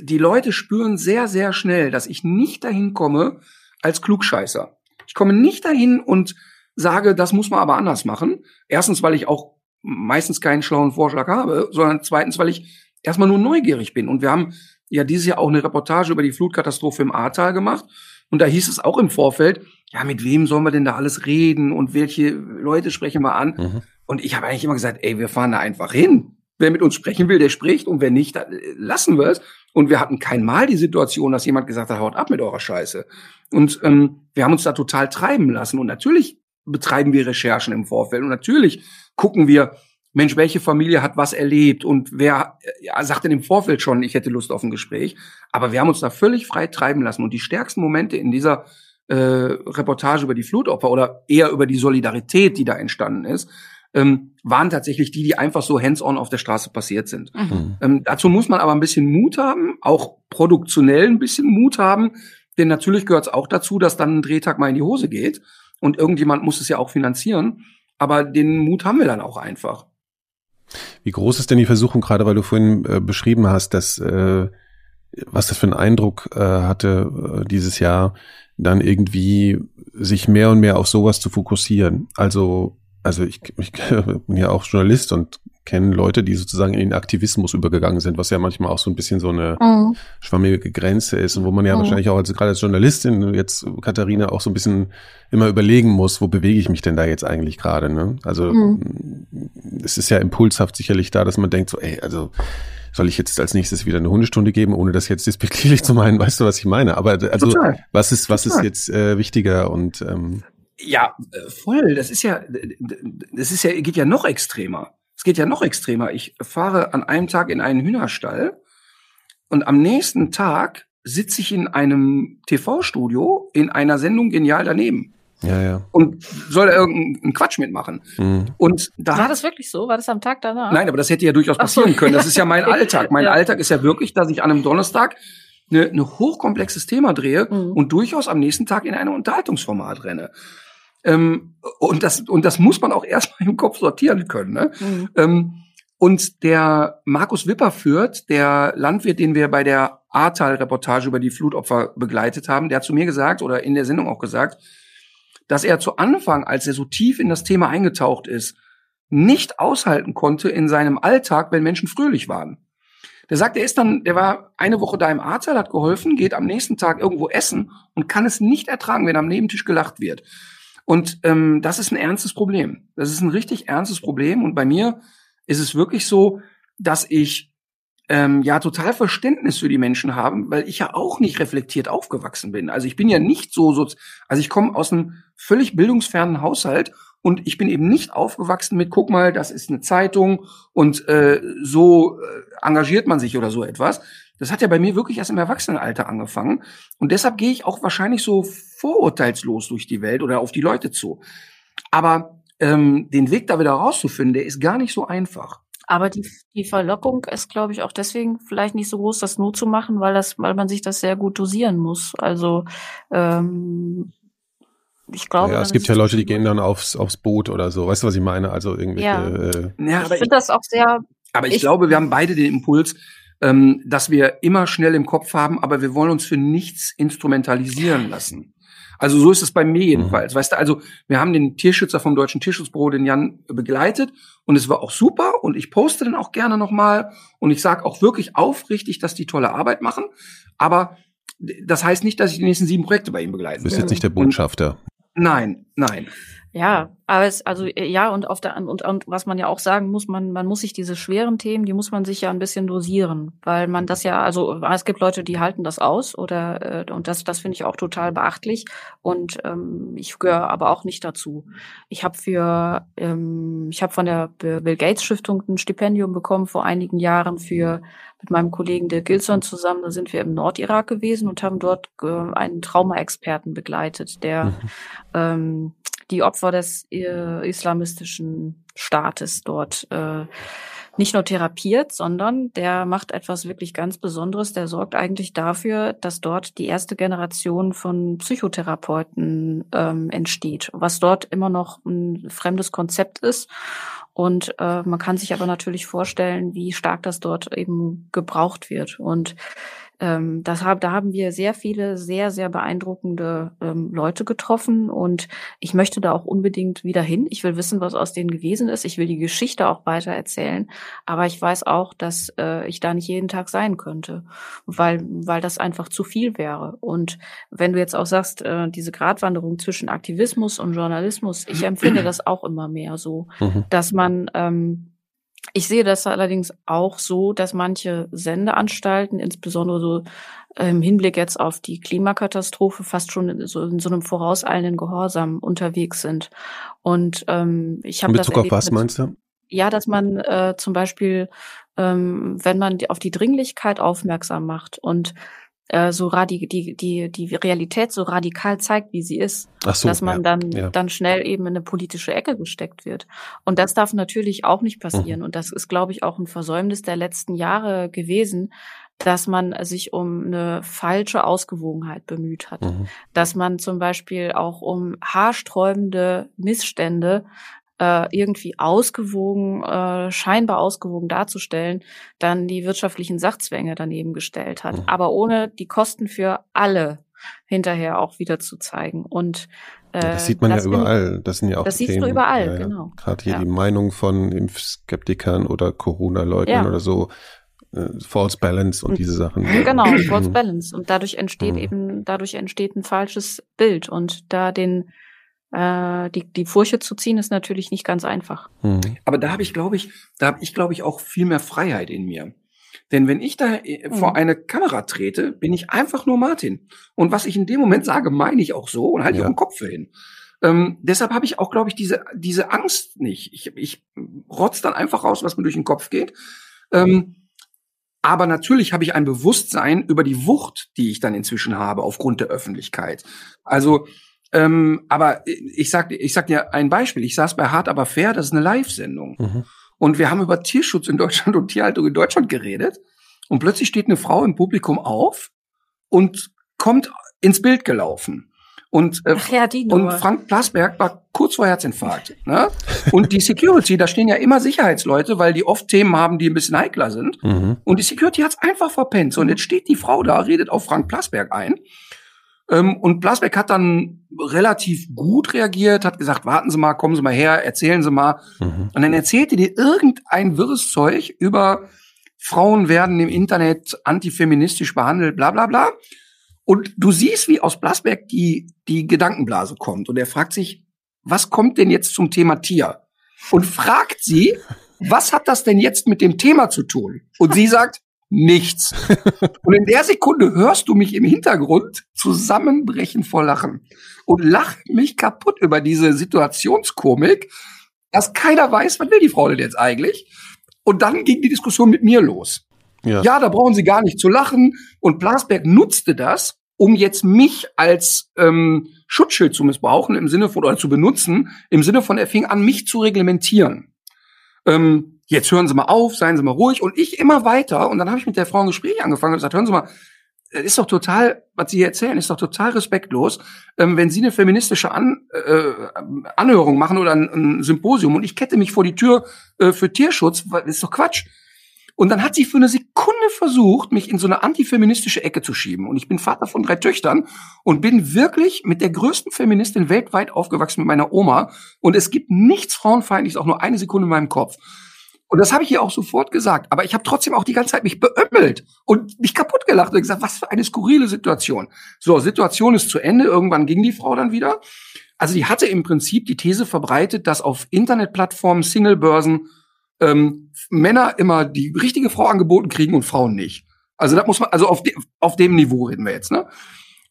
S3: die Leute spüren sehr, sehr schnell, dass ich nicht dahin komme als Klugscheißer. Ich komme nicht dahin und sage, das muss man aber anders machen. Erstens, weil ich auch meistens keinen schlauen Vorschlag habe, sondern zweitens, weil ich erstmal nur neugierig bin. Und wir haben ja dieses Jahr auch eine Reportage über die Flutkatastrophe im Ahrtal gemacht. Und da hieß es auch im Vorfeld, ja, mit wem sollen wir denn da alles reden und welche Leute sprechen wir an?
S1: Mhm.
S3: Und ich habe eigentlich immer gesagt, ey, wir fahren da einfach hin. Wer mit uns sprechen will, der spricht und wer nicht, dann äh, lassen wir es. Und wir hatten kein Mal die Situation, dass jemand gesagt hat, haut ab mit eurer Scheiße. Und ähm, wir haben uns da total treiben lassen. Und natürlich betreiben wir Recherchen im Vorfeld. Und natürlich gucken wir, Mensch, welche Familie hat was erlebt und wer äh, ja, sagt denn im Vorfeld schon, ich hätte Lust auf ein Gespräch. Aber wir haben uns da völlig frei treiben lassen. Und die stärksten Momente in dieser äh, Reportage über die Flutopfer oder eher über die Solidarität, die da entstanden ist, ähm, waren tatsächlich die, die einfach so hands-on auf der Straße passiert sind.
S4: Mhm.
S1: Mhm.
S3: Ähm, dazu muss man aber ein bisschen Mut haben, auch produktionell ein bisschen Mut haben, denn natürlich gehört es auch dazu, dass dann ein Drehtag mal in die Hose geht und irgendjemand muss es ja auch finanzieren. Aber den Mut haben wir dann auch einfach.
S1: Wie groß ist denn die Versuchung, gerade weil du vorhin äh, beschrieben hast, dass äh, was das für einen Eindruck äh, hatte äh, dieses Jahr, dann irgendwie sich mehr und mehr auf sowas zu fokussieren. Also, also ich, ich bin ja auch Journalist und kenne Leute, die sozusagen in den Aktivismus übergegangen sind, was ja manchmal auch so ein bisschen so eine
S4: Mhm.
S1: schwammige Grenze ist und wo man ja
S4: Mhm.
S1: wahrscheinlich auch als gerade als Journalistin jetzt Katharina auch so ein bisschen immer überlegen muss, wo bewege ich mich denn da jetzt eigentlich gerade, ne? Also
S4: Mhm.
S1: es ist ja impulshaft sicherlich da, dass man denkt so, ey, also soll ich jetzt als nächstes wieder eine Hundestunde geben, ohne das jetzt despektierlich zu meinen, weißt du, was ich meine? Aber also
S3: Total.
S1: was ist was ist
S3: Total.
S1: jetzt äh, wichtiger und ähm,
S3: Ja, äh, voll. Das ist ja, das ist ja, geht ja noch extremer. Es geht ja noch extremer. Ich fahre an einem Tag in einen Hühnerstall und am nächsten Tag sitze ich in einem TV-Studio in einer Sendung genial daneben
S1: ja, ja.
S3: und soll da irgendeinen Quatsch mitmachen.
S1: Mhm.
S3: Und da
S4: War das wirklich so? War das am Tag danach?
S3: Nein, aber das hätte ja durchaus
S4: Ach so.
S3: passieren können. Das ist ja mein. Alltag. Mein
S4: Ja.
S3: Alltag ist ja wirklich, dass ich an einem Donnerstag eine, eine hochkomplexes Thema drehe
S4: Mhm.
S3: und durchaus am nächsten Tag in einem Unterhaltungsformat renne. Ähm, und, das, und das muss man auch erstmal im Kopf sortieren können. Ne?
S4: Mhm.
S3: Ähm, und der Markus Wipperfürth, der Landwirt, den wir bei der Ahrtal-Reportage über die Flutopfer begleitet haben, der hat zu mir gesagt oder in der Sendung auch gesagt, dass er zu Anfang, als er so tief in das Thema eingetaucht ist, nicht aushalten konnte in seinem Alltag, wenn Menschen fröhlich waren. Der sagt, er ist dann, der war eine Woche da im Ahrtal, hat geholfen, geht am nächsten Tag irgendwo essen und kann es nicht ertragen, wenn am Nebentisch gelacht wird. Und ähm, das ist ein ernstes Problem. Das ist ein richtig ernstes Problem. Und bei mir ist es wirklich so, dass ich ähm, ja total Verständnis für die Menschen habe, weil ich ja auch nicht reflektiert aufgewachsen bin. Also ich bin ja nicht so, so also ich komme aus einem völlig bildungsfernen Haushalt und ich bin eben nicht aufgewachsen mit, guck mal, das ist eine Zeitung und äh, so äh, engagiert man sich oder so etwas. Das hat ja bei mir wirklich erst im Erwachsenenalter angefangen. Und deshalb gehe ich auch wahrscheinlich so vorurteilslos durch die Welt oder auf die Leute zu. Aber ähm, den Weg da wieder rauszufinden, der ist gar nicht so einfach.
S4: Aber die, die Verlockung ist, glaube ich, auch deswegen vielleicht nicht so groß, das nur zu machen, weil das, weil man sich das sehr gut dosieren muss. Also ähm, ich glaube.
S1: ja, es gibt ja Leute, die gehen dann aufs aufs Boot oder so. Weißt du, was ich meine? Also irgendwelche
S4: Ja.
S1: äh,
S3: Ja,
S4: Ich
S3: aber
S4: finde das auch sehr.
S3: Aber ich,
S4: Ich-
S3: glaube, wir haben beide den Impuls, ähm, dass wir immer schnell im Kopf haben, aber wir wollen uns für nichts instrumentalisieren lassen. Also so ist es bei mir jedenfalls. Weißt du, also wir haben den Tierschützer vom Deutschen Tierschutzbüro, den Jan, begleitet und es war auch super und ich poste dann auch gerne nochmal und ich sage auch wirklich aufrichtig, dass die tolle Arbeit machen. Aber das heißt nicht, dass ich die nächsten sieben Projekte bei ihm begleiten
S1: du bist
S3: werde.
S1: jetzt nicht der Botschafter.
S3: Nein, nein.
S4: Ja, aber es, also äh, ja, und auf der und, und was man ja auch sagen muss, man, man muss sich diese schweren Themen, die muss man sich ja ein bisschen dosieren, weil man das ja, also es gibt Leute, die halten das aus oder äh, und das, das finde ich auch total beachtlich. Und ähm, ich gehöre aber auch nicht dazu. Ich habe für, ähm, ich habe von der Bill Gates Stiftung ein Stipendium bekommen vor einigen Jahren für mit meinem Kollegen Dirk Gilson zusammen. Da sind wir im Nordirak gewesen und haben dort äh, einen Trauma-Experten begleitet, der
S1: Mhm.
S4: ähm, die Opfer des äh, islamistischen Staates dort äh, nicht nur therapiert, sondern der macht etwas wirklich ganz Besonderes. Der sorgt eigentlich dafür, dass dort die erste Generation von Psychotherapeuten ähm, entsteht, was dort immer noch ein fremdes Konzept ist. Und äh, man kann sich aber natürlich vorstellen, wie stark das dort eben gebraucht wird. Und ähm, das hab, da haben wir sehr viele sehr, sehr beeindruckende ähm, Leute getroffen und ich möchte da auch unbedingt wieder hin. Ich will wissen, was aus denen gewesen ist. Ich will die Geschichte auch weiter erzählen. Aber ich weiß auch, dass äh, ich da nicht jeden Tag sein könnte, weil, weil das einfach zu viel wäre. Und wenn du jetzt auch sagst, äh, diese Gratwanderung zwischen Aktivismus und Journalismus, ich empfinde das auch immer mehr so, mhm. dass man ähm, ich sehe das allerdings auch so, dass manche Sendeanstalten, insbesondere so im Hinblick jetzt auf die Klimakatastrophe, fast schon in so, in so einem vorauseilenden Gehorsam unterwegs sind. Und ähm, ich habe
S1: das. In Bezug auf was meinst du?
S4: Ja, dass man äh, zum Beispiel, ähm, wenn man auf die Dringlichkeit aufmerksam macht und äh, so radi die, die, die Realität so radikal zeigt, wie sie ist, so, dass man ja, dann, ja. dann schnell eben in eine politische Ecke gesteckt wird. Und das darf natürlich auch nicht passieren. Mhm. Und das ist, glaube ich, auch ein Versäumnis der letzten Jahre gewesen, dass man sich um eine falsche Ausgewogenheit bemüht hat. Mhm. Dass man zum Beispiel auch um haarsträubende Missstände äh, irgendwie ausgewogen, äh, scheinbar ausgewogen darzustellen, dann die wirtschaftlichen Sachzwänge daneben gestellt hat. Mhm. Aber ohne die Kosten für alle hinterher auch wieder zu zeigen. Und
S1: äh, das sieht man ja überall. Das sind ja auch
S4: das Themen. siehst du überall, ja, ja. genau.
S1: Gerade hier ja. die Meinung von Impfskeptikern oder Corona-Leugnern oder so. Äh, False Balance und diese Sachen.
S4: Genau, False Balance. Und dadurch entsteht mhm. eben, dadurch entsteht ein falsches Bild. Und da den äh, die, die Furche zu ziehen, ist natürlich nicht ganz einfach.
S3: Mhm. Aber da habe ich, glaube ich, da habe ich, glaube ich, auch viel mehr Freiheit in mir. Denn wenn ich da äh, vor mhm. eine Kamera trete, bin ich einfach nur Martin. Und was ich in dem Moment sage, meine ich auch so und halte ja. ich auch den Kopf für hin. Ähm, deshalb habe ich auch, glaube ich, diese, diese Angst nicht. Ich, ich rotz dann einfach raus, was mir durch den Kopf geht. Ähm, aber natürlich habe ich ein Bewusstsein über die Wucht, die ich dann inzwischen habe aufgrund der Öffentlichkeit. Also ähm, aber ich sag, ich sag dir ein Beispiel. Ich saß bei Hart aber fair, das ist eine Live-Sendung. Mhm. Und wir haben über Tierschutz in Deutschland und Tierhaltung in Deutschland geredet. Und plötzlich steht eine Frau im Publikum auf und kommt ins Bild gelaufen. Und, äh,
S4: Ach ja, die
S3: und Frank Plasberg war kurz vor Herzinfarkt. Ne? Und die Security, da stehen ja immer Sicherheitsleute, weil die oft Themen haben, die ein bisschen heikler sind. Mhm. Und die Security hat's einfach verpennt. So, und jetzt steht die Frau da, redet auf Frank Plasberg ein. Ähm, und Blasbeck hat dann relativ gut reagiert, hat gesagt, warten Sie mal, kommen Sie mal her, erzählen Sie mal. Mhm. Und dann erzählte dir irgendein wirres Zeug über Frauen werden im Internet antifeministisch behandelt, bla bla bla. Und du siehst, wie aus Blasberg die, die Gedankenblase kommt. Und er fragt sich, was kommt denn jetzt zum Thema Tier? Und fragt sie, was hat das denn jetzt mit dem Thema zu tun? Und sie sagt, nichts. Und in der Sekunde hörst du mich im Hintergrund zusammenbrechen vor Lachen und lach mich kaputt über diese Situationskomik, dass keiner weiß, was will die Frau denn jetzt eigentlich? Und dann ging die Diskussion mit mir los. Ja, ja da brauchen sie gar nicht zu lachen. Und Blasberg nutzte das, um jetzt mich als ähm, Schutzschild zu missbrauchen, im Sinne von, oder zu benutzen, im Sinne von, er fing an, mich zu reglementieren. Ähm, jetzt hören Sie mal auf, seien Sie mal ruhig. Und ich immer weiter. Und dann habe ich mit der Frau ein Gespräch angefangen und gesagt, hören Sie mal, ist doch total, was Sie hier erzählen, ist doch total respektlos, ähm, wenn Sie eine feministische An äh, Anhörung machen oder ein, ein, Symposium und ich kette mich vor die Tür äh, für Tierschutz, das ist doch Quatsch. Und dann hat sie für eine Sekunde versucht, mich in so eine antifeministische Ecke zu schieben. Und ich bin Vater von drei Töchtern und bin wirklich mit der größten Feministin weltweit aufgewachsen mit meiner Oma. Und es gibt nichts Frauenfeindliches, auch nur eine Sekunde in meinem Kopf. Und das habe ich ihr auch sofort gesagt. Aber ich habe trotzdem auch die ganze Zeit mich beömmelt und mich kaputt gelacht und gesagt, was für eine skurrile Situation. So, Situation ist zu Ende. Irgendwann ging die Frau dann wieder. Also die hatte im Prinzip die These verbreitet, dass auf Internetplattformen, Singlebörsen ähm, Männer immer die richtige Frau angeboten kriegen und Frauen nicht. Also da muss man, also auf, de, auf dem Niveau reden wir jetzt, ne?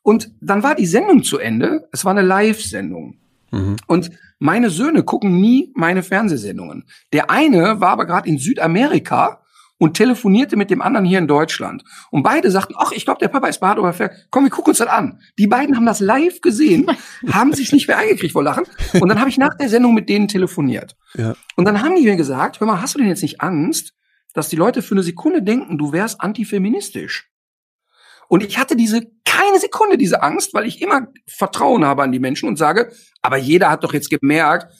S3: Und dann war die Sendung zu Ende. Es war eine Live-Sendung. Mhm. Und meine Söhne gucken nie meine Fernsehsendungen. Der eine war aber gerade in Südamerika und telefonierte mit dem anderen hier in Deutschland. Und beide sagten, ach, ich glaube, der Papa ist oder fair. Komm, wir gucken uns das an. Die beiden haben das live gesehen, haben sich nicht mehr eingekriegt vor Lachen. Und dann habe ich nach der Sendung mit denen telefoniert.
S1: Ja.
S3: Und dann haben die mir gesagt, hör mal, hast du denn jetzt nicht Angst, dass die Leute für eine Sekunde denken, du wärst antifeministisch? Und ich hatte diese, keine Sekunde diese Angst, weil ich immer Vertrauen habe an die Menschen und sage, aber jeder hat doch jetzt gemerkt,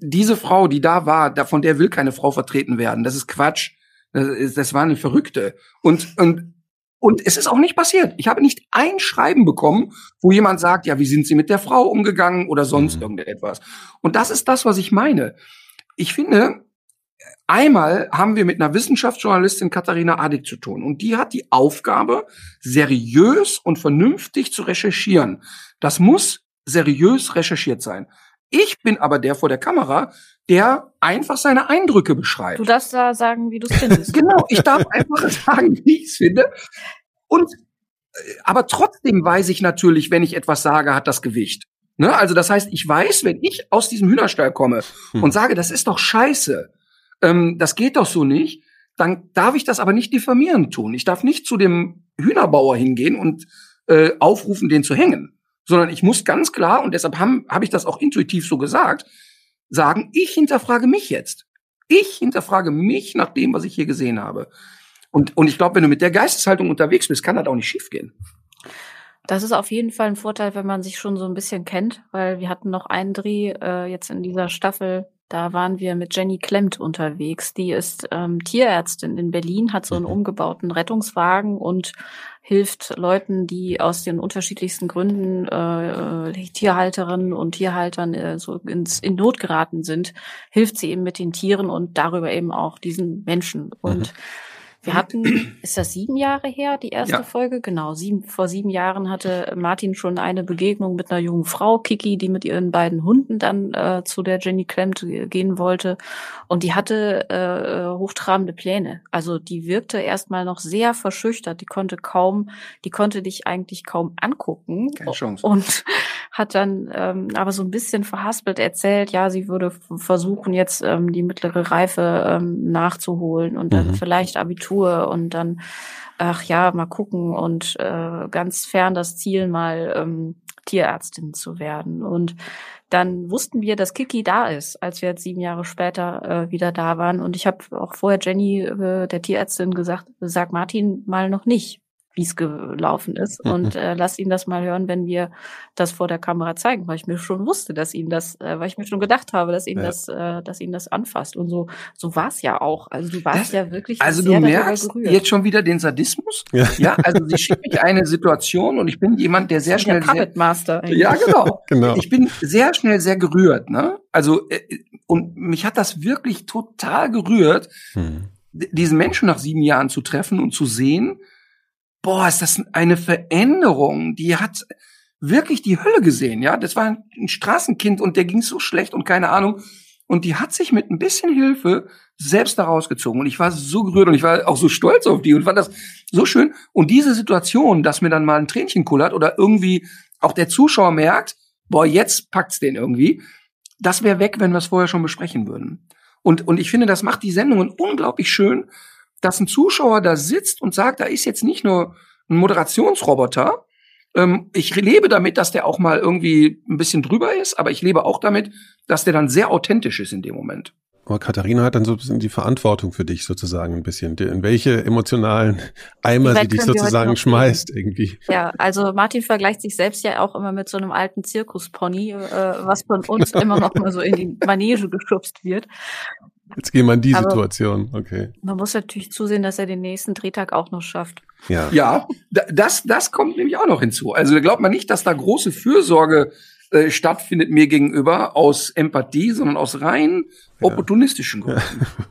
S3: diese Frau, die da war, von der will keine Frau vertreten werden. Das ist Quatsch. Das, ist, das war eine Verrückte. Und, und, und es ist auch nicht passiert. Ich habe nicht ein Schreiben bekommen, wo jemand sagt, ja, wie sind Sie mit der Frau umgegangen oder sonst mhm. irgendetwas. Und das ist das, was ich meine. Ich finde, Einmal haben wir mit einer Wissenschaftsjournalistin Katharina Adig zu tun und die hat die Aufgabe, seriös und vernünftig zu recherchieren. Das muss seriös recherchiert sein. Ich bin aber der vor der Kamera, der einfach seine Eindrücke beschreibt.
S4: Du darfst da sagen, wie du es findest.
S3: genau, ich darf einfach sagen, wie ich es finde. Und äh, aber trotzdem weiß ich natürlich, wenn ich etwas sage, hat das Gewicht. Ne? Also das heißt, ich weiß, wenn ich aus diesem Hühnerstall komme hm. und sage, das ist doch scheiße, ähm, das geht doch so nicht, dann darf ich das aber nicht diffamierend tun. Ich darf nicht zu dem Hühnerbauer hingehen und äh, aufrufen, den zu hängen, sondern ich muss ganz klar, und deshalb habe hab ich das auch intuitiv so gesagt, sagen, ich hinterfrage mich jetzt. Ich hinterfrage mich nach dem, was ich hier gesehen habe. Und, und ich glaube, wenn du mit der Geisteshaltung unterwegs bist, kann das auch nicht schiefgehen.
S4: Das ist auf jeden Fall ein Vorteil, wenn man sich schon so ein bisschen kennt, weil wir hatten noch einen Dreh äh, jetzt in dieser Staffel, da waren wir mit Jenny Klemmt unterwegs. Die ist ähm, Tierärztin in Berlin, hat so einen mhm. umgebauten Rettungswagen und hilft Leuten, die aus den unterschiedlichsten Gründen äh, äh, Tierhalterinnen und Tierhaltern äh, so ins, in Not geraten sind, hilft sie eben mit den Tieren und darüber eben auch diesen Menschen. Und mhm. Wir hatten, ist das sieben Jahre her, die erste ja. Folge? Genau, sieben, vor sieben Jahren hatte Martin schon eine Begegnung mit einer jungen Frau, Kiki, die mit ihren beiden Hunden dann äh, zu der Jenny Klemmt gehen wollte. Und die hatte äh, hochtrabende Pläne. Also die wirkte erstmal noch sehr verschüchtert. Die konnte kaum, die konnte dich eigentlich kaum angucken.
S3: Keine Chance.
S4: Und hat dann ähm, aber so ein bisschen verhaspelt erzählt, ja, sie würde versuchen, jetzt ähm, die mittlere Reife ähm, nachzuholen und dann mhm. vielleicht Abitur und dann, ach ja, mal gucken und äh, ganz fern das Ziel mal ähm, Tierärztin zu werden. Und dann wussten wir, dass Kiki da ist, als wir jetzt sieben Jahre später äh, wieder da waren. Und ich habe auch vorher Jenny, äh, der Tierärztin, gesagt, sag Martin mal noch nicht, wie es gelaufen ist. Mhm. Und äh, lass ihn das mal hören, wenn wir das vor der Kamera zeigen, weil ich mir schon wusste, dass ihn das, äh, weil ich mir schon gedacht habe, dass ihn ja. das, äh, dass ihn das anfasst. Und so, so war es ja auch. Also du warst das, ja wirklich.
S3: Also du merkst jetzt schon wieder den Sadismus. Ja, ja also sie schickt mich eine Situation und ich bin jemand, der sehr schnell. Der
S4: Puppet Master.
S3: Eigentlich. Ja, genau. genau. Ich bin sehr schnell sehr gerührt. Ne? Also äh, und mich hat das wirklich total gerührt, hm. diesen Menschen nach sieben Jahren zu treffen und zu sehen boah, ist das eine Veränderung. Die hat wirklich die Hölle gesehen, ja. Das war ein Straßenkind und der ging so schlecht und keine Ahnung. Und die hat sich mit ein bisschen Hilfe selbst da rausgezogen. Und ich war so gerührt und ich war auch so stolz auf die und fand das so schön. Und diese Situation, dass mir dann mal ein Tränchen kullert oder irgendwie auch der Zuschauer merkt, boah, jetzt packt's den irgendwie, das wäre weg, wenn wir es vorher schon besprechen würden. Und, und ich finde, das macht die Sendungen unglaublich schön, dass ein Zuschauer da sitzt und sagt, da ist jetzt nicht nur ein Moderationsroboter. Ähm, ich lebe damit, dass der auch mal irgendwie ein bisschen drüber ist, aber ich lebe auch damit, dass der dann sehr authentisch ist in dem Moment.
S1: Aber Katharina hat dann so ein bisschen die Verantwortung für dich sozusagen ein bisschen, in welche emotionalen Eimer sie dich sozusagen schmeißt irgendwie.
S4: Ja, also Martin vergleicht sich selbst ja auch immer mit so einem alten Zirkuspony, äh, was von uns immer noch mal so in die Manege geschubst wird.
S1: Jetzt gehen wir in die Aber Situation, okay.
S4: Man muss natürlich zusehen, dass er den nächsten Drehtag auch noch schafft.
S3: Ja, ja das, das kommt nämlich auch noch hinzu. Also da glaubt man nicht, dass da große Fürsorge äh, stattfindet mir gegenüber aus Empathie, sondern aus rein ja. opportunistischen Gründen.
S1: Ja.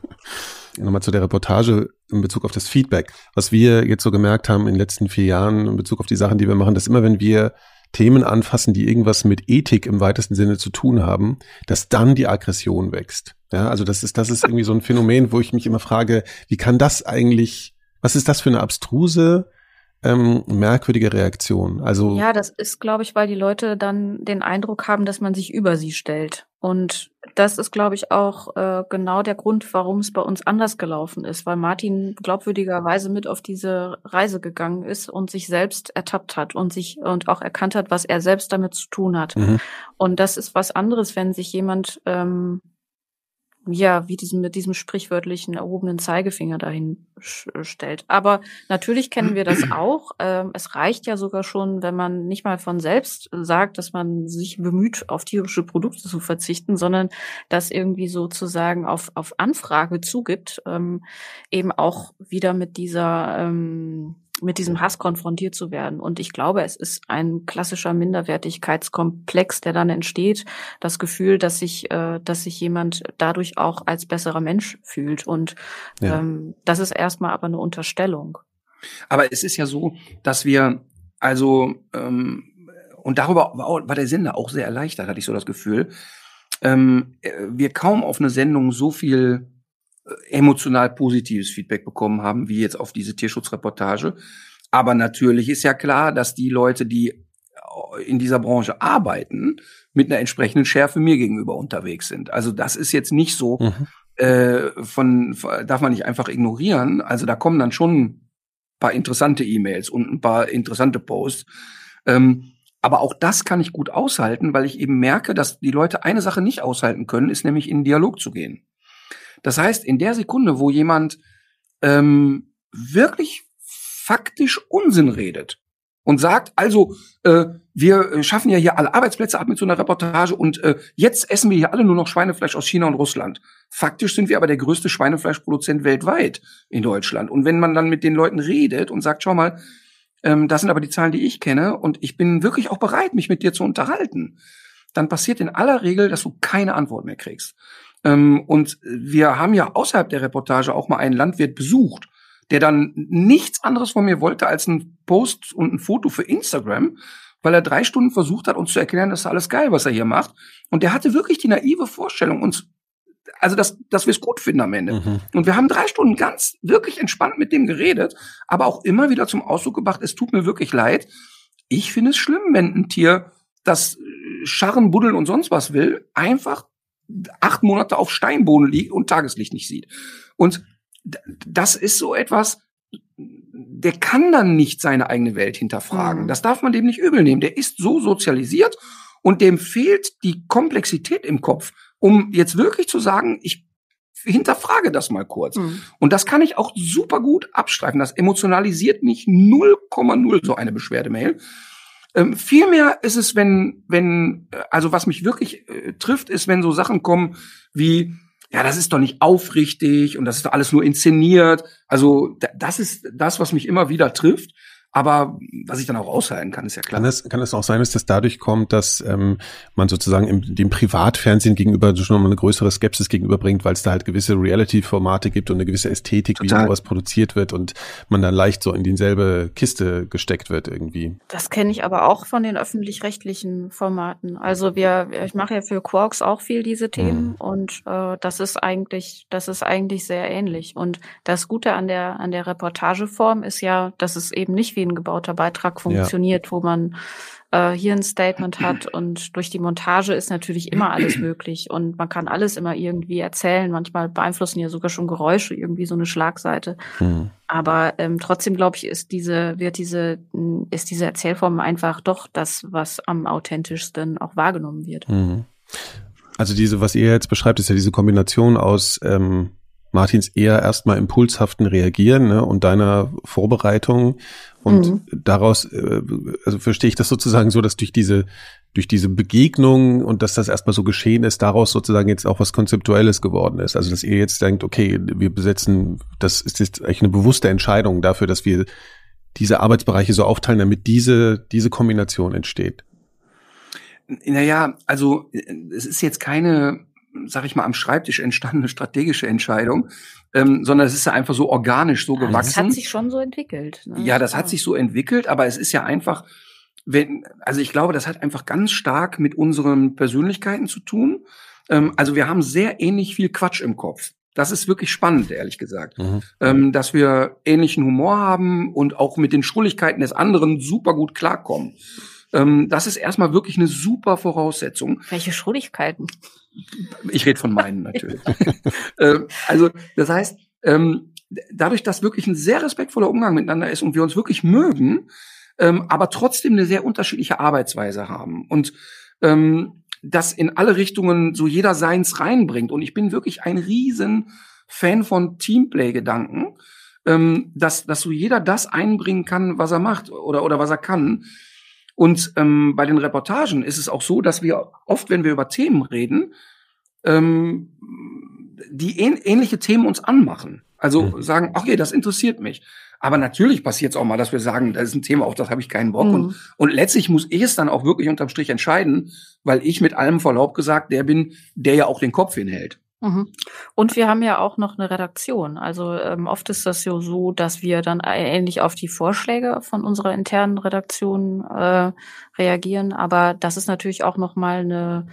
S1: Nochmal zu der Reportage in Bezug auf das Feedback. Was wir jetzt so gemerkt haben in den letzten vier Jahren in Bezug auf die Sachen, die wir machen, dass immer wenn wir Themen anfassen, die irgendwas mit Ethik im weitesten Sinne zu tun haben, dass dann die Aggression wächst. Ja, also das ist, das ist irgendwie so ein Phänomen, wo ich mich immer frage, wie kann das eigentlich, was ist das für eine abstruse ähm, merkwürdige Reaktion. Also
S4: ja, das ist, glaube ich, weil die Leute dann den Eindruck haben, dass man sich über sie stellt. Und das ist, glaube ich, auch äh, genau der Grund, warum es bei uns anders gelaufen ist, weil Martin glaubwürdigerweise mit auf diese Reise gegangen ist und sich selbst ertappt hat und sich und auch erkannt hat, was er selbst damit zu tun hat. Mhm. Und das ist was anderes, wenn sich jemand ähm, ja, wie diesem, mit diesem sprichwörtlichen erhobenen Zeigefinger dahin stellt. Aber natürlich kennen wir das auch. Ähm, es reicht ja sogar schon, wenn man nicht mal von selbst sagt, dass man sich bemüht, auf tierische Produkte zu verzichten, sondern das irgendwie sozusagen auf, auf Anfrage zugibt, ähm, eben auch wieder mit dieser, ähm, mit diesem Hass konfrontiert zu werden. Und ich glaube, es ist ein klassischer Minderwertigkeitskomplex, der dann entsteht. Das Gefühl, dass sich, äh, dass sich jemand dadurch auch als besserer Mensch fühlt. Und ja. ähm, das ist erstmal aber eine Unterstellung.
S3: Aber es ist ja so, dass wir also ähm, und darüber war, war der Sender auch sehr erleichtert, hatte ich so das Gefühl. Ähm, äh, wir kaum auf eine Sendung so viel emotional positives Feedback bekommen haben, wie jetzt auf diese Tierschutzreportage. Aber natürlich ist ja klar, dass die Leute, die in dieser Branche arbeiten, mit einer entsprechenden Schärfe mir gegenüber unterwegs sind. Also das ist jetzt nicht so, mhm. äh, von, darf man nicht einfach ignorieren. Also da kommen dann schon ein paar interessante E-Mails und ein paar interessante Posts. Ähm, aber auch das kann ich gut aushalten, weil ich eben merke, dass die Leute eine Sache nicht aushalten können, ist nämlich in Dialog zu gehen. Das heißt, in der Sekunde, wo jemand ähm, wirklich faktisch Unsinn redet und sagt, also äh, wir schaffen ja hier alle Arbeitsplätze ab mit so einer Reportage und äh, jetzt essen wir hier alle nur noch Schweinefleisch aus China und Russland. Faktisch sind wir aber der größte Schweinefleischproduzent weltweit in Deutschland. Und wenn man dann mit den Leuten redet und sagt, schau mal, ähm, das sind aber die Zahlen, die ich kenne und ich bin wirklich auch bereit, mich mit dir zu unterhalten, dann passiert in aller Regel, dass du keine Antwort mehr kriegst. Ähm, und wir haben ja außerhalb der Reportage auch mal einen Landwirt besucht, der dann nichts anderes von mir wollte als ein Post und ein Foto für Instagram, weil er drei Stunden versucht hat, uns zu erklären, das ist alles geil, was er hier macht. Und der hatte wirklich die naive Vorstellung, uns also dass, dass wir es gut finden am Ende. Mhm. Und wir haben drei Stunden ganz wirklich entspannt mit dem geredet, aber auch immer wieder zum Ausdruck gebracht, es tut mir wirklich leid. Ich finde es schlimm, wenn ein Tier das Scharren, Buddeln und sonst was will, einfach acht Monate auf Steinboden liegt und Tageslicht nicht sieht. Und das ist so etwas, der kann dann nicht seine eigene Welt hinterfragen. Mhm. Das darf man dem nicht übel nehmen. Der ist so sozialisiert und dem fehlt die Komplexität im Kopf, um jetzt wirklich zu sagen, ich hinterfrage das mal kurz. Mhm. Und das kann ich auch super gut abstreifen. Das emotionalisiert mich 0,0 so eine Beschwerdemail. Ähm, Vielmehr ist es, wenn, wenn, äh, also was mich wirklich äh, trifft, ist, wenn so Sachen kommen wie, ja, das ist doch nicht aufrichtig und das ist doch alles nur inszeniert. Also das ist das, was mich immer wieder trifft. Aber was ich dann auch aushalten kann, ist ja klar.
S1: Kann es, kann es auch sein, dass das dadurch kommt, dass ähm, man sozusagen im, dem Privatfernsehen gegenüber schon mal eine größere Skepsis gegenüberbringt, weil es da halt gewisse Reality-Formate gibt und eine gewisse Ästhetik, Total. wie sowas produziert wird und man dann leicht so in dieselbe Kiste gesteckt wird irgendwie.
S4: Das kenne ich aber auch von den öffentlich-rechtlichen Formaten. Also wir, ich mache ja für Quarks auch viel diese Themen mhm. und äh, das ist eigentlich, das ist eigentlich sehr ähnlich. Und das Gute an der an der Reportageform ist ja, dass es eben nicht wie gebauter Beitrag funktioniert, ja. wo man äh, hier ein Statement hat und durch die Montage ist natürlich immer alles möglich und man kann alles immer irgendwie erzählen. Manchmal beeinflussen ja sogar schon Geräusche irgendwie so eine Schlagseite. Mhm. Aber ähm, trotzdem glaube ich, ist diese wird diese ist diese Erzählform einfach doch das, was am authentischsten auch wahrgenommen wird. Mhm.
S1: Also diese, was ihr jetzt beschreibt, ist ja diese Kombination aus ähm, Martins eher erstmal impulshaften Reagieren ne, und deiner Vorbereitung und mhm. daraus, äh, also verstehe ich das sozusagen so, dass durch diese, durch diese Begegnung und dass das erstmal so geschehen ist, daraus sozusagen jetzt auch was Konzeptuelles geworden ist. Also dass ihr jetzt denkt, okay, wir besetzen, das ist jetzt eigentlich eine bewusste Entscheidung dafür, dass wir diese Arbeitsbereiche so aufteilen, damit diese, diese Kombination entsteht.
S3: Naja, also es ist jetzt keine sag ich mal, am Schreibtisch entstandene strategische Entscheidung, ähm, sondern es ist ja einfach so organisch so gewachsen. Das
S4: hat sich schon so entwickelt.
S3: Ne? Ja, das hat sich so entwickelt, aber es ist ja einfach, wenn, also ich glaube, das hat einfach ganz stark mit unseren Persönlichkeiten zu tun. Ähm, also wir haben sehr ähnlich viel Quatsch im Kopf. Das ist wirklich spannend, ehrlich gesagt. Mhm. Ähm, dass wir ähnlichen Humor haben und auch mit den Schrulligkeiten des anderen super gut klarkommen. Ähm, das ist erstmal wirklich eine super Voraussetzung.
S4: Welche Schrulligkeiten?
S3: Ich rede von meinen natürlich. ähm, also, das heißt, ähm, dadurch, dass wirklich ein sehr respektvoller Umgang miteinander ist und wir uns wirklich mögen, ähm, aber trotzdem eine sehr unterschiedliche Arbeitsweise haben. Und ähm, das in alle Richtungen so jeder seins reinbringt. Und ich bin wirklich ein riesen Fan von Teamplay-Gedanken, ähm, dass, dass so jeder das einbringen kann, was er macht oder, oder was er kann. Und ähm, bei den Reportagen ist es auch so, dass wir oft, wenn wir über Themen reden, ähm, die ähn ähnliche Themen uns anmachen. Also mhm. sagen, okay, das interessiert mich. Aber natürlich passiert es auch mal, dass wir sagen, das ist ein Thema, auf das habe ich keinen Bock. Mhm. Und, und letztlich muss ich es dann auch wirklich unterm Strich entscheiden, weil ich mit allem Verlaub gesagt der bin, der ja auch den Kopf hinhält.
S4: Mhm. Und wir haben ja auch noch eine Redaktion. Also ähm, oft ist das ja so, dass wir dann ähnlich auf die Vorschläge von unserer internen Redaktion äh, reagieren. Aber das ist natürlich auch noch mal eine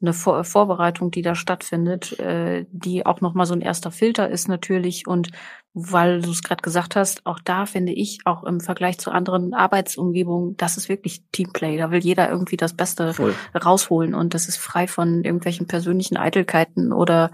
S4: eine Vor Vorbereitung, die da stattfindet, äh, die auch nochmal so ein erster Filter ist natürlich. Und weil du es gerade gesagt hast, auch da finde ich, auch im Vergleich zu anderen Arbeitsumgebungen, das ist wirklich Teamplay. Da will jeder irgendwie das Beste Voll. rausholen und das ist frei von irgendwelchen persönlichen Eitelkeiten oder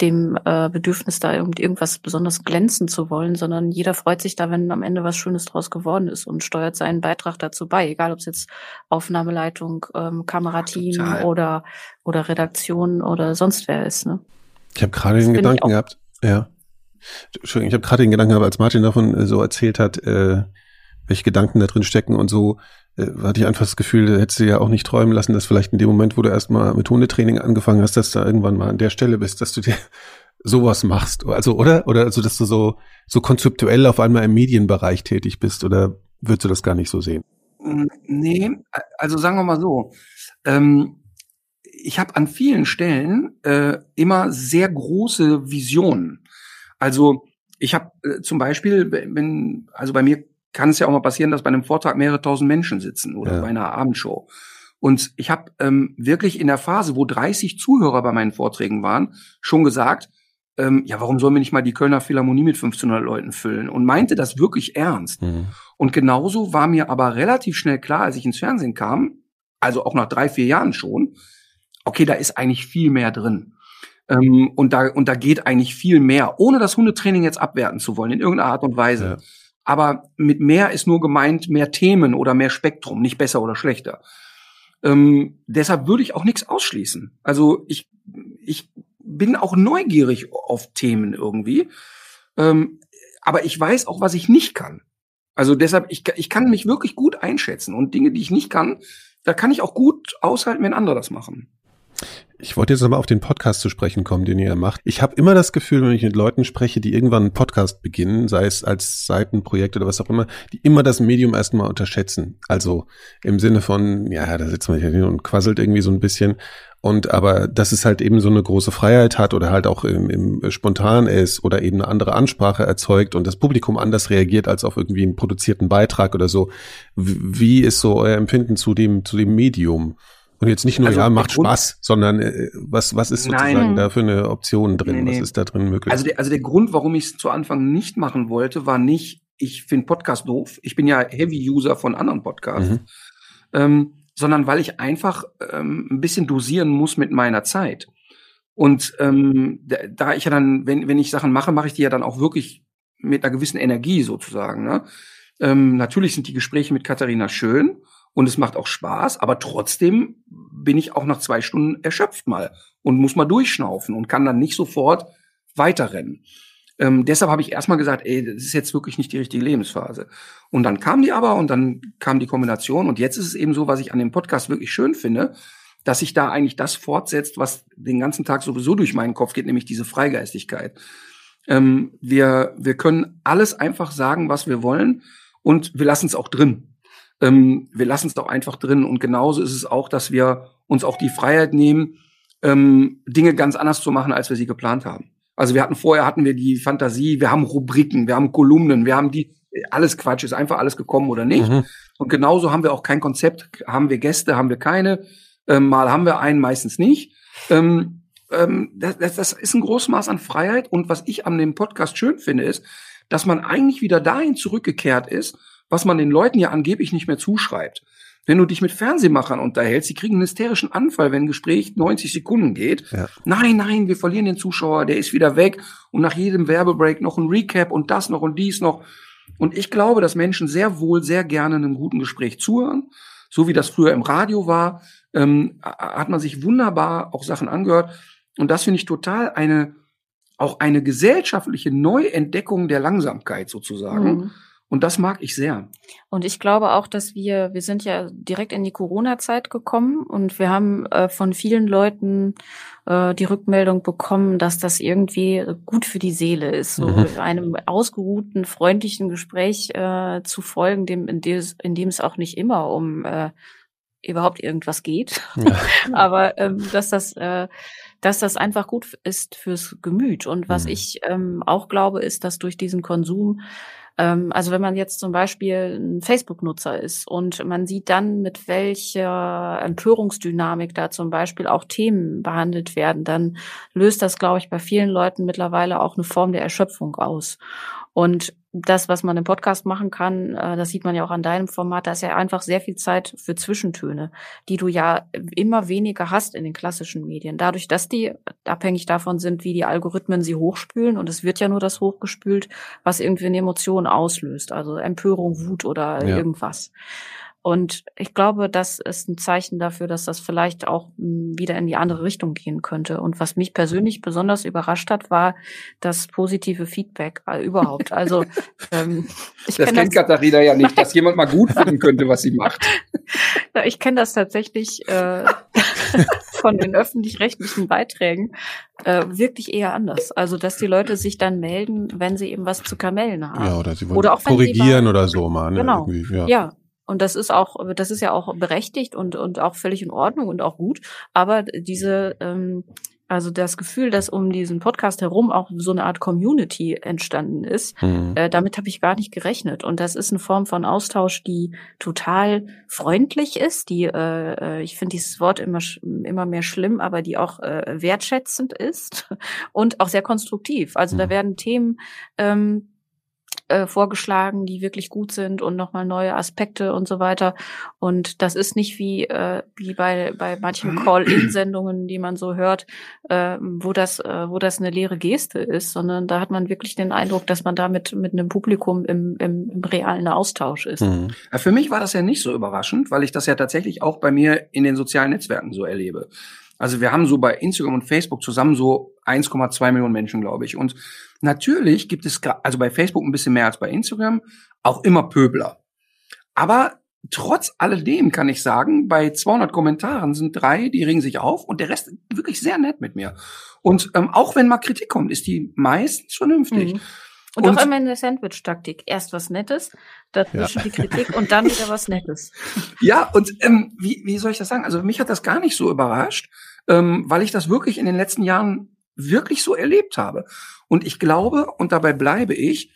S4: dem äh, Bedürfnis, da irgend, irgendwas besonders glänzen zu wollen, sondern jeder freut sich da, wenn am Ende was Schönes draus geworden ist und steuert seinen Beitrag dazu bei, egal ob es jetzt Aufnahmeleitung, ähm, Kamerateam Total. oder oder Redaktion oder sonst wer ist. Ne?
S1: Ich habe gerade den Gedanken gehabt, ja. Entschuldigung, ich habe gerade den Gedanken gehabt, als Martin davon äh, so erzählt hat, äh, welche Gedanken da drin stecken und so, äh, hatte ich einfach das Gefühl, da hättest du ja auch nicht träumen lassen, dass vielleicht in dem Moment, wo du erstmal mit Hundetraining angefangen hast, dass du irgendwann mal an der Stelle bist, dass du dir sowas machst. Also, oder? Oder also, dass du so, so konzeptuell auf einmal im Medienbereich tätig bist, oder würdest du das gar nicht so sehen?
S3: Mm, nee, also sagen wir mal so. Ähm, ich habe an vielen Stellen äh, immer sehr große Visionen. Also ich habe äh, zum Beispiel, wenn, also bei mir kann es ja auch mal passieren, dass bei einem Vortrag mehrere tausend Menschen sitzen oder ja. bei einer Abendshow. Und ich habe ähm, wirklich in der Phase, wo 30 Zuhörer bei meinen Vorträgen waren, schon gesagt, ähm, ja, warum sollen wir nicht mal die Kölner Philharmonie mit 1500 Leuten füllen? Und meinte das wirklich ernst. Mhm. Und genauso war mir aber relativ schnell klar, als ich ins Fernsehen kam, also auch nach drei, vier Jahren schon, okay, da ist eigentlich viel mehr drin. Ähm, und da und da geht eigentlich viel mehr, ohne das Hundetraining jetzt abwerten zu wollen in irgendeiner Art und Weise. Ja. Aber mit mehr ist nur gemeint mehr Themen oder mehr Spektrum, nicht besser oder schlechter. Ähm, deshalb würde ich auch nichts ausschließen. Also ich, ich bin auch neugierig auf Themen irgendwie. Ähm, aber ich weiß auch, was ich nicht kann. Also deshalb, ich, ich kann mich wirklich gut einschätzen. Und Dinge, die ich nicht kann, da kann ich auch gut aushalten, wenn andere das machen.
S1: Ich wollte jetzt aber auf den Podcast zu sprechen kommen, den ihr macht. Ich habe immer das Gefühl, wenn ich mit Leuten spreche, die irgendwann einen Podcast beginnen, sei es als Seitenprojekt oder was auch immer, die immer das Medium erstmal unterschätzen. Also im Sinne von, ja, da sitzt man hier und quasselt irgendwie so ein bisschen. Und aber, dass es halt eben so eine große Freiheit hat oder halt auch im, im spontan ist oder eben eine andere Ansprache erzeugt und das Publikum anders reagiert als auf irgendwie einen produzierten Beitrag oder so. Wie ist so euer Empfinden zu dem, zu dem Medium? Und jetzt nicht nur, also ja, macht Spaß, sondern äh, was, was ist sozusagen Nein. da für eine Option drin? Nee, nee. Was ist da drin möglich?
S3: Also der, also der Grund, warum ich es zu Anfang nicht machen wollte, war nicht, ich finde Podcast doof. Ich bin ja Heavy-User von anderen Podcasts. Mhm. Ähm, sondern weil ich einfach ähm, ein bisschen dosieren muss mit meiner Zeit. Und ähm, da ich ja dann, wenn, wenn ich Sachen mache, mache ich die ja dann auch wirklich mit einer gewissen Energie sozusagen. Ne? Ähm, natürlich sind die Gespräche mit Katharina schön und es macht auch Spaß, aber trotzdem bin ich auch nach zwei Stunden erschöpft mal und muss mal durchschnaufen und kann dann nicht sofort weiterrennen. Ähm, deshalb habe ich erstmal gesagt, ey, das ist jetzt wirklich nicht die richtige Lebensphase. Und dann kam die aber und dann kam die Kombination und jetzt ist es eben so, was ich an dem Podcast wirklich schön finde, dass sich da eigentlich das fortsetzt, was den ganzen Tag sowieso durch meinen Kopf geht, nämlich diese Freigeistigkeit. Ähm, wir, wir können alles einfach sagen, was wir wollen und wir lassen es auch drin ähm, wir lassen es doch einfach drin. Und genauso ist es auch, dass wir uns auch die Freiheit nehmen, ähm, Dinge ganz anders zu machen, als wir sie geplant haben. Also wir hatten vorher hatten wir die Fantasie, wir haben Rubriken, wir haben Kolumnen, wir haben die alles Quatsch, ist einfach alles gekommen oder nicht. Mhm. Und genauso haben wir auch kein Konzept, haben wir Gäste, haben wir keine, ähm, mal haben wir einen, meistens nicht. Ähm, ähm, das, das, das ist ein großes Maß an Freiheit. Und was ich an dem Podcast schön finde, ist, dass man eigentlich wieder dahin zurückgekehrt ist, was man den Leuten ja angeblich nicht mehr zuschreibt. Wenn du dich mit Fernsehmachern unterhältst, die kriegen einen hysterischen Anfall, wenn ein Gespräch 90 Sekunden geht. Ja. Nein, nein, wir verlieren den Zuschauer, der ist wieder weg. Und nach jedem Werbebreak noch ein Recap und das noch und dies noch. Und ich glaube, dass Menschen sehr wohl, sehr gerne einem guten Gespräch zuhören. So wie das früher im Radio war, ähm, hat man sich wunderbar auch Sachen angehört. Und das finde ich total eine, auch eine gesellschaftliche Neuentdeckung der Langsamkeit sozusagen. Mhm und das mag ich sehr.
S4: Und ich glaube auch, dass wir, wir sind ja direkt in die Corona-Zeit gekommen und wir haben äh, von vielen Leuten äh, die Rückmeldung bekommen, dass das irgendwie gut für die Seele ist, so mhm. einem ausgeruhten, freundlichen Gespräch äh, zu folgen, dem, in, dem, in dem es auch nicht immer um äh, überhaupt irgendwas geht. Ja. Aber ähm, dass das äh, dass das einfach gut ist fürs Gemüt. Und was mhm. ich ähm, auch glaube, ist, dass durch diesen Konsum also wenn man jetzt zum Beispiel ein Facebook-Nutzer ist und man sieht dann, mit welcher Empörungsdynamik da zum Beispiel auch Themen behandelt werden, dann löst das, glaube ich, bei vielen Leuten mittlerweile auch eine Form der Erschöpfung aus. Und das, was man im Podcast machen kann, äh, das sieht man ja auch an deinem Format, da ist ja einfach sehr viel Zeit für Zwischentöne, die du ja immer weniger hast in den klassischen Medien. Dadurch, dass die abhängig davon sind, wie die Algorithmen sie hochspülen und es wird ja nur das hochgespült, was irgendwie eine Emotion auslöst, also Empörung, Wut oder ja. irgendwas. Und ich glaube, das ist ein Zeichen dafür, dass das vielleicht auch hm, wieder in die andere Richtung gehen könnte. Und was mich persönlich besonders überrascht hat, war das positive Feedback äh, überhaupt. Also
S3: ähm, ich das kennt das, Katharina ja nicht, dass jemand mal gut finden könnte, was sie macht.
S4: ich kenne das tatsächlich äh, von den öffentlich-rechtlichen Beiträgen äh, wirklich eher anders. Also dass die Leute sich dann melden, wenn sie eben was zu kamellen haben.
S1: Ja, oder sie wollen oder auch korrigieren mal, oder so mal.
S4: Ne? Genau. Ja. ja. Und das ist auch, das ist ja auch berechtigt und, und auch völlig in Ordnung und auch gut. Aber diese, ähm, also das Gefühl, dass um diesen Podcast herum auch so eine Art Community entstanden ist, mhm. äh, damit habe ich gar nicht gerechnet. Und das ist eine Form von Austausch, die total freundlich ist, die, äh, äh ich finde dieses Wort immer, immer mehr schlimm, aber die auch äh, wertschätzend ist und auch sehr konstruktiv. Also mhm. da werden Themen ähm, äh, vorgeschlagen, die wirklich gut sind und nochmal neue Aspekte und so weiter. Und das ist nicht wie, äh, wie bei, bei manchen mhm. Call-In-Sendungen, die man so hört, äh, wo das, äh, wo das eine leere Geste ist, sondern da hat man wirklich den Eindruck, dass man da mit, mit einem Publikum im, im, im realen Austausch ist.
S3: Mhm. Für mich war das ja nicht so überraschend, weil ich das ja tatsächlich auch bei mir in den sozialen Netzwerken so erlebe. Also wir haben so bei Instagram und Facebook zusammen so 1,2 Millionen Menschen, glaube ich. Und natürlich gibt es, also bei Facebook ein bisschen mehr als bei Instagram, auch immer Pöbler. Aber trotz alledem kann ich sagen, bei 200 Kommentaren sind drei, die regen sich auf und der Rest wirklich sehr nett mit mir. Und ähm, auch wenn mal Kritik kommt, ist die meistens vernünftig. Mhm.
S4: Und, und auch immer in der Sandwich-Taktik. Erst was Nettes, dazwischen ja. die Kritik und dann wieder was Nettes.
S3: Ja, und ähm, wie, wie soll ich das sagen? Also mich hat das gar nicht so überrascht, ähm, weil ich das wirklich in den letzten Jahren wirklich so erlebt habe. Und ich glaube, und dabei bleibe ich,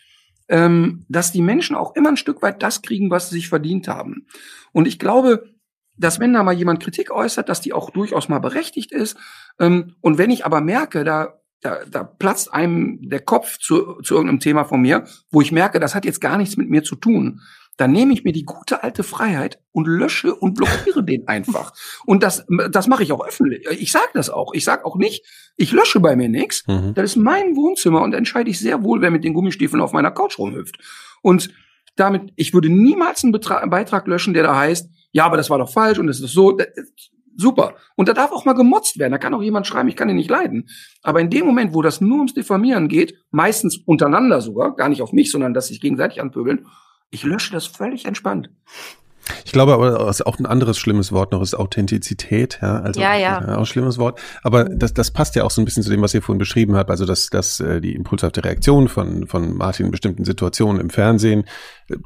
S3: ähm, dass die Menschen auch immer ein Stück weit das kriegen, was sie sich verdient haben. Und ich glaube, dass wenn da mal jemand Kritik äußert, dass die auch durchaus mal berechtigt ist. Ähm, und wenn ich aber merke, da da, da platzt einem der Kopf zu, zu irgendeinem Thema von mir, wo ich merke, das hat jetzt gar nichts mit mir zu tun. Dann nehme ich mir die gute alte Freiheit und lösche und blockiere den einfach. Und das, das mache ich auch öffentlich. Ich sage das auch. Ich sage auch nicht, ich lösche bei mir nichts. Mhm. Das ist mein Wohnzimmer und entscheide ich sehr wohl, wer mit den Gummistiefeln auf meiner Couch rumhüpft. Und damit, ich würde niemals einen, Betrag, einen Beitrag löschen, der da heißt, ja, aber das war doch falsch und das ist so. Super. Und da darf auch mal gemotzt werden. Da kann auch jemand schreiben, ich kann ihn nicht leiden. Aber in dem Moment, wo das nur ums Diffamieren geht, meistens untereinander sogar, gar nicht auf mich, sondern dass sich gegenseitig anpöbeln, ich lösche das völlig entspannt.
S1: Ich glaube aber, was auch ein anderes schlimmes Wort noch ist Authentizität, ja, also
S4: ja, ja.
S1: auch ein schlimmes Wort. Aber das, das passt ja auch so ein bisschen zu dem, was ihr vorhin beschrieben habt, also dass, dass äh, die impulshafte Reaktion von, von Martin in bestimmten Situationen im Fernsehen,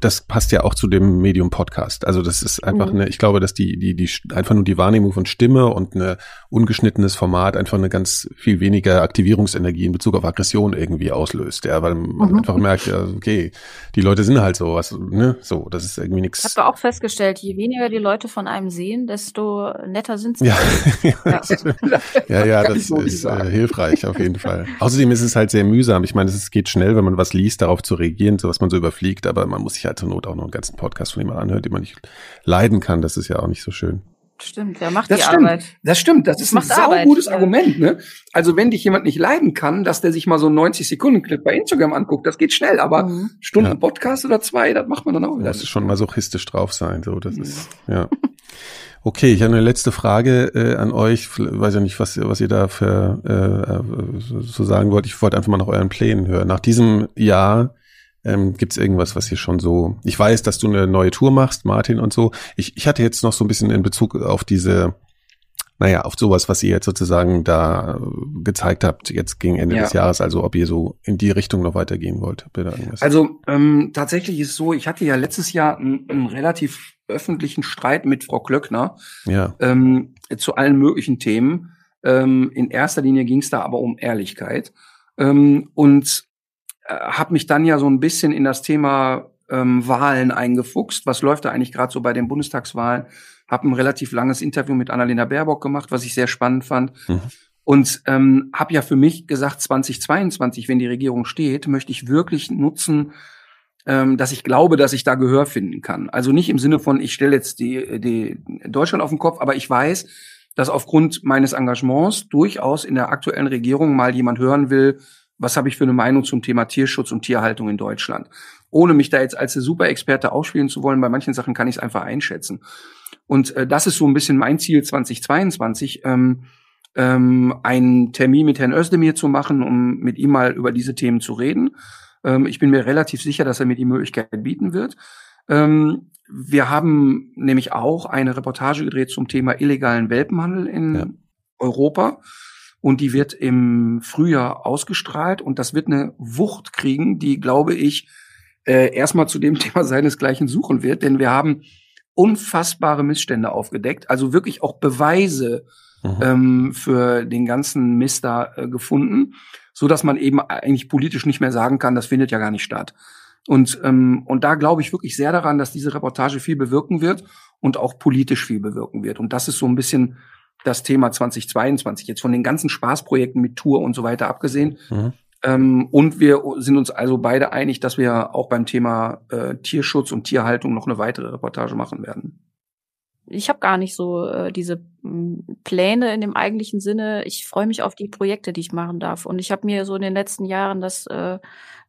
S1: das passt ja auch zu dem Medium Podcast. Also das ist einfach mhm. eine, ich glaube, dass die, die, die einfach nur die Wahrnehmung von Stimme und eine ungeschnittenes Format einfach eine ganz viel weniger Aktivierungsenergie in Bezug auf Aggression irgendwie auslöst, ja, weil man mhm. einfach merkt, ja, okay, die Leute sind halt so was, ne, so, das ist irgendwie nichts.
S4: Habt ihr auch festgestellt, festgestellt, je weniger die Leute von einem sehen, desto netter sind sie.
S1: Ja, ja, ja, ja das ist äh, hilfreich auf jeden Fall. Außerdem ist es halt sehr mühsam. Ich meine, es geht schnell, wenn man was liest, darauf zu reagieren, so was man so überfliegt, aber man muss sich halt zur Not auch noch einen ganzen Podcast von jemandem anhören, den man nicht leiden kann. Das ist ja auch nicht so schön.
S4: Stimmt, wer macht
S3: das
S4: die
S3: stimmt.
S4: Arbeit?
S3: Das stimmt, das ist ein saugutes Argument. Ne? Also wenn dich jemand nicht leiden kann, dass der sich mal so einen 90-Sekunden-Clip bei Instagram anguckt, das geht schnell, aber mhm. Stunden ja. Podcast oder zwei, das macht man dann auch wieder.
S1: Muss schon masochistisch drauf sein, so das ist, ja. Okay, ich habe eine letzte Frage äh, an euch. Ich weiß ja nicht, was, was ihr da für äh, so sagen wollt. Ich wollte einfach mal nach euren Plänen hören. Nach diesem Jahr ähm, Gibt es irgendwas, was hier schon so? Ich weiß, dass du eine neue Tour machst, Martin und so. Ich, ich hatte jetzt noch so ein bisschen in Bezug auf diese, naja, auf sowas, was ihr jetzt sozusagen da gezeigt habt, jetzt gegen Ende ja. des Jahres, also ob ihr so in die Richtung noch weitergehen wollt.
S3: Also ähm, tatsächlich ist so, ich hatte ja letztes Jahr einen, einen relativ öffentlichen Streit mit Frau Klöckner
S1: ja.
S3: ähm, zu allen möglichen Themen. Ähm, in erster Linie ging es da aber um Ehrlichkeit. Ähm, und äh, habe mich dann ja so ein bisschen in das Thema ähm, Wahlen eingefuchst. Was läuft da eigentlich gerade so bei den Bundestagswahlen? Habe ein relativ langes Interview mit Annalena Baerbock gemacht, was ich sehr spannend fand. Mhm. Und ähm, habe ja für mich gesagt, 2022, wenn die Regierung steht, möchte ich wirklich nutzen, ähm, dass ich glaube, dass ich da Gehör finden kann. Also nicht im Sinne von, ich stelle jetzt die, die Deutschland auf den Kopf, aber ich weiß, dass aufgrund meines Engagements durchaus in der aktuellen Regierung mal jemand hören will, was habe ich für eine Meinung zum Thema Tierschutz und Tierhaltung in Deutschland. Ohne mich da jetzt als Superexperte aufspielen zu wollen, bei manchen Sachen kann ich es einfach einschätzen. Und äh, das ist so ein bisschen mein Ziel 2022, ähm, ähm, einen Termin mit Herrn Özdemir zu machen, um mit ihm mal über diese Themen zu reden. Ähm, ich bin mir relativ sicher, dass er mir die Möglichkeit bieten wird. Ähm, wir haben nämlich auch eine Reportage gedreht zum Thema illegalen Welpenhandel in ja. Europa und die wird im Frühjahr ausgestrahlt und das wird eine Wucht kriegen, die, glaube ich, äh, erstmal zu dem Thema seinesgleichen suchen wird, denn wir haben unfassbare Missstände aufgedeckt, also wirklich auch Beweise mhm. ähm, für den ganzen Mist da äh, gefunden, so dass man eben eigentlich politisch nicht mehr sagen kann, das findet ja gar nicht statt. Und, ähm, und da glaube ich wirklich sehr daran, dass diese Reportage viel bewirken wird und auch politisch viel bewirken wird. Und das ist so ein bisschen das Thema 2022, jetzt von den ganzen Spaßprojekten mit Tour und so weiter abgesehen. Mhm. Ähm, und wir sind uns also beide einig, dass wir auch beim Thema äh, Tierschutz und Tierhaltung noch eine weitere Reportage machen werden.
S4: Ich habe gar nicht so äh, diese Pläne in dem eigentlichen Sinne. Ich freue mich auf die Projekte, die ich machen darf. Und ich habe mir so in den letzten Jahren das äh,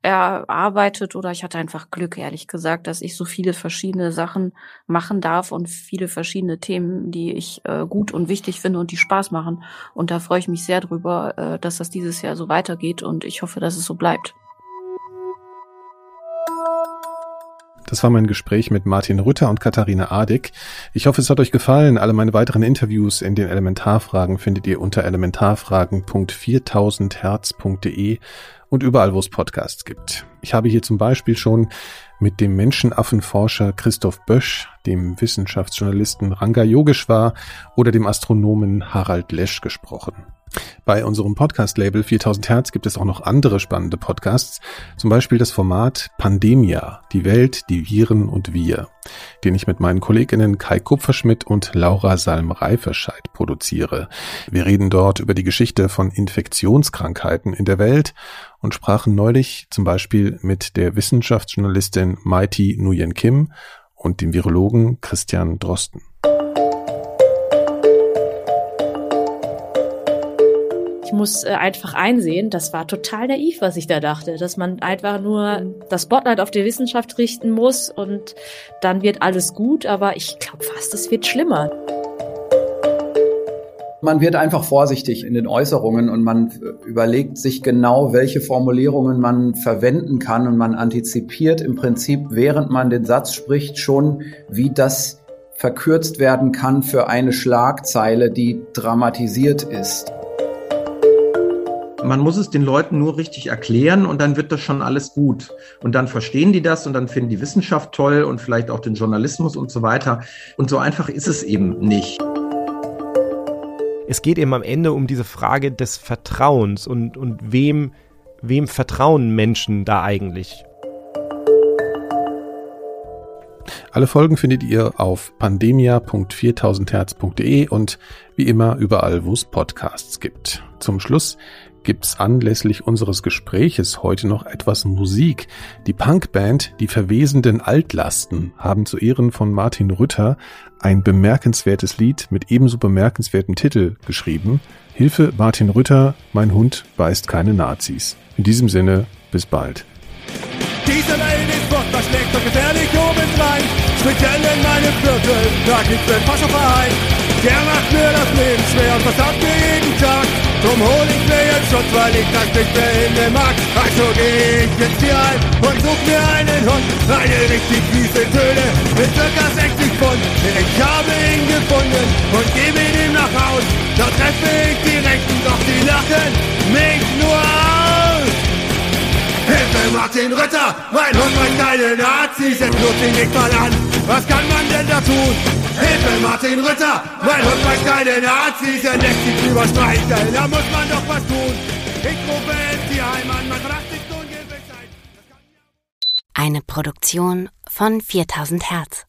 S4: erarbeitet oder ich hatte einfach Glück, ehrlich gesagt, dass ich so viele verschiedene Sachen machen darf und viele verschiedene Themen, die ich äh, gut und wichtig finde und die Spaß machen. Und da freue ich mich sehr drüber, äh, dass das dieses Jahr so weitergeht und ich hoffe, dass es so bleibt.
S1: Das war mein Gespräch mit Martin Rütter und Katharina Adig. Ich hoffe, es hat euch gefallen. Alle meine weiteren Interviews in den Elementarfragen findet ihr unter elementarfragen.4000herz.de und überall, wo es Podcasts gibt. Ich habe hier zum Beispiel schon mit dem Menschenaffenforscher Christoph Bösch, dem Wissenschaftsjournalisten Ranga Yogeshwar oder dem Astronomen Harald Lesch gesprochen. Bei unserem Podcast-Label 4000 Hertz gibt es auch noch andere spannende Podcasts, zum Beispiel das Format Pandemia, die Welt, die Viren und wir, den ich mit meinen Kolleginnen Kai Kupferschmidt und Laura Salm-Reifescheid produziere. Wir reden dort über die Geschichte von Infektionskrankheiten in der Welt und sprachen neulich zum Beispiel mit der Wissenschaftsjournalistin Mighty Nguyen Kim und dem Virologen Christian Drosten.
S5: Ich muss äh, einfach einsehen, das war total naiv, was ich da dachte, dass man einfach nur das Spotlight auf die Wissenschaft richten muss und dann wird alles gut, aber ich glaube fast, es wird schlimmer.
S6: Man wird einfach vorsichtig in den Äußerungen und man überlegt sich genau, welche Formulierungen man verwenden kann und man antizipiert im Prinzip, während man den Satz spricht, schon, wie das verkürzt werden kann für eine Schlagzeile, die dramatisiert ist.
S7: Man muss es den Leuten nur richtig erklären und dann wird das schon alles gut. Und dann verstehen die das und dann finden die Wissenschaft toll und vielleicht auch den Journalismus und so weiter. Und so einfach ist es eben nicht.
S8: Es geht eben am Ende um diese Frage des Vertrauens und, und wem, wem vertrauen Menschen da eigentlich?
S1: Alle Folgen findet ihr auf pandemia.4000herz.de und wie immer überall, wo es Podcasts gibt. Zum Schluss gibt's anlässlich unseres Gespräches heute noch etwas Musik. Die Punkband Die verwesenden Altlasten haben zu Ehren von Martin Rütter ein bemerkenswertes Lied mit ebenso bemerkenswertem Titel geschrieben. Hilfe Martin Rütter, mein Hund beißt keine Nazis. In diesem Sinne, bis bald.
S9: Diese Welt ist furchtbar gefährlich obendrein. Speziell in meinem Viertel, da gibt's den Faschoverein. Der macht mir das Leben schwer und was habt ihr jeden Tag? Drum hol ich mir jetzt Schutz, weil ich das nicht mehr mag. Also geh ich jetzt hier ein und such mir einen Hund. Eine richtig fiese Töne mit circa 60 Pfund. Ich habe ihn gefunden und gebe ihm nach Haus. Da treffe ich die Rechten, doch die lachen mich nur aus. Hilfe Martin Rütter, mein Hund bringt keine Nazis, jetzt nutzt ihn nicht mal an. Was kann man denn da tun? Hilfe Martin Rütter, mein Hund bringt keine Nazis, er lässt sich überstreichen, da muss man doch was tun. Ich rufe ins Tierheim an, man fragt sich so Ungewissheit.
S10: Eine Produktion von 4000 Hertz.